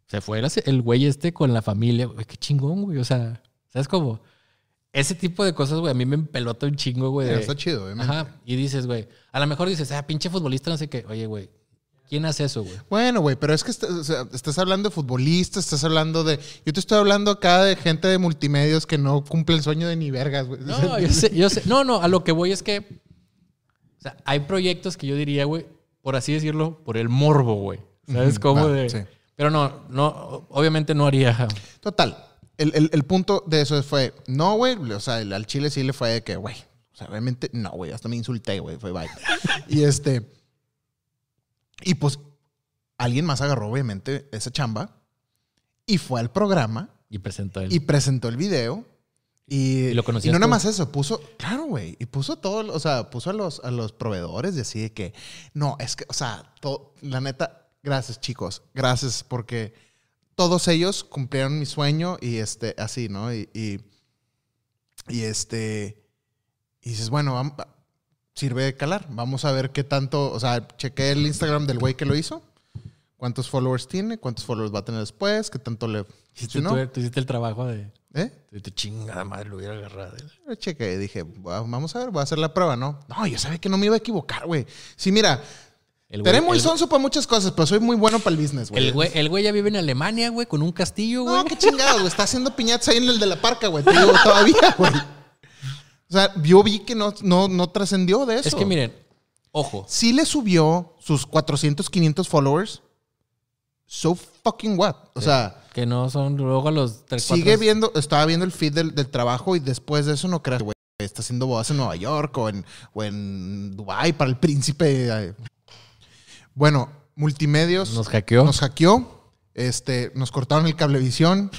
Se fue el, güey este con la familia. Güey, qué chingón, güey. O sea, ¿sabes cómo? Ese tipo de cosas, güey, a mí me empelota un chingo, güey. de- Está chido. Ajá. Y dices, güey, a lo mejor dices, ah, pinche futbolista, no sé qué. Oye, güey, ¿quién hace eso, güey? Bueno, güey, pero es que est- o sea, estás hablando de futbolistas, estás hablando de. Yo te estoy hablando acá de gente de multimedios que no cumple el sueño de ni vergas, güey. No, yo sé, yo sé. No, no, a lo que voy es que. O sea, hay proyectos que yo diría, güey, por así decirlo, por el morbo, güey. ¿Sabes cómo va, de.? sí. Pero no, no, obviamente no haría. Total. El, el- el punto de eso fue, no, güey, o sea, el- al Chile sí le fue de que, güey, o sea, realmente, no, güey, hasta me insulté, güey, fue bye. *laughs* y este, y pues, alguien más agarró, obviamente, esa chamba y fue al programa Y presentó el. y presentó el video. Y, ¿Y lo conocías y no nada más eso, puso, claro, güey, y puso todo, o sea, puso a los, a los proveedores y así de que, no, es que, o sea, to- la neta, gracias chicos, gracias porque todos ellos cumplieron mi sueño y este, así, ¿no? Y, y, y este, y dices, bueno, sirve de calar, vamos a ver qué tanto, o sea, chequé el Instagram del güey que lo hizo, cuántos followers tiene, cuántos followers va a tener después, qué tanto le Hiciste, tú, tú hiciste el trabajo de. ¿eh? de tu chingada madre, lo hubiera agarrado. Lo chequé, dije, "Va- vamos a ver, voy a hacer la prueba, ¿no? No, yo sabía que no me iba a equivocar, güey. Sí, mira, El muy el- sonso para muchas cosas, pero soy muy bueno para el business, güey. El güey, el güey ya vive en Alemania, güey, con un castillo, güey. No, qué chingada, güey. Está haciendo piñatas ahí en el de la parca, güey. Te digo, todavía, *laughs* güey. O sea, yo vi que no, no, no trascendió de eso. es que miren, ojo. Sí le subió sus 400, 500 followers. So fucking what? O sea, Que no son luego los tres, sigue cuatro- viendo, estaba viendo el feed del, del trabajo y después de eso no creas, güey. Está haciendo bodas en Nueva York o en, o en Dubai para el príncipe. eh. Bueno, multimedios Nos hackeó. nos hackeó. Este, nos cortaron el cablevisión.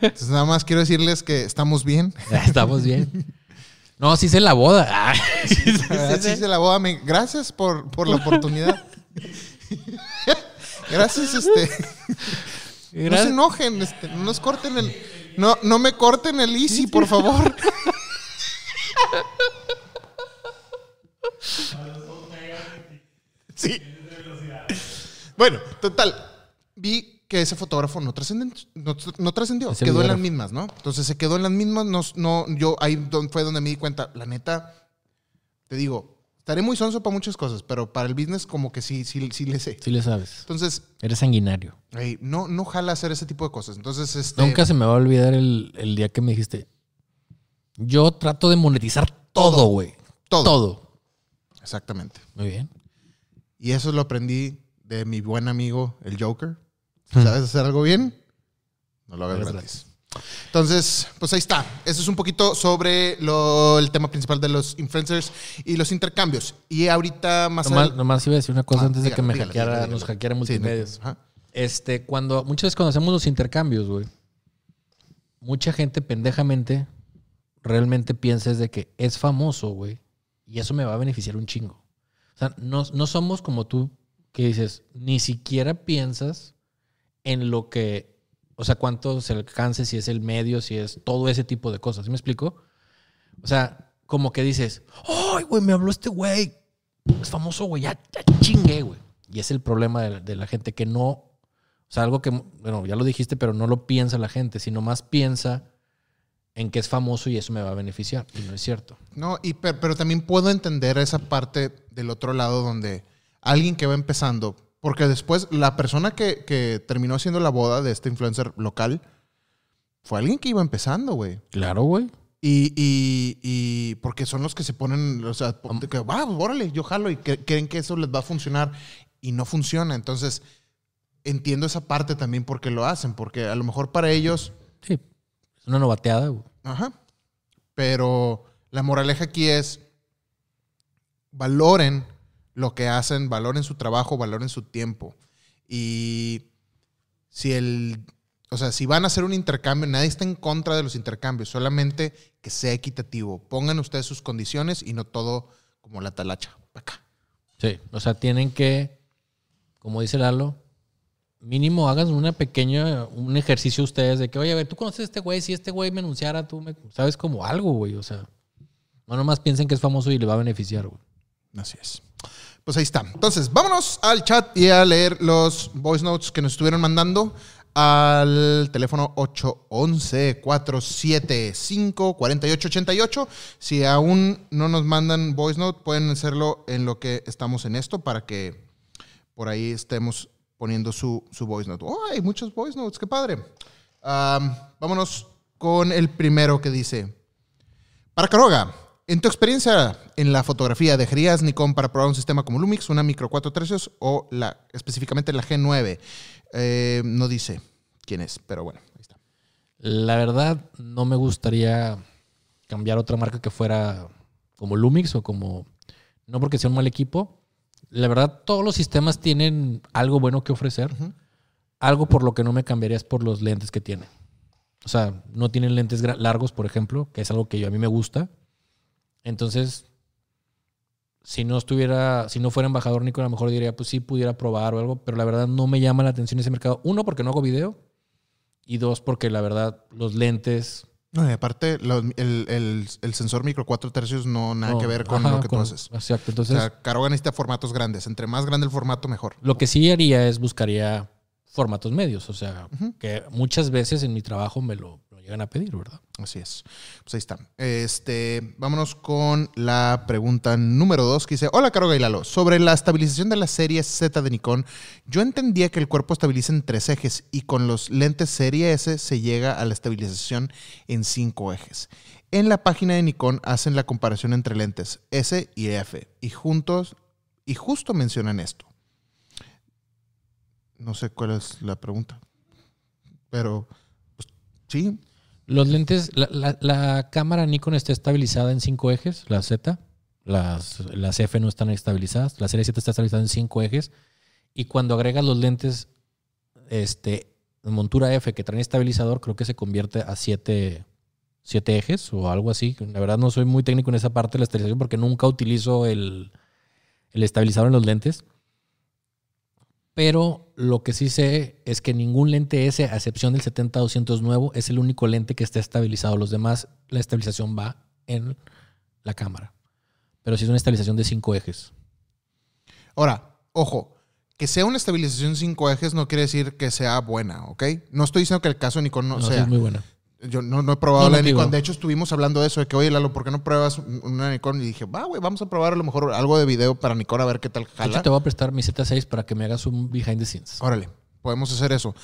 Entonces, nada más quiero decirles que estamos bien. *laughs* Estamos bien. No, sí sé la boda. *laughs* Ah, sí, sí, sí, hice la boda. Gracias por, por la oportunidad. *laughs* Gracias, este. No se enojen, este, no nos corten el. No, no me corten el easy, por favor. Sí. Bueno, total. Vi que ese fotógrafo no trascendió, no, no trascendió, Ese quedó en las mismas, ¿no? Entonces se quedó en las mismas, no, no, yo ahí fue donde me di cuenta, la neta, te digo, estaré muy sonso para muchas cosas, pero para el business como que sí, sí, sí le sé. Sí le sabes. Entonces, Eres sanguinario. no, no jala hacer ese tipo de cosas. Entonces, este... Nunca se me va a olvidar el, el día que me dijiste, yo trato de monetizar todo, güey. Todo. Todo. Exactamente. Muy bien. Y eso lo aprendí de mi buen amigo, el Joker. ¿Sabes hacer algo bien? No lo hagas gratis. Entonces, pues ahí está. Eso es un poquito sobre lo- el tema principal de los influencers y los intercambios. Y ahorita más Nomás, adel- nomás iba a decir una cosa Ah, antes de que me dígalo, hackeara, dígalo, nos hackeara Sí, multimedios. ajá. Este, cuando, muchas veces cuando hacemos los intercambios, güey, mucha gente pendejamente realmente piensa es de que es famoso, güey, y eso me va a beneficiar un chingo. O sea, no, no somos como tú que dices, ni siquiera piensas en lo que, o sea, cuánto se alcance, si es el medio, si es todo ese tipo de cosas. ¿Sí me explico? O sea, como que dices, ¡ay, güey, me habló este güey! Es famoso, güey, ya, chingué, güey. Y es el problema de, la gente que no, o sea, algo que, bueno, ya lo dijiste, pero no lo piensa la gente, sino más piensa en que es famoso y eso me va a beneficiar. Y no es cierto. No, y per- pero, también puedo entender esa parte del otro lado donde alguien que va empezando, porque después la persona que, que terminó haciendo la boda de este influencer local fue alguien que iba empezando, güey. Claro, güey. Y, y, y porque son los que se ponen, o sea, que, va, órale, yo jalo y que- creen que eso les va a funcionar y no funciona. Entonces, entiendo esa parte también porque lo hacen, porque a lo mejor para ellos, Sí. Es una novateada, güey. ajá, pero la moraleja aquí es, valoren lo que hacen, valoren su trabajo, valoren su tiempo. Y si el, o sea, si van a hacer un intercambio, nadie está en contra de los intercambios, solamente que sea equitativo. Pongan ustedes sus condiciones y no todo como la talacha. acá. Sí. O sea, tienen que, como dice Lalo, mínimo hagan una pequeña, un ejercicio ustedes de que, oye, a ver, tú conoces a este güey, si este güey me anunciara, tú me, sabes como algo, güey. O sea, no nomás piensen que es famoso y le va a beneficiar, güey. Así es. Pues ahí está. Entonces, vámonos al chat y a leer los voice notes que nos estuvieron mandando al teléfono 811-475-4888. Si aún no nos mandan voice note, pueden hacerlo en lo que estamos en esto para que por ahí estemos poniendo su, su voice note. ¡Oh, hay muchos voice notes! ¡Qué padre! Vámonos con el primero que dice... Para Caroga, en tu experiencia en la fotografía, ¿dejarías Nikon para probar un sistema como Lumix, una Micro 4 tercios o la, específicamente la G9? Eh, no dice quién es, pero bueno, ahí está. La verdad, no me gustaría cambiar otra marca que fuera como Lumix o como. No porque sea un mal equipo. La verdad, todos los sistemas tienen algo bueno que ofrecer. Algo por lo que no me cambiaría es por los lentes que tiene. O sea, no tienen lentes largos, por ejemplo, que es algo que yo, a mí me gusta. Entonces, si no estuviera, si no fuera embajador Nico, a lo mejor diría, pues sí, pudiera probar o algo, pero la verdad no me llama la atención ese mercado. Uno, porque no hago video. Y dos, porque la verdad, los lentes. No, y aparte, lo- el, el- el sensor Micro 4 tercios no nada no, que ver con ajá, lo que con- tú haces. Exacto. O Entonces, sea, Caroga necesita formatos grandes. Entre más grande el formato, mejor. lo que sí haría es buscaría formatos medios. O sea, que muchas veces en mi trabajo me lo llegan a pedir, ¿verdad? Así es. Pues ahí está. Este, vámonos con la pregunta número dos que dice, hola Caro Gailalo, sobre la estabilización de la serie Z de Nikon, yo entendía que el cuerpo estabiliza en tres ejes y con los lentes serie S se llega a la estabilización en cinco ejes. En la página de Nikon hacen la comparación entre lentes S y F y juntos y justo mencionan esto. No sé cuál es la pregunta, pero pues, sí, Los lentes, la, la- la cámara Nikon está estabilizada en cinco ejes, la Z. Las, las F no están estabilizadas. La serie 7 está estabilizada en cinco ejes. Y cuando agregas los lentes este, montura F que traen estabilizador, creo que se convierte a siete, siete ejes o algo así. La verdad no soy muy técnico en esa parte de la estabilización porque nunca utilizo el, el estabilizador en los lentes. Pero lo que sí sé es que ningún lente S, a excepción del 70-200 nuevo, es el único lente que está estabilizado. Los demás, la estabilización va en la cámara. Pero sí es una estabilización de cinco ejes. Ahora, ojo, que sea una estabilización cinco ejes no quiere decir que sea buena, ¿ok? No estoy diciendo que el caso de Nikon no, No, sí sea. es muy buena. Yo no, no he probado No, la digo. Nikon. De hecho, estuvimos hablando de eso, de que, oye, Lalo, ¿por qué no pruebas un- una Nikon? Y dije, va, güey, vamos a probar a lo mejor algo de video para Nikon a ver qué tal jala. te voy a prestar mi Z6 para que me hagas un behind the scenes. Órale, podemos hacer eso.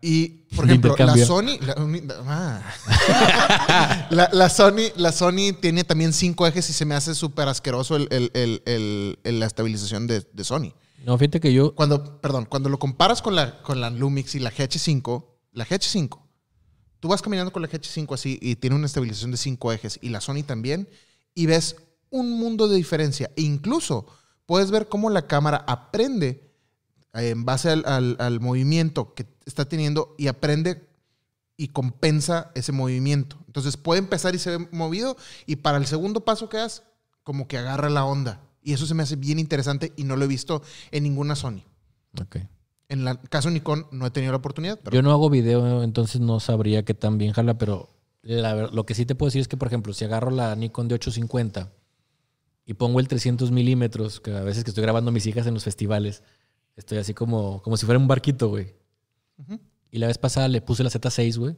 Y, *laughs* por ejemplo, la. Sony. La, ah. *laughs* La- la Sony. La Sony tiene también cinco ejes y se me hace súper asqueroso el- la estabilización de, de Sony. No, fíjate que yo. Cuando, perdón, cuando lo comparas con la, con la Lumix y la GH5, la GH5, tú vas caminando con la GH5 así y tiene una estabilización de cinco ejes y la Sony también y ves un mundo de diferencia. E incluso puedes ver cómo la cámara aprende eh, en base al, movimiento que está teniendo y aprende y compensa ese movimiento. Entonces puede empezar y se ve movido y para el segundo paso que das, como que agarra la onda. Y eso se me hace bien interesante y no lo he visto en ninguna Sony. Ok. En el caso Nikon no he tenido la oportunidad, pero Yo no hago video, entonces no sabría qué tan bien jala, pero la lo que sí te puedo decir es que, por ejemplo, si agarro la Nikon de 850 y pongo el 300 milímetros, que a veces que estoy grabando a mis hijas en los festivales, estoy así como, como si fuera un barquito, güey. Y la vez pasada le puse la Z6, güey,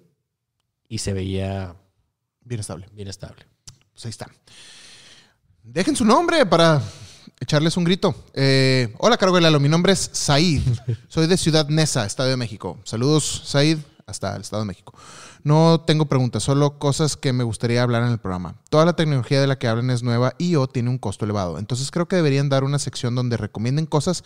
y se veía bien estable. bien estable. Pues ahí está. Dejen su nombre para echarles un grito. Eh, hola, Caro Lalo. Mi nombre es Said. *laughs* Soy de Ciudad Neza, Estado de México. Saludos, Said, hasta el Estado de México. No tengo preguntas, solo cosas que me gustaría hablar en el programa. Toda la tecnología de la que hablan es nueva y o tiene un costo elevado. Entonces creo que deberían dar una sección donde recomienden cosas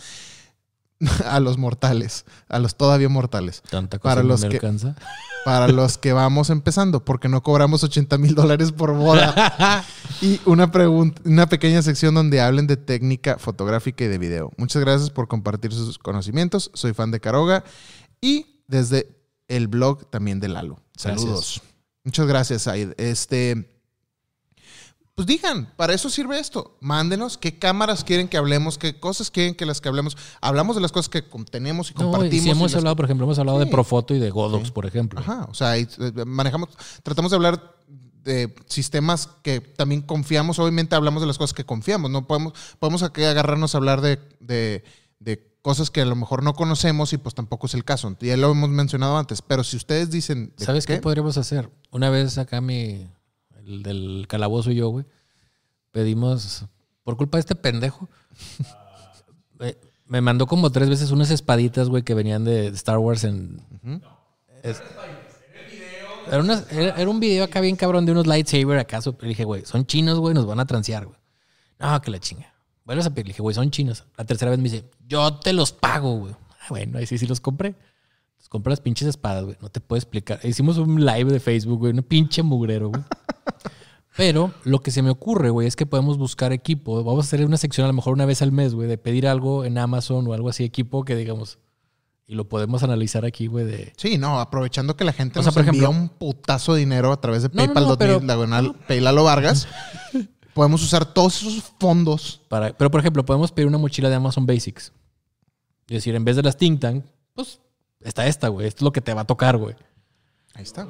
*laughs* a los mortales, a los todavía mortales. Tanta cosa Para no los me que- alcanza. *laughs* para los que vamos empezando, porque no cobramos 80 mil dólares por boda. *laughs* y una, pregunta, una pequeña sección donde hablen de técnica fotográfica y de video. Muchas gracias por compartir sus conocimientos. Soy fan de Caroga y desde el blog también de Lalo. Saludos. Gracias. Muchas gracias, Said. Este. Pues digan, para eso sirve esto. Mándenos qué cámaras quieren que hablemos, qué cosas quieren que las que hablemos. Hablamos de las cosas que tenemos y No, y compartimos. si y hemos las- hablado, por ejemplo, hemos hablado Sí. de Profoto y de Godox, por ejemplo. Ajá, o sea, eh, manejamos, tratamos de hablar de sistemas que también confiamos, obviamente hablamos de las cosas que confiamos, no podemos, podemos aquí agarrarnos a hablar de, de- de cosas que a lo mejor no conocemos y pues tampoco es el caso, ya lo hemos mencionado antes, pero si ustedes dicen... ¿de ¿Sabes qué? podríamos hacer? Una vez acá mi, el del calabozo y yo, güey, pedimos, por culpa de este pendejo, *laughs* eh, me mandó como tres veces unas espaditas, güey, que venían de Star Wars en... es- era, unas- era- era un video acá bien cabrón de unos lightsaber acaso. Le dije, güey, son chinos, güey, nos van a transear, güey. No, que la chinga. Vuelves a pedir. Le dije, güey, son chinos. La tercera vez me dice, yo te los pago, güey. Ah, bueno, ahí sí, sí los compré. Los compré las pinches espadas, güey. No te puedo explicar. Hicimos un live de Facebook, güey. Un pinche mugrero, güey. *laughs* Pero lo que se me ocurre, güey, es que podemos buscar equipo. Vamos a hacer una sección a lo mejor una vez al mes, güey, de pedir algo en Amazon o algo así, equipo que digamos. Y lo podemos analizar aquí, güey, de. Sí, no, aprovechando que la gente O sea, nos por envía ejemplo- un putazo de dinero a través de No, no, no, pero- diagonal Paylalo Vargas, *laughs* podemos usar todos esos fondos. Para, pero, por ejemplo, podemos pedir una mochila de Amazon Basics. Es decir, en vez de las Think Tank, pues está esta, güey. Esto es lo que te va a tocar, güey. Ahí está.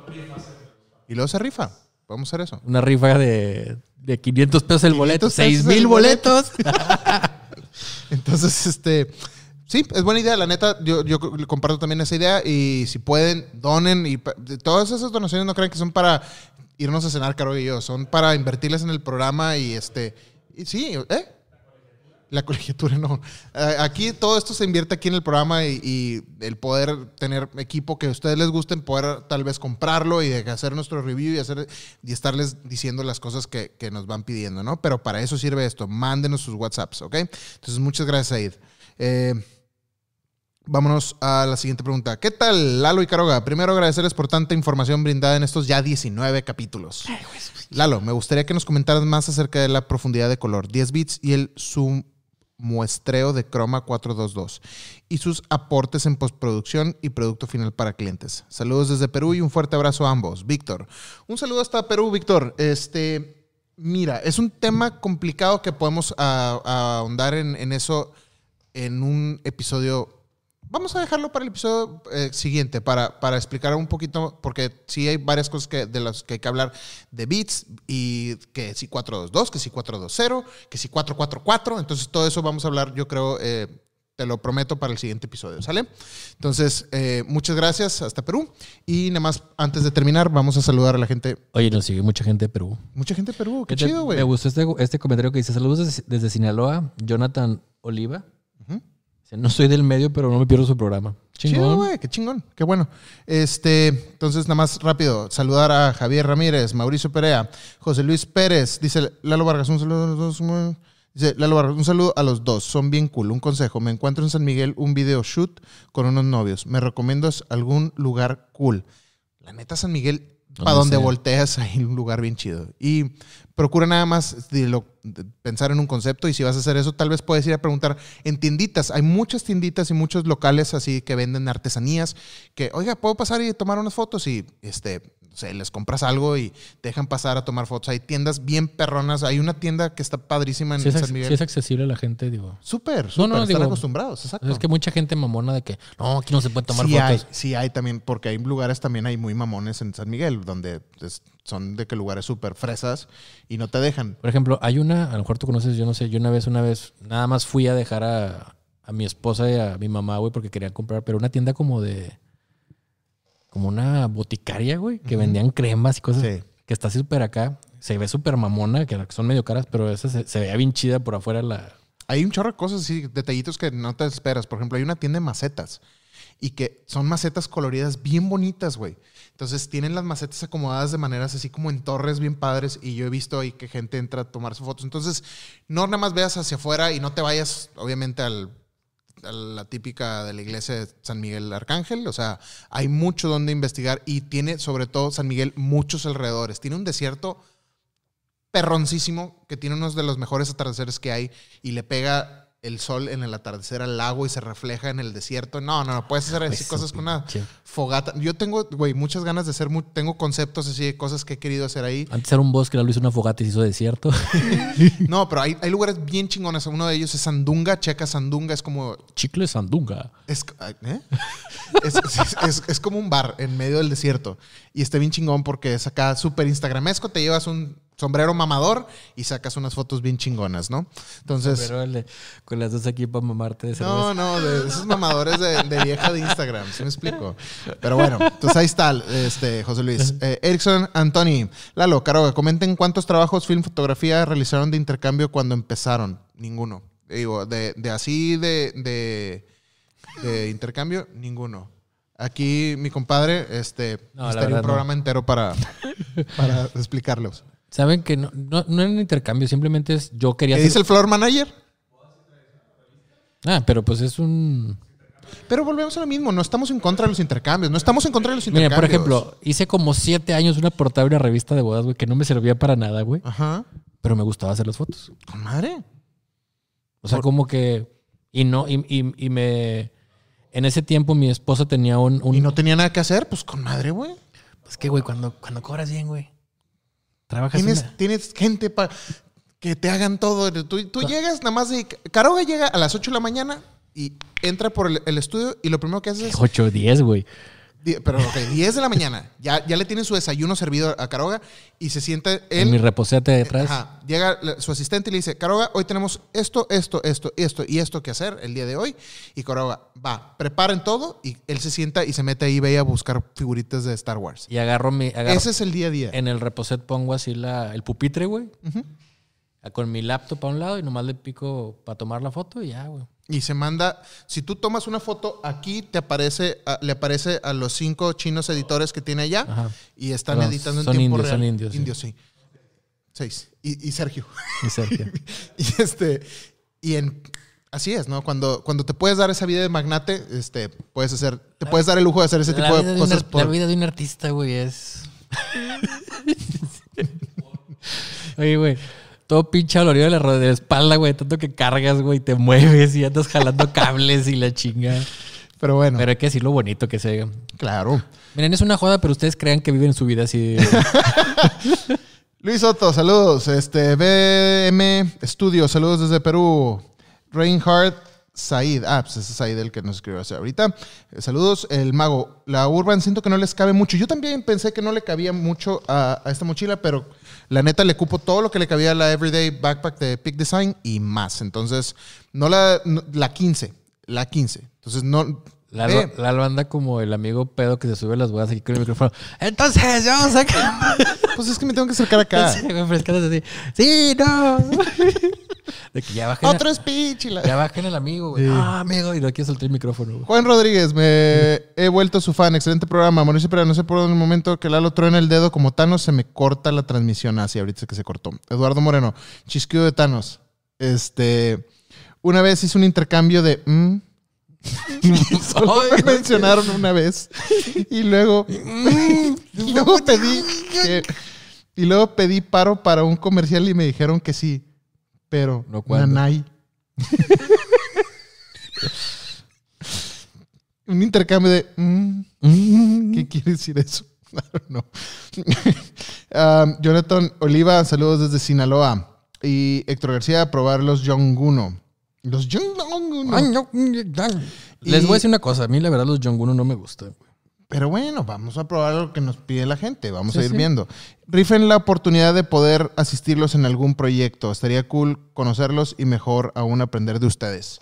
Y luego se rifa. Podemos hacer eso. Una rifa de, de 500 pesos el boleto. 500 pesos 6 mil boletos. *laughs* Entonces, este, sí, es buena idea. La neta, yo, yo comparto también esa idea. Y si pueden, donen. Y todas esas donaciones no crean que son para irnos a cenar, Caro y yo. Son para invertirlas en el programa y este. Y sí, ¿eh? La colegiatura no. Eh, Aquí todo esto se invierte aquí en el programa y, y el poder tener equipo que a ustedes les gusten, poder tal vez comprarlo y hacer nuestro review y, hacer, y estarles diciendo las cosas que, que nos van pidiendo, ¿no? Pero para eso sirve esto. Mándenos sus WhatsApps, ¿ok? Entonces, muchas gracias, Said. Eh, vámonos a la siguiente pregunta. ¿Qué tal, Lalo y Caroga? Primero, agradecerles por tanta información brindada en estos ya 19 capítulos. Lalo, me gustaría que nos comentaras más acerca de la profundidad de color, 10 bits y el zoom muestreo de Chroma 422 y sus aportes en postproducción y producto final para clientes. Saludos desde Perú y un fuerte abrazo a ambos. Víctor, un saludo hasta Perú, Víctor. Este, mira, es un tema complicado que podemos ah, ah, ahondar en, en eso en un episodio. Vamos a dejarlo para el episodio eh, siguiente, para, para explicar un poquito, porque sí hay varias cosas que, de las que hay que hablar de bits y que si 422, que si 420, que si 444. Entonces, todo eso vamos a hablar, yo creo, eh, te lo prometo para el siguiente episodio, ¿sale? Entonces, eh, muchas gracias, hasta Perú. Y nada más, antes de terminar, vamos a saludar a la gente. Oye, nos sigue mucha gente de Perú. Mucha gente de Perú, qué Fíjate, chido, güey. Me gustó este, este comentario que dice: Saludos desde, desde Sinaloa, Jonathan Oliva. No soy del medio, pero no me pierdo su programa. Chingón. güey, qué chingón, qué bueno. Este, entonces, nada más rápido, saludar a Javier Ramírez, Mauricio Perea, José Luis Pérez, dice Lalo Vargas, un saludo a los dos. Dice Lalo Vargas, un saludo a los dos, son bien cool. Un consejo, me encuentro en San Miguel un video shoot con unos novios. ¿Me recomiendas algún lugar cool? La neta, San Miguel, para ¿Dónde donde volteas, *laughs* hay un lugar bien chido. Y procura nada más de lo- de pensar en un concepto y si vas a hacer eso, tal vez puedes ir a preguntar en tienditas. Hay muchas tienditas y muchos locales así que venden artesanías que, oiga, ¿puedo pasar y tomar unas fotos? Y, este, no sé, les compras algo y te dejan pasar a tomar fotos. Hay tiendas bien perronas. Hay una tienda que está padrísima en es, San Miguel. sí es accesible a la gente, digo. Súper, No, súper. no, Están digo, acostumbrados, exacto. Es que mucha gente mamona de que no, aquí no se puede tomar sí hay, fotos. sí hay también, porque hay lugares también hay muy mamones en San Miguel, donde es- son de que lugares súper fresas y no te dejan. Por ejemplo, hay una, a lo mejor tú conoces, yo no sé, yo una vez, una vez, nada más fui a dejar a, a mi esposa y a mi mamá, güey, porque querían comprar, pero una tienda como de, como una boticaria, güey, que vendían cremas y cosas, Sí. que está súper acá, se ve súper mamona, que son medio caras, pero esa se, se veía bien chida por afuera la... Hay un chorro de cosas así, detallitos que no te esperas. Por ejemplo, hay una tienda de macetas y que son macetas coloridas bien bonitas, güey. Entonces tienen las macetas acomodadas de maneras así como en torres bien padres y yo he visto ahí que gente entra a tomarse fotos. Entonces, no nada más veas hacia afuera y no te vayas, obviamente, al, la típica de la iglesia de San Miguel Arcángel. O sea, hay mucho donde investigar y tiene, sobre todo, San Miguel muchos alrededores. Tiene un desierto perroncísimo que tiene unos de los mejores atardeceres que hay y le pega el sol en el atardecer al lago y se refleja en el desierto. No, no, no puedes hacer así cosas con una fogata. Yo tengo, güey, muchas ganas de hacer, mu- tengo conceptos así de cosas que he querido hacer ahí. Antes era un bosque, la hizo una fogata y se hizo desierto. *laughs* No, pero hay, hay lugares bien chingones. Uno de ellos es Sandunga, checa Sandunga, es como Chicle Sandunga. Es, ¿eh? es, es- es- es como un bar en medio del desierto. Y está bien chingón porque es acá súper instagramesco. Te llevas un sombrero mamador y sacas unas fotos bien chingonas, ¿no? Entonces... Pero el con las dos aquí para mamarte de cerveza. No, no, de esos mamadores de, de vieja de Instagram, ¿sí me explico? Pero bueno, *laughs* entonces ahí está, este, José Luis. Eh, Erickson Antoni, Lalo, Caroga, comenten cuántos trabajos film fotografía realizaron de intercambio cuando empezaron. Ninguno. Digo, de, de así de, de, de intercambio, ninguno. Aquí mi compadre, este, No, necesitaría verdad, un programa entero para, para *laughs* explicarlos. Saben que no, no, no era un intercambio, simplemente es yo quería ¿Qué hacer- dice el floor manager? Ah, pero pues es un... Pero volvemos a lo mismo, no estamos en contra de los intercambios, no estamos en contra de los Mira, intercambios. por ejemplo, hice como siete años una portada de una revista de bodas, güey, que no me servía para nada, güey. Ajá. Pero me gustaba hacer las fotos. Con madre. O sea, como que... Y no, y, y- y me... En ese tiempo mi esposa tenía un... un Y no tenía nada que hacer, pues con madre, güey. Pues que, güey, cuando, cuando cobras bien, güey. Trabajas en Tienes, la- tienes gente para que te hagan todo. Tú, tú llegas nada más de... Caroga llega a las 8 de la mañana y entra por el, el estudio y lo primero que hace es... 8 o 10, güey. Pero ok, 10 de la mañana. Ya, ya le tiene su desayuno servido a Caroga y se sienta En mi él... reposete detrás. Ajá. Llega su asistente y le dice, Caroga, hoy tenemos esto, esto, esto, esto y esto que hacer el día de hoy. Y Caroga, va, preparen todo y él se sienta y se mete ahí y ve a buscar figuritas de Star Wars. Y agarro mi... agarro- Ese es el día a día. En el reposet pongo así la, el pupitre, güey. Con mi laptop a un lado y nomás le pico para tomar la foto y ya, güey. Y se manda, si tú tomas una foto, aquí te aparece, a- le aparece a los cinco chinos editores que tiene allá Ajá. y están Pero editando en son tiempo indios, real. son indios. Indios, sí. Seis. Y, y Sergio. Y Sergio. *laughs* y este, y en, así es, ¿no? Cuando, cuando te puedes dar esa vida de magnate, este, puedes hacer, te puedes dar el lujo de hacer ese tipo de de un cosas ar- por- la vida de un artista, güey, es... *laughs* Oye, güey. Todo pinche dolorido de la, de la espalda, güey. Tanto que cargas, güey. Te mueves y andas jalando cables y la chinga. Pero bueno, Pero hay que decir lo bonito que se... claro. Miren, es una joda, pero ustedes crean que viven su vida así... *laughs* Luis Soto, saludos. Este, BM Studio, saludos desde Perú. Reinhard Said. Ah, pues ese es Said el que nos escribió hace ahorita. Eh, saludos, el mago. La Urban siento que no les cabe mucho. Yo también pensé que no le cabía mucho a, a esta mochila, pero la neta le cupo todo lo que le cabía a la Everyday Backpack de Peak Design y más. Entonces, no la, no- la 15. la 15. Entonces, no. Lalo, Eh, Lalo anda como el amigo pedo que se sube a las bodas aquí con el micrófono. Entonces, vamos a pues es que me tengo que acercar acá. *laughs* Sí, así. Sí, no. *laughs* De que ya bajen, Otro speech. la- ya bajen el amigo, güey. Ah, amigo. Y no quiero soltar el micrófono, güey. Juan Rodríguez, me he vuelto su fan. Excelente programa. Mauricio Pérez, no sé por el momento que Lalo truena el dedo como Thanos, se me corta la transmisión. Así, ahorita es que se cortó. Eduardo Moreno, chisquido de Thanos. Este. Una vez hice un intercambio de. mm, *laughs* *laughs* Solo me mencionaron una vez. Y luego. *laughs* y luego pedí. que- y luego pedí paro para un comercial y me dijeron que sí. Pero. No, nanay. *laughs* un intercambio de. mm, ¿Qué quiere decir eso? *laughs* Know. *laughs* Um, Jonathan Oliva, saludos desde Sinaloa. Y Héctor García, a probar los Yonguno. Los Yonguno. No. Les voy a decir una cosa. A mí, la verdad, los Jonguno no me gustan. Pero bueno, vamos a probar lo que nos pide la gente. Vamos Sí, a ir sí. viendo. Rifen la oportunidad de poder asistirlos en algún proyecto. Estaría cool conocerlos y mejor aún aprender de ustedes.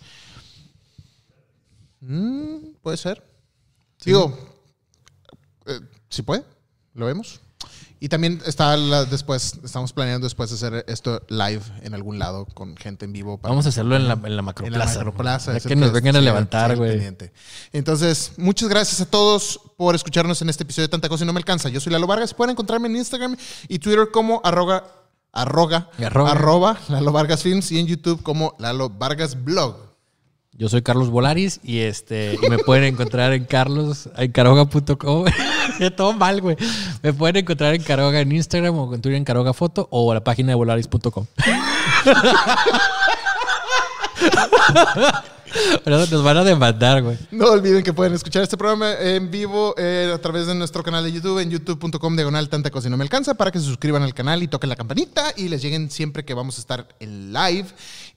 Mm, Puede ser. Digo, eh, si puede, lo vemos. Y también está la- después, estamos planeando después hacer esto live en algún lado con gente en vivo. para- Vamos a hacerlo en la, en la en la macroplaza. macroplaza. Ya que nos vengan a levantar, güey. Entonces, muchas gracias a todos por escucharnos en este episodio de Tanta Cosa y No Me Alcanza. Yo soy Lalo Vargas. Pueden encontrarme en Instagram y Twitter como arroga, arroga, Arroga. arroba Lalo Vargas Films y en YouTube como Lalo Vargas Blog. Yo soy Carlos Volaris y este me pueden encontrar en carlos en. *laughs* Todo mal, güey. Me pueden encontrar en Caroga en Instagram o en Twitter en Caroga Foto o a la página de volaris.com. *laughs* Nos van a demandar, güey. No olviden que pueden escuchar este programa en vivo eh, a través de nuestro canal de YouTube en youtube.com diagonal tanta cosa y no me alcanza para que se suscriban al canal y toquen la campanita y les lleguen siempre que vamos a estar en live.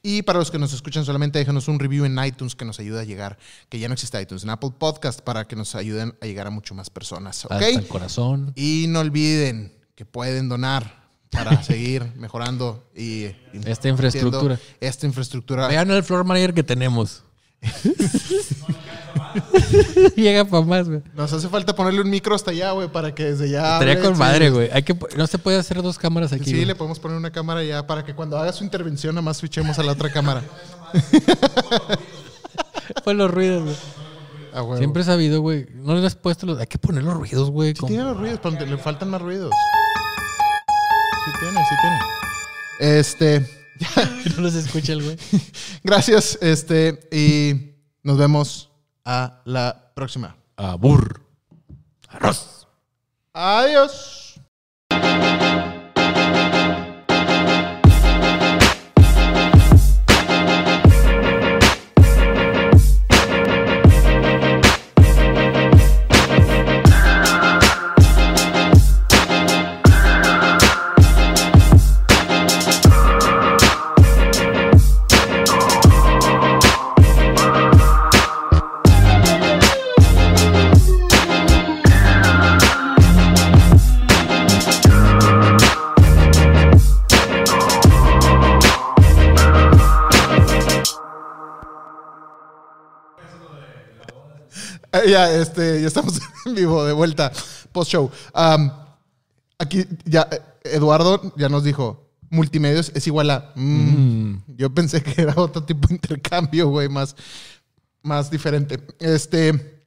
Y para los que nos escuchan solamente déjenos un review en iTunes que nos ayuda a llegar, que ya no existe iTunes, en Apple Podcast para que nos ayuden a llegar a mucho más personas. ¿ok? Hasta el corazón. Y no olviden que pueden donar para *laughs* seguir mejorando y, y Esta infraestructura. Esta infraestructura. Vean el floor manager que tenemos. *laughs* *laughs* Llega para más, güey. Nos hace falta ponerle un micro hasta allá, güey, para que desde ya. Estaría hable, con madre, güey. Hay que no se puede hacer dos cámaras aquí. Sí, güey. le podemos poner una cámara ya para que cuando haga su intervención nada más switchemos a la otra cámara. *laughs* Fue los ruidos, güey. Ah, huevo. Siempre he sabido, güey. No le has puesto los. Hay que poner los ruidos, güey. Sí como- tiene los ruidos, pero le faltan más ruidos. Sí tiene, sí tiene. Este, *laughs* no los escucha el güey. gracias, este, y nos vemos a la próxima. Abur. Arroz. Adiós. *laughs* ya, este, ya estamos *laughs* en vivo de vuelta, post show. aquí ya, eh, Eduardo ya nos dijo, multimedios es igual a. mm. Yo pensé que era otro tipo de intercambio, güey, más, más diferente. Este,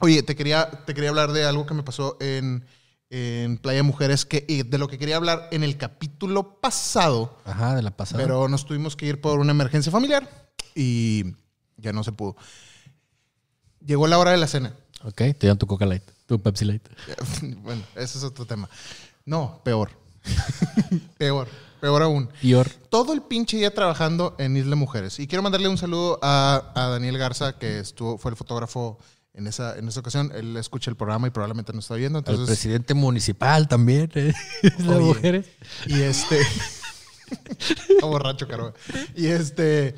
oye, te quería, te quería hablar de algo que me pasó en, en Playa Mujeres, que, y de lo que quería hablar en el capítulo pasado. Ajá, de la pasada. Pero nos tuvimos que ir por una emergencia familiar y ya no se pudo. Llegó la hora de la cena. Ok, te dan tu Coca Light, tu Pepsi Light. *laughs* Bueno, ese es otro tema. No, peor. *laughs* peor, peor aún. Pior. Todo el pinche día trabajando en Isla Mujeres. Y quiero mandarle un saludo a, a Daniel Garza, que estuvo, fue el fotógrafo en esa, en esa ocasión. Él escucha el programa y probablemente nos está viendo. Entonces, presidente municipal también. ¿eh? *laughs* Oye. mujeres. Y este. Está borracho, caro. Y este.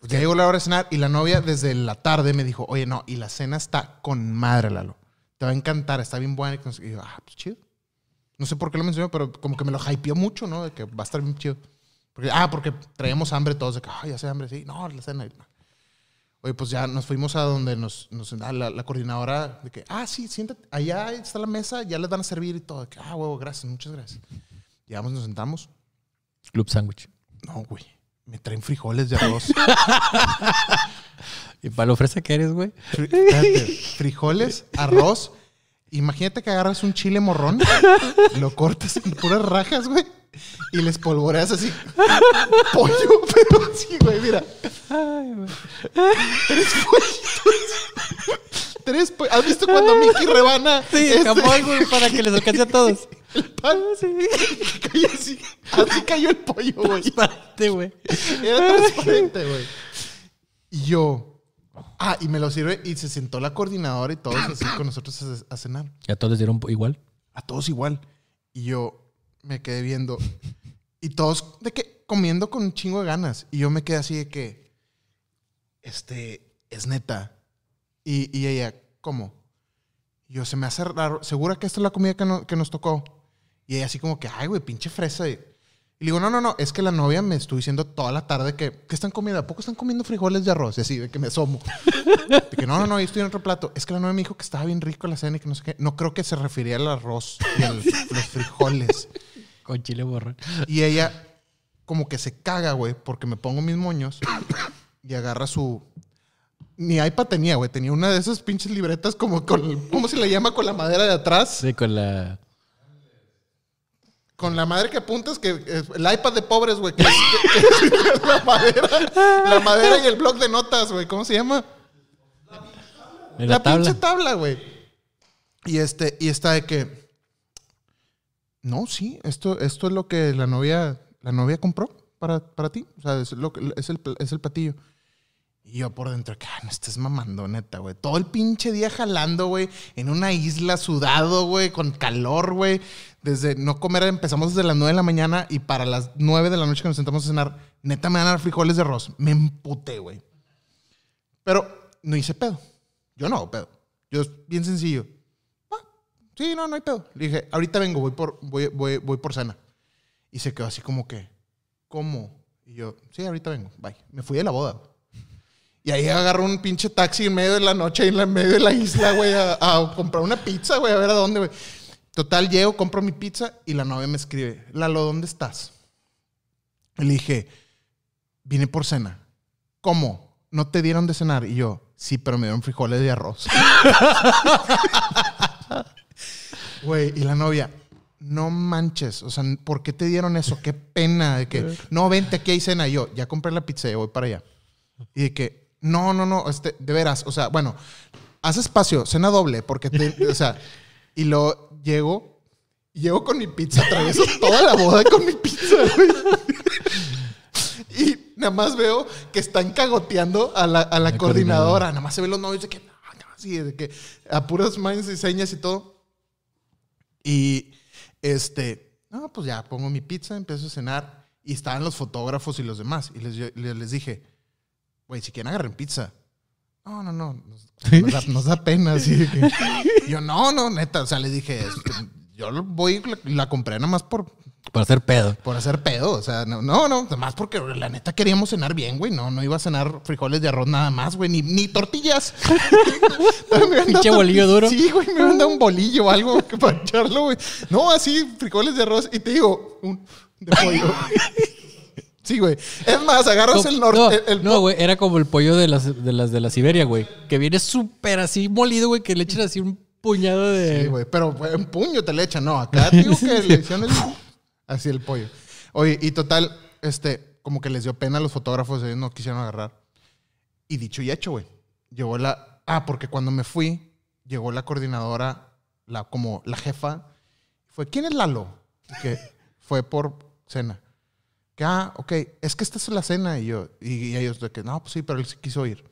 Pues ya llegó la hora de cenar y la novia desde la tarde me dijo, oye, no, y la cena está con madre, Lalo. Te va a encantar, está bien buena. Y yo, ah, pues chido. No sé por qué lo mencionó, pero como que me lo hypeó mucho, ¿no? De que va a estar bien chido. Porque, ah, porque traíamos hambre todos, de que, ay, ya sé hambre, sí. No, la cena. Oye, pues ya nos fuimos a donde nos, nos la coordinadora de que, ah, sí, siéntate, allá está la mesa, ya les van a servir y todo. De que, ah, huevo, gracias, muchas gracias. Llegamos, nos sentamos. Club Sandwich. No, güey, me traen frijoles de arroz. *laughs* ¿Y para lo fresa que eres, güey? Frijoles, arroz. Imagínate que agarras un chile morrón, lo cortas en puras rajas, güey, y les polvoreas así. Pollo, pero así, güey, mira. Tres pollitos. Tres pollos. ¿Has visto cuando Mickey rebana Sí, este, jamón, güey, para que les alcance a todos. El pan? *laughs* Cayó así. Así cayó el pollo, güey. Espérate, güey. Era transparente, güey. Y yo. Ah, y me lo sirve y se sentó la coordinadora y todos así con nosotros a, a cenar. ¿Y a todos les dieron igual? A todos igual. Y yo me quedé viendo. Y todos de que comiendo con un chingo de ganas. Y yo me quedé así de que. Este. Es neta. Y, y ella, ¿cómo? Y yo, se me hace raro. ¿Segura que esta es la comida que, no- que nos tocó? Y ella así como que, ay, güey, pinche fresa. Y, y le digo, no, no, no, es que la novia me estuvo diciendo toda la tarde que, ¿qué están comiendo? ¿A poco están comiendo frijoles de arroz? Y así, de que me asomo. De que no, no, no, yo estoy en otro plato. Es que la novia me dijo que estaba bien rico la cena y que no sé qué. No creo que se refería al arroz y a *laughs* los frijoles. Con chile borrón. Y ella como que se caga, güey, porque me pongo mis moños y agarra su... Ni iPad tenía, güey. Tenía una de esas pinches libretas como con... ¿Cómo se le llama? Con la madera de atrás. Sí, con la... Con la madera que apuntas, que es el iPad de pobres, güey. que es- que- que es la madera. La madera y el bloc de notas, güey. ¿Cómo se llama? En la, tabla. pinche tabla, güey. Y este, y está de que. No, sí, esto, esto es lo que la novia, la novia compró para, para ti. O sea, es, lo, que- es, el, es el platillo. Y yo por dentro, que "Ah, no estés mamando, neta, güey. Todo el pinche día jalando, güey, en una isla sudado, güey, con calor, güey. Desde no comer, empezamos desde las 9 de la mañana y para las 9 de la noche que nos sentamos a cenar, neta me van a dar frijoles de arroz. Me emputé, güey. Pero no hice pedo. Yo no hago pedo. Yo bien sencillo. Ah, sí, no, no hay pedo. Le dije, ahorita vengo, voy por, voy, voy, voy por cena. Y se quedó así como que, ¿cómo? Y yo, sí, ahorita vengo, bye. Me fui de la boda. Y ahí agarro un pinche taxi en medio de la noche, en la- medio de la isla, güey, a, comprar una pizza, güey, a ver a dónde, güey. Total, llego, compro mi pizza y la novia me escribe, Lalo, ¿dónde estás? Y le dije, vine por cena. ¿Cómo? ¿No te dieron de cenar? Y yo, sí, pero me dieron frijoles de arroz. *laughs* Güey, y la novia, no manches, o sea, ¿por qué te dieron eso? Qué pena de que, no, vente, aquí hay cena. Y yo, ya compré la pizza, ya voy para allá. Y de que, no, no, no, este, de veras, o sea, bueno, haz espacio, cena doble, porque te, o sea, y lo llego, llego con mi pizza, atravieso toda la boda con mi pizza, güey. Y nada más veo que están cagoteando a la, a la La coordinadora. Nada más se ven los novios de que, no, no, así, de que a puras manos y señas y todo. Y este, no, pues ya pongo mi pizza, empiezo a cenar y estaban los fotógrafos y los demás. Y les, les dije, güey, si quieren agarren pizza. No, no, no, nos, *laughs* nos da, nos da pena. Así de que- *laughs* yo, no, no, neta, o sea, les dije, yo voy, la, la compré nada más por, Para hacer pedo. por hacer pedo. O sea, no, no, no, más porque la neta queríamos cenar bien, güey. No, no iba a cenar frijoles de arroz nada más, güey, ni, ni tortillas. *laughs* Pinche bolillo duro. Sí, güey, me manda un bolillo o algo para echarlo, güey. No, así, frijoles de arroz. Y te digo, un de pollo. Sí, güey. Es más, agarras el No, norte. el- el no, güey, era como el pollo de las de las de la Siberia, güey. Que viene súper así molido, güey, que le echan así un puñado de. Sí, güey, pero en puño te le echan. No, acá *laughs* digo que le hicieron el- así el pollo. Oye, y total, este, como que les dio pena a los fotógrafos, ellos no quisieron agarrar. Y dicho y hecho, güey. Llegó la. Ah, porque cuando me fui, llegó la coordinadora, la, como la jefa. Fue, ¿quién es Lalo? Que fue por cena. Que, ah, ok, es que esta es la cena. Y yo, y, y ellos de que, no, pues sí, pero él sí quiso ir.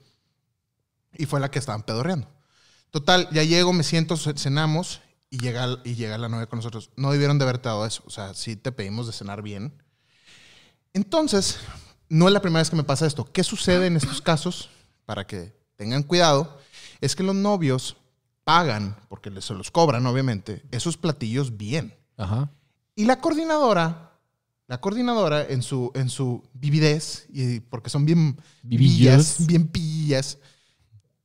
Y fue la que estaban pedorreando. Total, ya llego, me siento, ce- cenamos y llega, y llega la novia con nosotros. No debieron de haberte dado eso. O sea, sí te pedimos de cenar bien. Entonces, no es la primera vez que me pasa esto. ¿Qué sucede en estos casos? Para que tengan cuidado, es que los novios pagan, porque les- se los cobran, obviamente, esos platillos bien. Ajá. Y la coordinadora La coordinadora, en su, en su vividez, y porque son bien Vivillos. villas, bien pillas,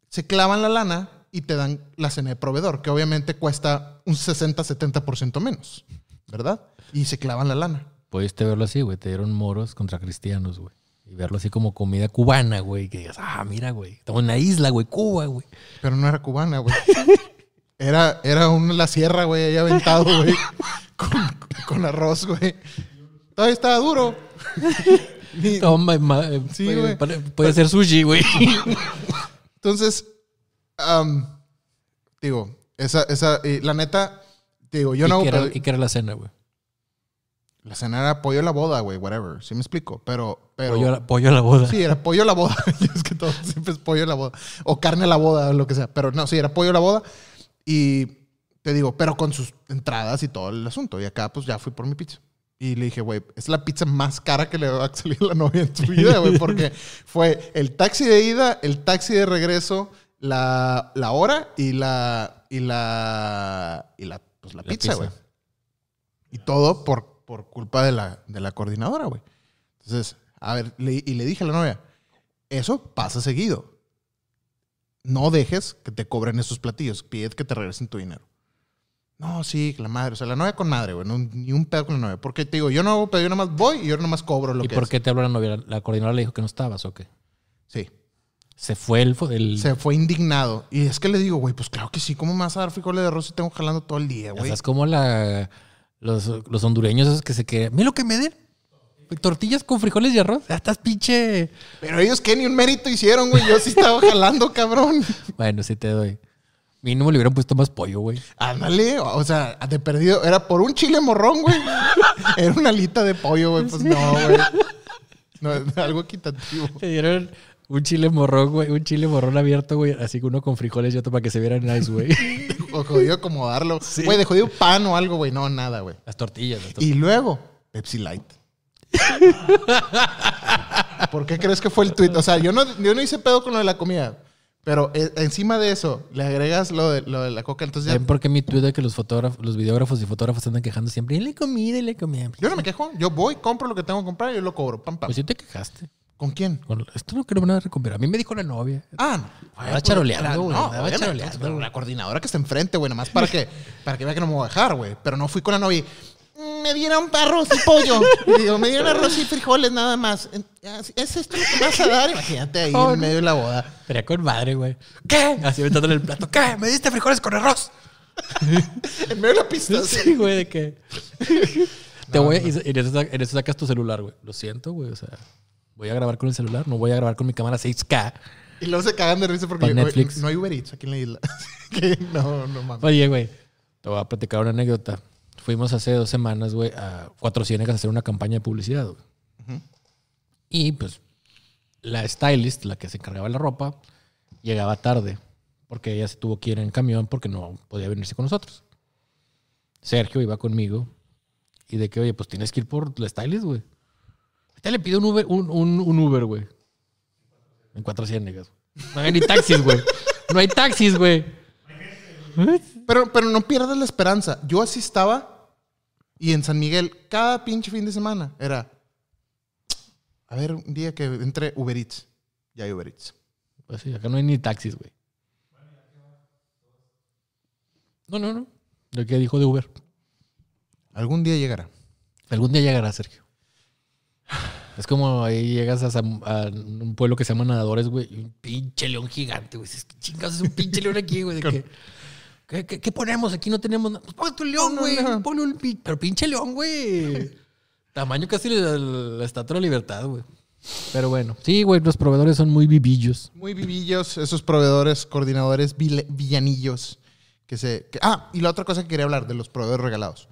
se clavan la lana y te dan la cena de proveedor, que obviamente cuesta un 60-70% menos, ¿verdad? Y se clavan la lana. Pudiste verlo así, güey. Te dieron moros contra cristianos, güey. Y verlo así como comida cubana, güey. Que digas, ah, mira, güey. Estamos en una isla, güey. Cuba, güey. Pero no era cubana, güey. Era, era un, la sierra, güey, ahí aventado, güey. Con, con arroz, güey. Todavía estaba duro. *laughs* Ni- eh, Sí, puede, pare- puede ser sushi, güey. *laughs* Entonces, digo, esa, esa, y la neta, digo, yo ¿Y, no qué era, ¿Y qué era la cena, güey? La cena era pollo a la boda, güey, whatever. Sí me explico. Pero, pero. Pollo, a la- pollo a la boda. Sí, era pollo a la boda. *laughs* es que todo siempre es pollo a la boda. O carne a la boda, o lo que sea. Pero no, sí, era pollo a la boda. Y te digo, pero con sus entradas y todo el asunto. Y acá, pues ya fui por mi pizza. Y le dije, güey, es la pizza más cara que le va a salir a la novia en su vida, güey. Porque *laughs* fue el taxi de ida, el taxi de regreso, la, la hora y la. Y la. Y la, pues, la, La pizza, güey. Y todo por, por culpa de la, de la coordinadora, güey. Entonces, a ver, le- y le dije a la novia, eso pasa seguido. No dejes que te cobren esos platillos. Pide que te regresen tu dinero. No, sí, la madre. O sea, la novia con madre, güey. No, ni un pedo con la novia. Porque te digo, yo no hago pedo, yo nomás voy y yo nomás cobro lo ¿Y que por es. qué te habló la novia? ¿La coordinadora le dijo que no estabas o qué? Sí. Se fue el... Se fue indignado. Y es que le digo, güey, pues claro que sí. ¿Cómo me vas a dar frijoles de arroz si tengo jalando todo el día, o güey? sea, es como la, los, los hondureños esos que se quedan... Mira lo que me den. Tortillas con frijoles y arroz. Ya estás pinche... Pero ellos qué ni un mérito hicieron, güey. Yo sí estaba jalando, cabrón. *laughs* Bueno, sí te doy. Mínimo le hubieran puesto más pollo, güey. Ándale, o sea, de perdido. Era por un chile morrón, güey. *laughs* Era una alita de pollo, güey. Pues no, güey. No, es algo equitativo. Te dieron un chile morrón, güey. Un chile morrón abierto, güey. Así que uno con frijoles y otro para que se viera nice, güey. *laughs* O jodido acomodarlo. Güey, de jodido pan o algo, güey. No, nada, güey. Las tortillas. las Y luego, Pepsi Light. *laughs* ¿Por qué crees que fue el tweet? O sea, yo no, yo no hice pedo con lo de la comida. Pero eh, encima de eso, le agregas lo de, lo de la coca. Entonces ya, ¿Saben por qué mi tweet de que los fotógrafos, los videógrafos y fotógrafos andan quejando siempre? Y le comida, y le comida. yo no me quejo. Yo voy, compro lo que tengo que comprar y yo lo cobro. Pam, pam. Pues sí te quejaste. ¿Con quién? Con- Esto no creo nada recuperar. A mí me dijo la novia. Ah, no. Andaba charoleando, güey, No, obviamente, charoleando, la coordinadora que está enfrente, güey, nomás para que, para que vea que no me voy a dejar, güey. Pero no fui con la novia y, "Mm, me dieron arroz y pollo. Y digo, me dieron arroz y frijoles nada más. ¿Es esto lo que vas a dar? Imagínate ahí Oh, en medio de la boda. Sería con madre, güey. ¿Qué? Así aventándole el plato. ¿Qué? ¿Me diste frijoles con arroz? *laughs* En medio de la pista. Sí, güey, de que. *laughs* Te voy a- y en eso, sa- en eso sacas tu celular, güey. Lo siento, güey. O sea, voy a grabar con el celular, no voy a grabar con mi cámara 6K. Y luego se cagan de risa porque Netflix. no hay Uber Eats aquí en la isla. *laughs* que no, no mames. Oye, güey, te voy a platicar una anécdota. Fuimos hace dos semanas, güey, a Cuatro Ciénegas a hacer una campaña de publicidad, güey. Y pues la stylist, la que se encargaba de la ropa, llegaba tarde porque ella se tuvo que ir en camión porque no podía venirse con nosotros. Sergio iba conmigo y de que, oye, pues tienes que ir por la stylist, güey. Ahorita le pido un Uber, un, un- un Uber, güey. En Cuatro Ciénegas. No hay ni taxis, güey. No hay taxis, güey. Pero, pero no pierdas la esperanza. Yo así estaba y en San Miguel, cada pinche fin de semana era. A ver, un día que entre Uber Eats. Ya hay Uber Eats. Pues sí, acá no hay ni taxis, güey. No, no, no. Lo que dijo de Uber. Algún día llegará. Algún día llegará, Sergio. Es como ahí llegas a, un pueblo que se llama Nadadores, güey, y un pinche león gigante, güey. Dices, ¿qué chingados es un pinche león aquí, güey? De que, ¿qué, qué, qué ponemos? Aquí no tenemos nada. Pues ponte un león, güey. león. Pon un pin- Pero pinche león, güey. *laughs* Tamaño casi la, la estatua de la libertad, güey. Pero bueno, sí, güey, los proveedores son muy vivillos. Muy vivillos, esos proveedores, coordinadores, villanillos. Que se, que- ah, y la otra cosa que quería hablar de los proveedores regalados.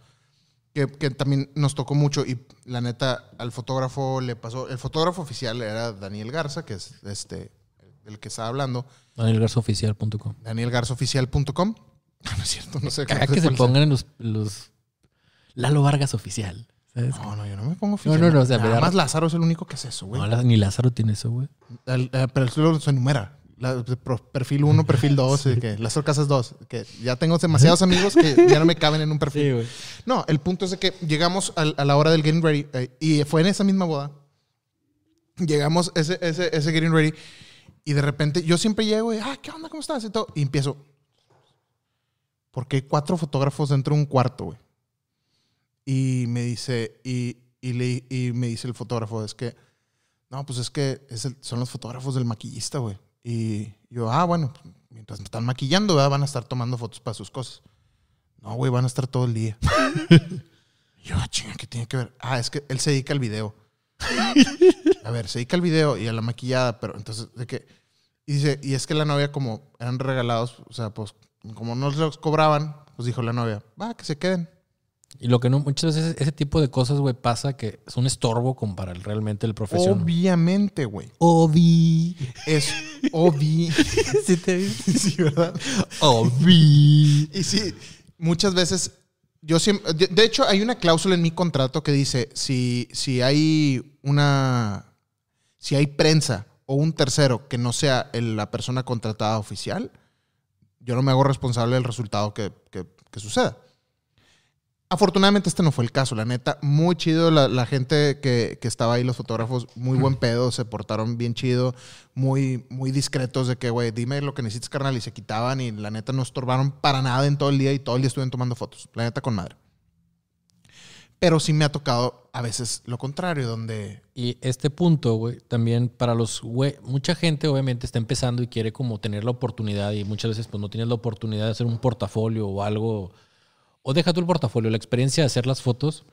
Que, que también nos tocó mucho y la neta al fotógrafo le pasó. El fotógrafo oficial era Daniel Garza, que es este, del que estaba hablando. DanielGarzaOficial.com. danielgarzaoficial.com. No es cierto, no sé. No sé que se pongan en los, los Lalo Vargas oficial. ¿sabes? No, no, yo no me pongo oficial. no, no, o sea, Nada da- más Lázaro es el único que hace eso, güey. No, ni Lázaro tiene eso, güey. Eh, pero eso se enumera. la- perfil 1, perfil *laughs* 2, y que las casas 2, que ya tengo demasiados amigos que ya no me caben en un perfil. Sí. No, el punto es de que llegamos al- a, la hora del getting ready eh, y fue en esa misma boda. Llegamos ese, ese, ese getting ready y de repente yo siempre llego y, ah, ¿qué onda? ¿Cómo estás? Y, todo, y empiezo. Porque hay cuatro fotógrafos dentro de un cuarto, güey. Y me dice, y, y, le- y me dice el fotógrafo, es que, no, pues es que es el- son los fotógrafos del maquillista, güey. Y yo, ah, bueno, pues, mientras me están maquillando, ¿verdad? van a estar tomando fotos para sus cosas. No, güey, van a estar todo el día. *laughs* Yo, ah, chinga, ¿qué tiene que ver? Ah, es que él se dedica al video. *laughs* A ver, se dedica al video y a la maquillada, pero entonces, ¿de qué? Y dice, y es que la novia, como eran regalados, o sea, pues, como no los cobraban, pues dijo la novia, va, que se queden. Y lo que no, muchas veces ese tipo de cosas, güey, pasa que es un estorbo como para el- realmente el profesión. Obviamente, güey. Obi. Es obvi. *laughs* ¿Sí te *laughs* sí, ¿verdad? Obi. Y sí, muchas veces, yo siempre, de, de hecho hay una cláusula en mi contrato que dice, si, si hay una, si hay prensa o un tercero que no sea el- la persona contratada oficial, yo no me hago responsable del resultado que, que- que suceda. Afortunadamente este no fue el caso, la neta, muy chido la, la gente que, que estaba ahí, los fotógrafos, muy buen pedo, se portaron bien chido, muy, muy discretos de que, güey, dime lo que necesitas, carnal, y se quitaban y la neta no estorbaron para nada en todo el día y todo el día estuvieron tomando fotos, la neta con madre. Pero sí me ha tocado a veces lo contrario, donde... Y este punto, güey, también para los güey, mucha gente obviamente está empezando y quiere como tener la oportunidad y muchas veces pues no tienes la oportunidad de hacer un portafolio o algo o deja tú el portafolio, la experiencia de hacer las fotos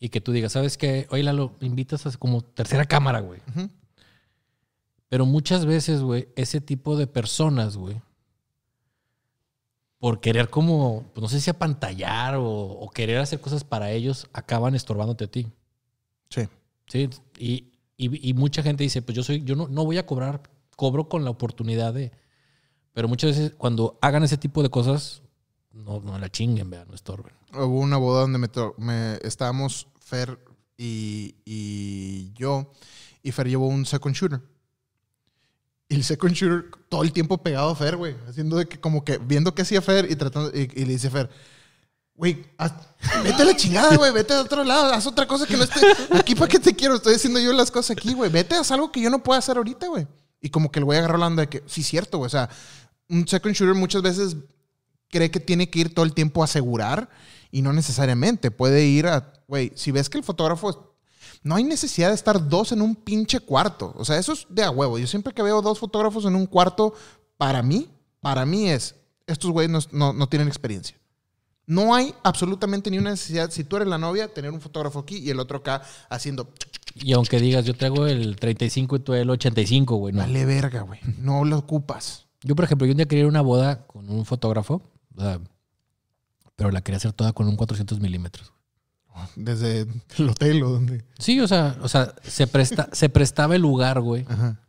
y que tú digas, ¿sabes qué? Oye, Lalo, me invitas a como tercera cámara, güey. Pero muchas veces, güey, ese tipo de personas, güey, por querer como, pues no sé si apantallar o, o querer hacer cosas para ellos, acaban estorbándote a ti. Sí. Sí, y, y- y mucha gente dice, pues yo soy, yo no, no voy a cobrar, cobro con la oportunidad de. Pero muchas veces cuando hagan ese tipo de cosas, no, no la chinguen, vean, no estorben. Hubo una boda donde me, me- estábamos Fer y, y yo, y Fer llevó un second shooter. El second shooter todo el tiempo pegado a Fer, güey. Haciendo de que, como que, viendo qué hacía Fer y tratando, y, le dice Fer, güey, vete a la chingada, güey, vete a otro lado, haz otra cosa que no esté. Aquí para qué te quiero, estoy haciendo yo las cosas aquí, güey. Vete, haz algo que yo no puedo hacer ahorita, güey. Y como que el güey agarró la onda de que, sí, cierto, güey. O sea, un second shooter muchas veces cree que tiene que ir todo el tiempo a asegurar y no necesariamente. Puede ir a, güey, si ves que el fotógrafo, no hay necesidad de estar dos en un pinche cuarto. O sea, eso es de a huevo. Yo siempre que veo dos fotógrafos en un cuarto, para mí, para mí es, estos güeyes no, no- no tienen experiencia. No hay absolutamente ni una necesidad, si tú eres la novia, tener un fotógrafo aquí y el otro acá haciendo, Y aunque digas, yo traigo el 35 y tú el 85, güey, no. vale verga, güey. No lo ocupas. Yo, por ejemplo, yo un día quería ir a una boda con un fotógrafo, o sea, pero la quería hacer toda con un 400 milímetros. Desde el hotel o donde. Sí, o sea, o sea se, presta, *laughs* se prestaba el lugar, güey. Ajá.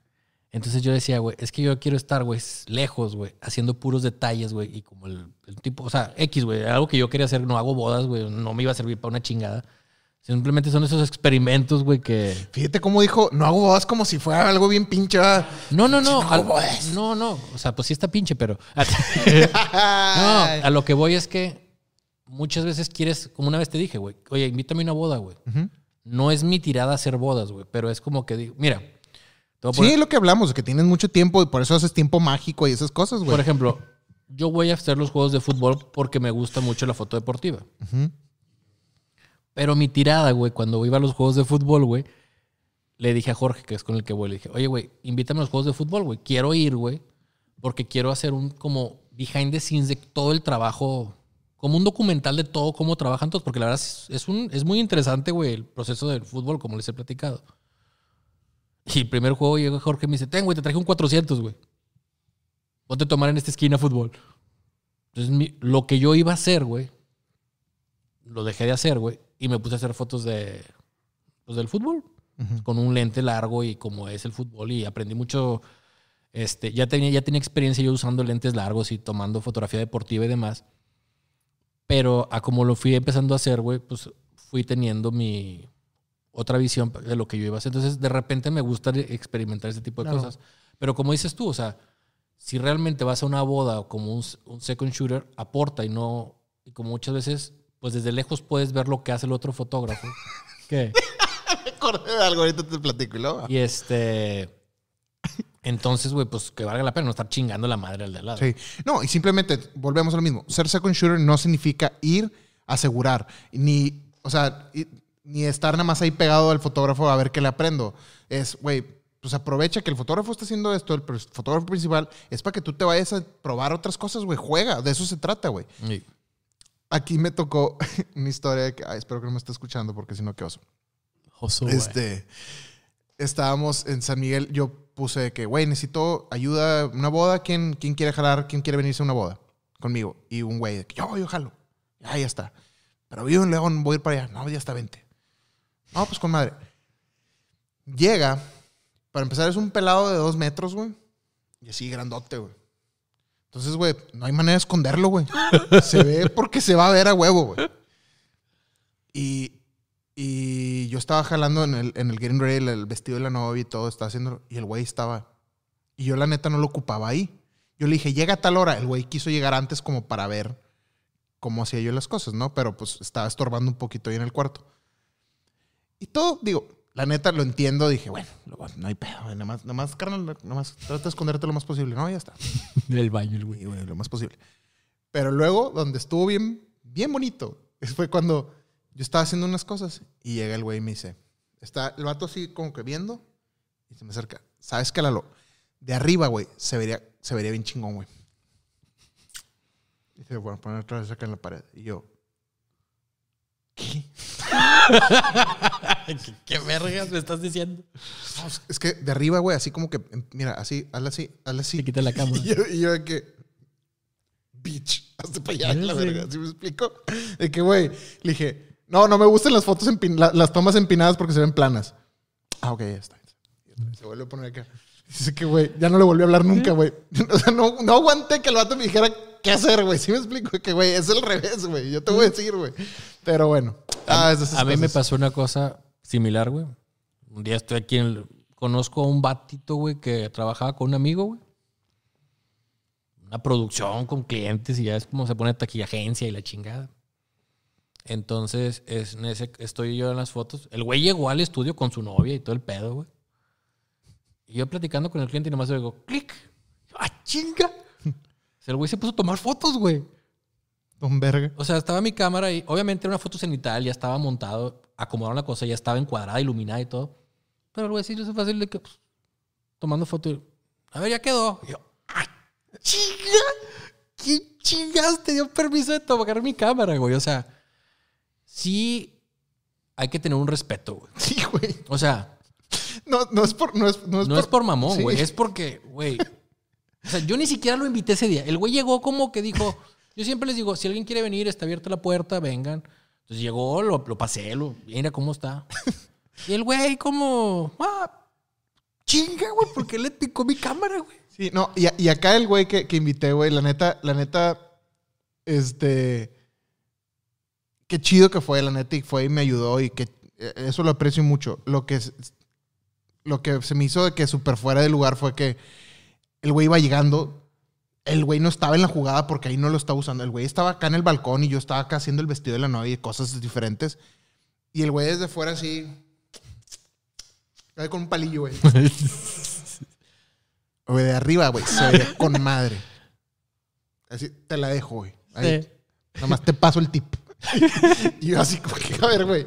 Entonces yo decía, güey, es que yo quiero estar, güey, lejos, güey, haciendo puros detalles, güey, y como el, el tipo, o sea, X, güey, algo que yo quería hacer, no hago bodas, güey, no me iba a servir para una chingada. Simplemente son esos experimentos, güey, que... Fíjate cómo dijo, no hago bodas como si fuera algo bien pinche. No, no, no. No, al- no, no. O sea, pues sí está pinche, pero... *laughs* *laughs* no, a lo que voy es que muchas veces quieres, como una vez te dije, güey, oye, invítame a una boda, güey. No es mi tirada hacer bodas, güey, pero es como que digo, mira, te voy a poner- lo que hablamos, de que tienes mucho tiempo y por eso haces tiempo mágico y esas cosas, güey. Por ejemplo, yo voy a hacer los juegos de fútbol porque me gusta mucho la foto deportiva. Pero mi tirada, güey, cuando iba a los juegos de fútbol, güey, le dije a Jorge, que es con el que voy, le dije, oye, güey, invítame a los juegos de fútbol, güey. Quiero ir, güey, porque quiero hacer un como behind the scenes de todo el trabajo, como un documental de todo, cómo trabajan todos, porque la verdad es, es un, es muy interesante, güey, el proceso del fútbol, como les he platicado. Y el primer juego llega Jorge y me dice, ten, güey, te traje un 400, güey. Ponte a tomar en esta esquina fútbol. Entonces, mi- lo que yo iba a hacer, güey, lo dejé de hacer, güey, y me puse a hacer fotos de, pues, del fútbol, con un lente largo y como es el fútbol, y aprendí mucho, este, ya tenía, ya tenía experiencia yo usando lentes largos y tomando fotografía deportiva y demás, pero a como lo fui empezando a hacer, güey, pues fui teniendo mi otra visión de lo que yo iba a hacer. Entonces, de repente me gusta experimentar ese tipo de Claro. cosas. Pero como dices tú, o sea, si realmente vas a una boda o como un, un second shooter, aporta y no, y como muchas veces, pues desde lejos puedes ver lo que hace el otro fotógrafo. *laughs* ¿Qué? Me acordé de algo, ahorita te platico y luego. Y este, entonces, güey, pues que valga la pena no estar chingando la madre al de al lado. Sí. No, y simplemente volvemos a lo mismo. Ser second shooter no significa ir a asegurar, ni, o sea, ni estar nada más ahí pegado al fotógrafo a ver qué le aprendo. Es, güey, pues aprovecha que el fotógrafo está haciendo esto, el fotógrafo principal, es para que tú te vayas a probar otras cosas, güey. Juega, de eso se trata, güey. Sí. Aquí me tocó *laughs* una historia que, ay, espero que no me esté escuchando porque si no, qué oso. Oso. Este, estábamos en San Miguel, yo puse que, güey, necesito ayuda, una boda, ¿quién, ¿quién quiere jalar? ¿Quién quiere venirse a una boda conmigo? Y un güey, de que yo, yo jalo. Ya, ya está. Pero vivo en León, voy a ir para allá. No, ya está, vente. No, pues con madre. Llega, para empezar es un pelado de dos metros, güey. Y así grandote, güey. Entonces, güey, no hay manera de esconderlo, güey. Se ve porque se va a ver a huevo, güey. Y, y yo estaba jalando en el, en el Getting Ready, el, el vestido de la novia y todo, estaba haciendo. Y el güey estaba. Y yo, la neta, no lo ocupaba ahí. Yo le dije, llega a tal hora. El güey quiso llegar antes como para ver cómo hacía yo las cosas, ¿no? Pero pues estaba estorbando un poquito ahí en el cuarto. Y todo, digo, la neta lo entiendo. Dije, bueno, no hay pedo, nada más, nada más, carnal, nada más trata de esconderte lo más posible. No, ya está. *laughs* Del baño, el güey. Y, lo más posible. Pero luego, donde estuvo bien, bien bonito, fue cuando yo estaba haciendo unas cosas y llega el güey y me dice, está el vato así como que viendo y se me acerca. ¿Sabes qué, Lalo? De arriba, güey, se vería, se vería bien chingón, güey. Y dice, bueno, poner otra vez acá en la pared. Y yo, ¿qué? ¿Qué, *laughs* qué vergas me estás diciendo? No, es- es que de arriba, güey, así como que, mira, así, hazle así, hazle así. Se quita la cámara. *laughs* Y yo, y yo de que, bitch, hazte para allá, la verga, ¿sí me explico? De que, güey, le dije, no, no me gustan las fotos, empin- la- las tomas empinadas porque se ven planas. Ah, ok, ya está. Se vuelve a poner acá. Dice que, güey, ya no le volví a hablar nunca, güey. *laughs* O sea, no, no aguanté que el vato me dijera qué hacer, güey. ¿Sí me explico? Que, güey, es el revés, güey. Yo te voy a decir, güey. Pero bueno. Ah, A mí me pasó una cosa similar, güey. Un día estoy aquí en... el- Conozco a un batito, güey, que trabajaba con un amigo, güey. Una producción con clientes y ya es como se pone taquillagencia y la chingada. Entonces, es, en ese, estoy yo en las fotos. El güey llegó al estudio con su novia y todo el pedo, güey. Y yo platicando con el cliente y nomás le digo, clic. ¡Ah, chinga! *laughs* El güey se puso a tomar fotos, güey. Don Verga. O sea, estaba mi cámara y obviamente era una foto cenital, ya estaba montado, acomodaron la cosa, ya estaba encuadrada, iluminada y todo. Pero el güey sí, yo es fácil de que, pues, tomando foto y, a ver, ya quedó. Y yo, ¡ay, chinga! ¿Quién chingas te dio permiso de tomar mi cámara, güey? O sea, sí hay que tener un respeto, güey. Sí, güey. O sea, No, no es por... No es, no es no por, es por mamón, Sí. güey. Es porque, güey. O sea, yo ni siquiera lo invité ese día. El güey llegó como que dijo. Yo siempre les digo, si alguien quiere venir, está abierta la puerta, vengan. Entonces llegó, lo, lo pasé, lo, mira cómo está. Y el güey, como. Ah, chinga, güey, ¿por qué le picó mi cámara, güey? Sí, no, y, y acá el güey que, que invité, güey, la neta, la neta, este, qué chido que fue, la neta, y fue y me ayudó y que eh, eso lo aprecio mucho. Lo que, lo que se me hizo de que súper fuera de lugar fue que el güey iba llegando, el güey no estaba en la jugada porque ahí no lo estaba usando, el güey estaba acá en el balcón y yo estaba acá haciendo el vestido de la novia y cosas diferentes. Y el güey desde fuera así, con un palillo, güey. *laughs* Güey, de arriba, güey, se veía con madre. Así, te la dejo, güey. Ahí. Sí. Nada más te paso el tip. *laughs* y yo así como que, a ver, güey.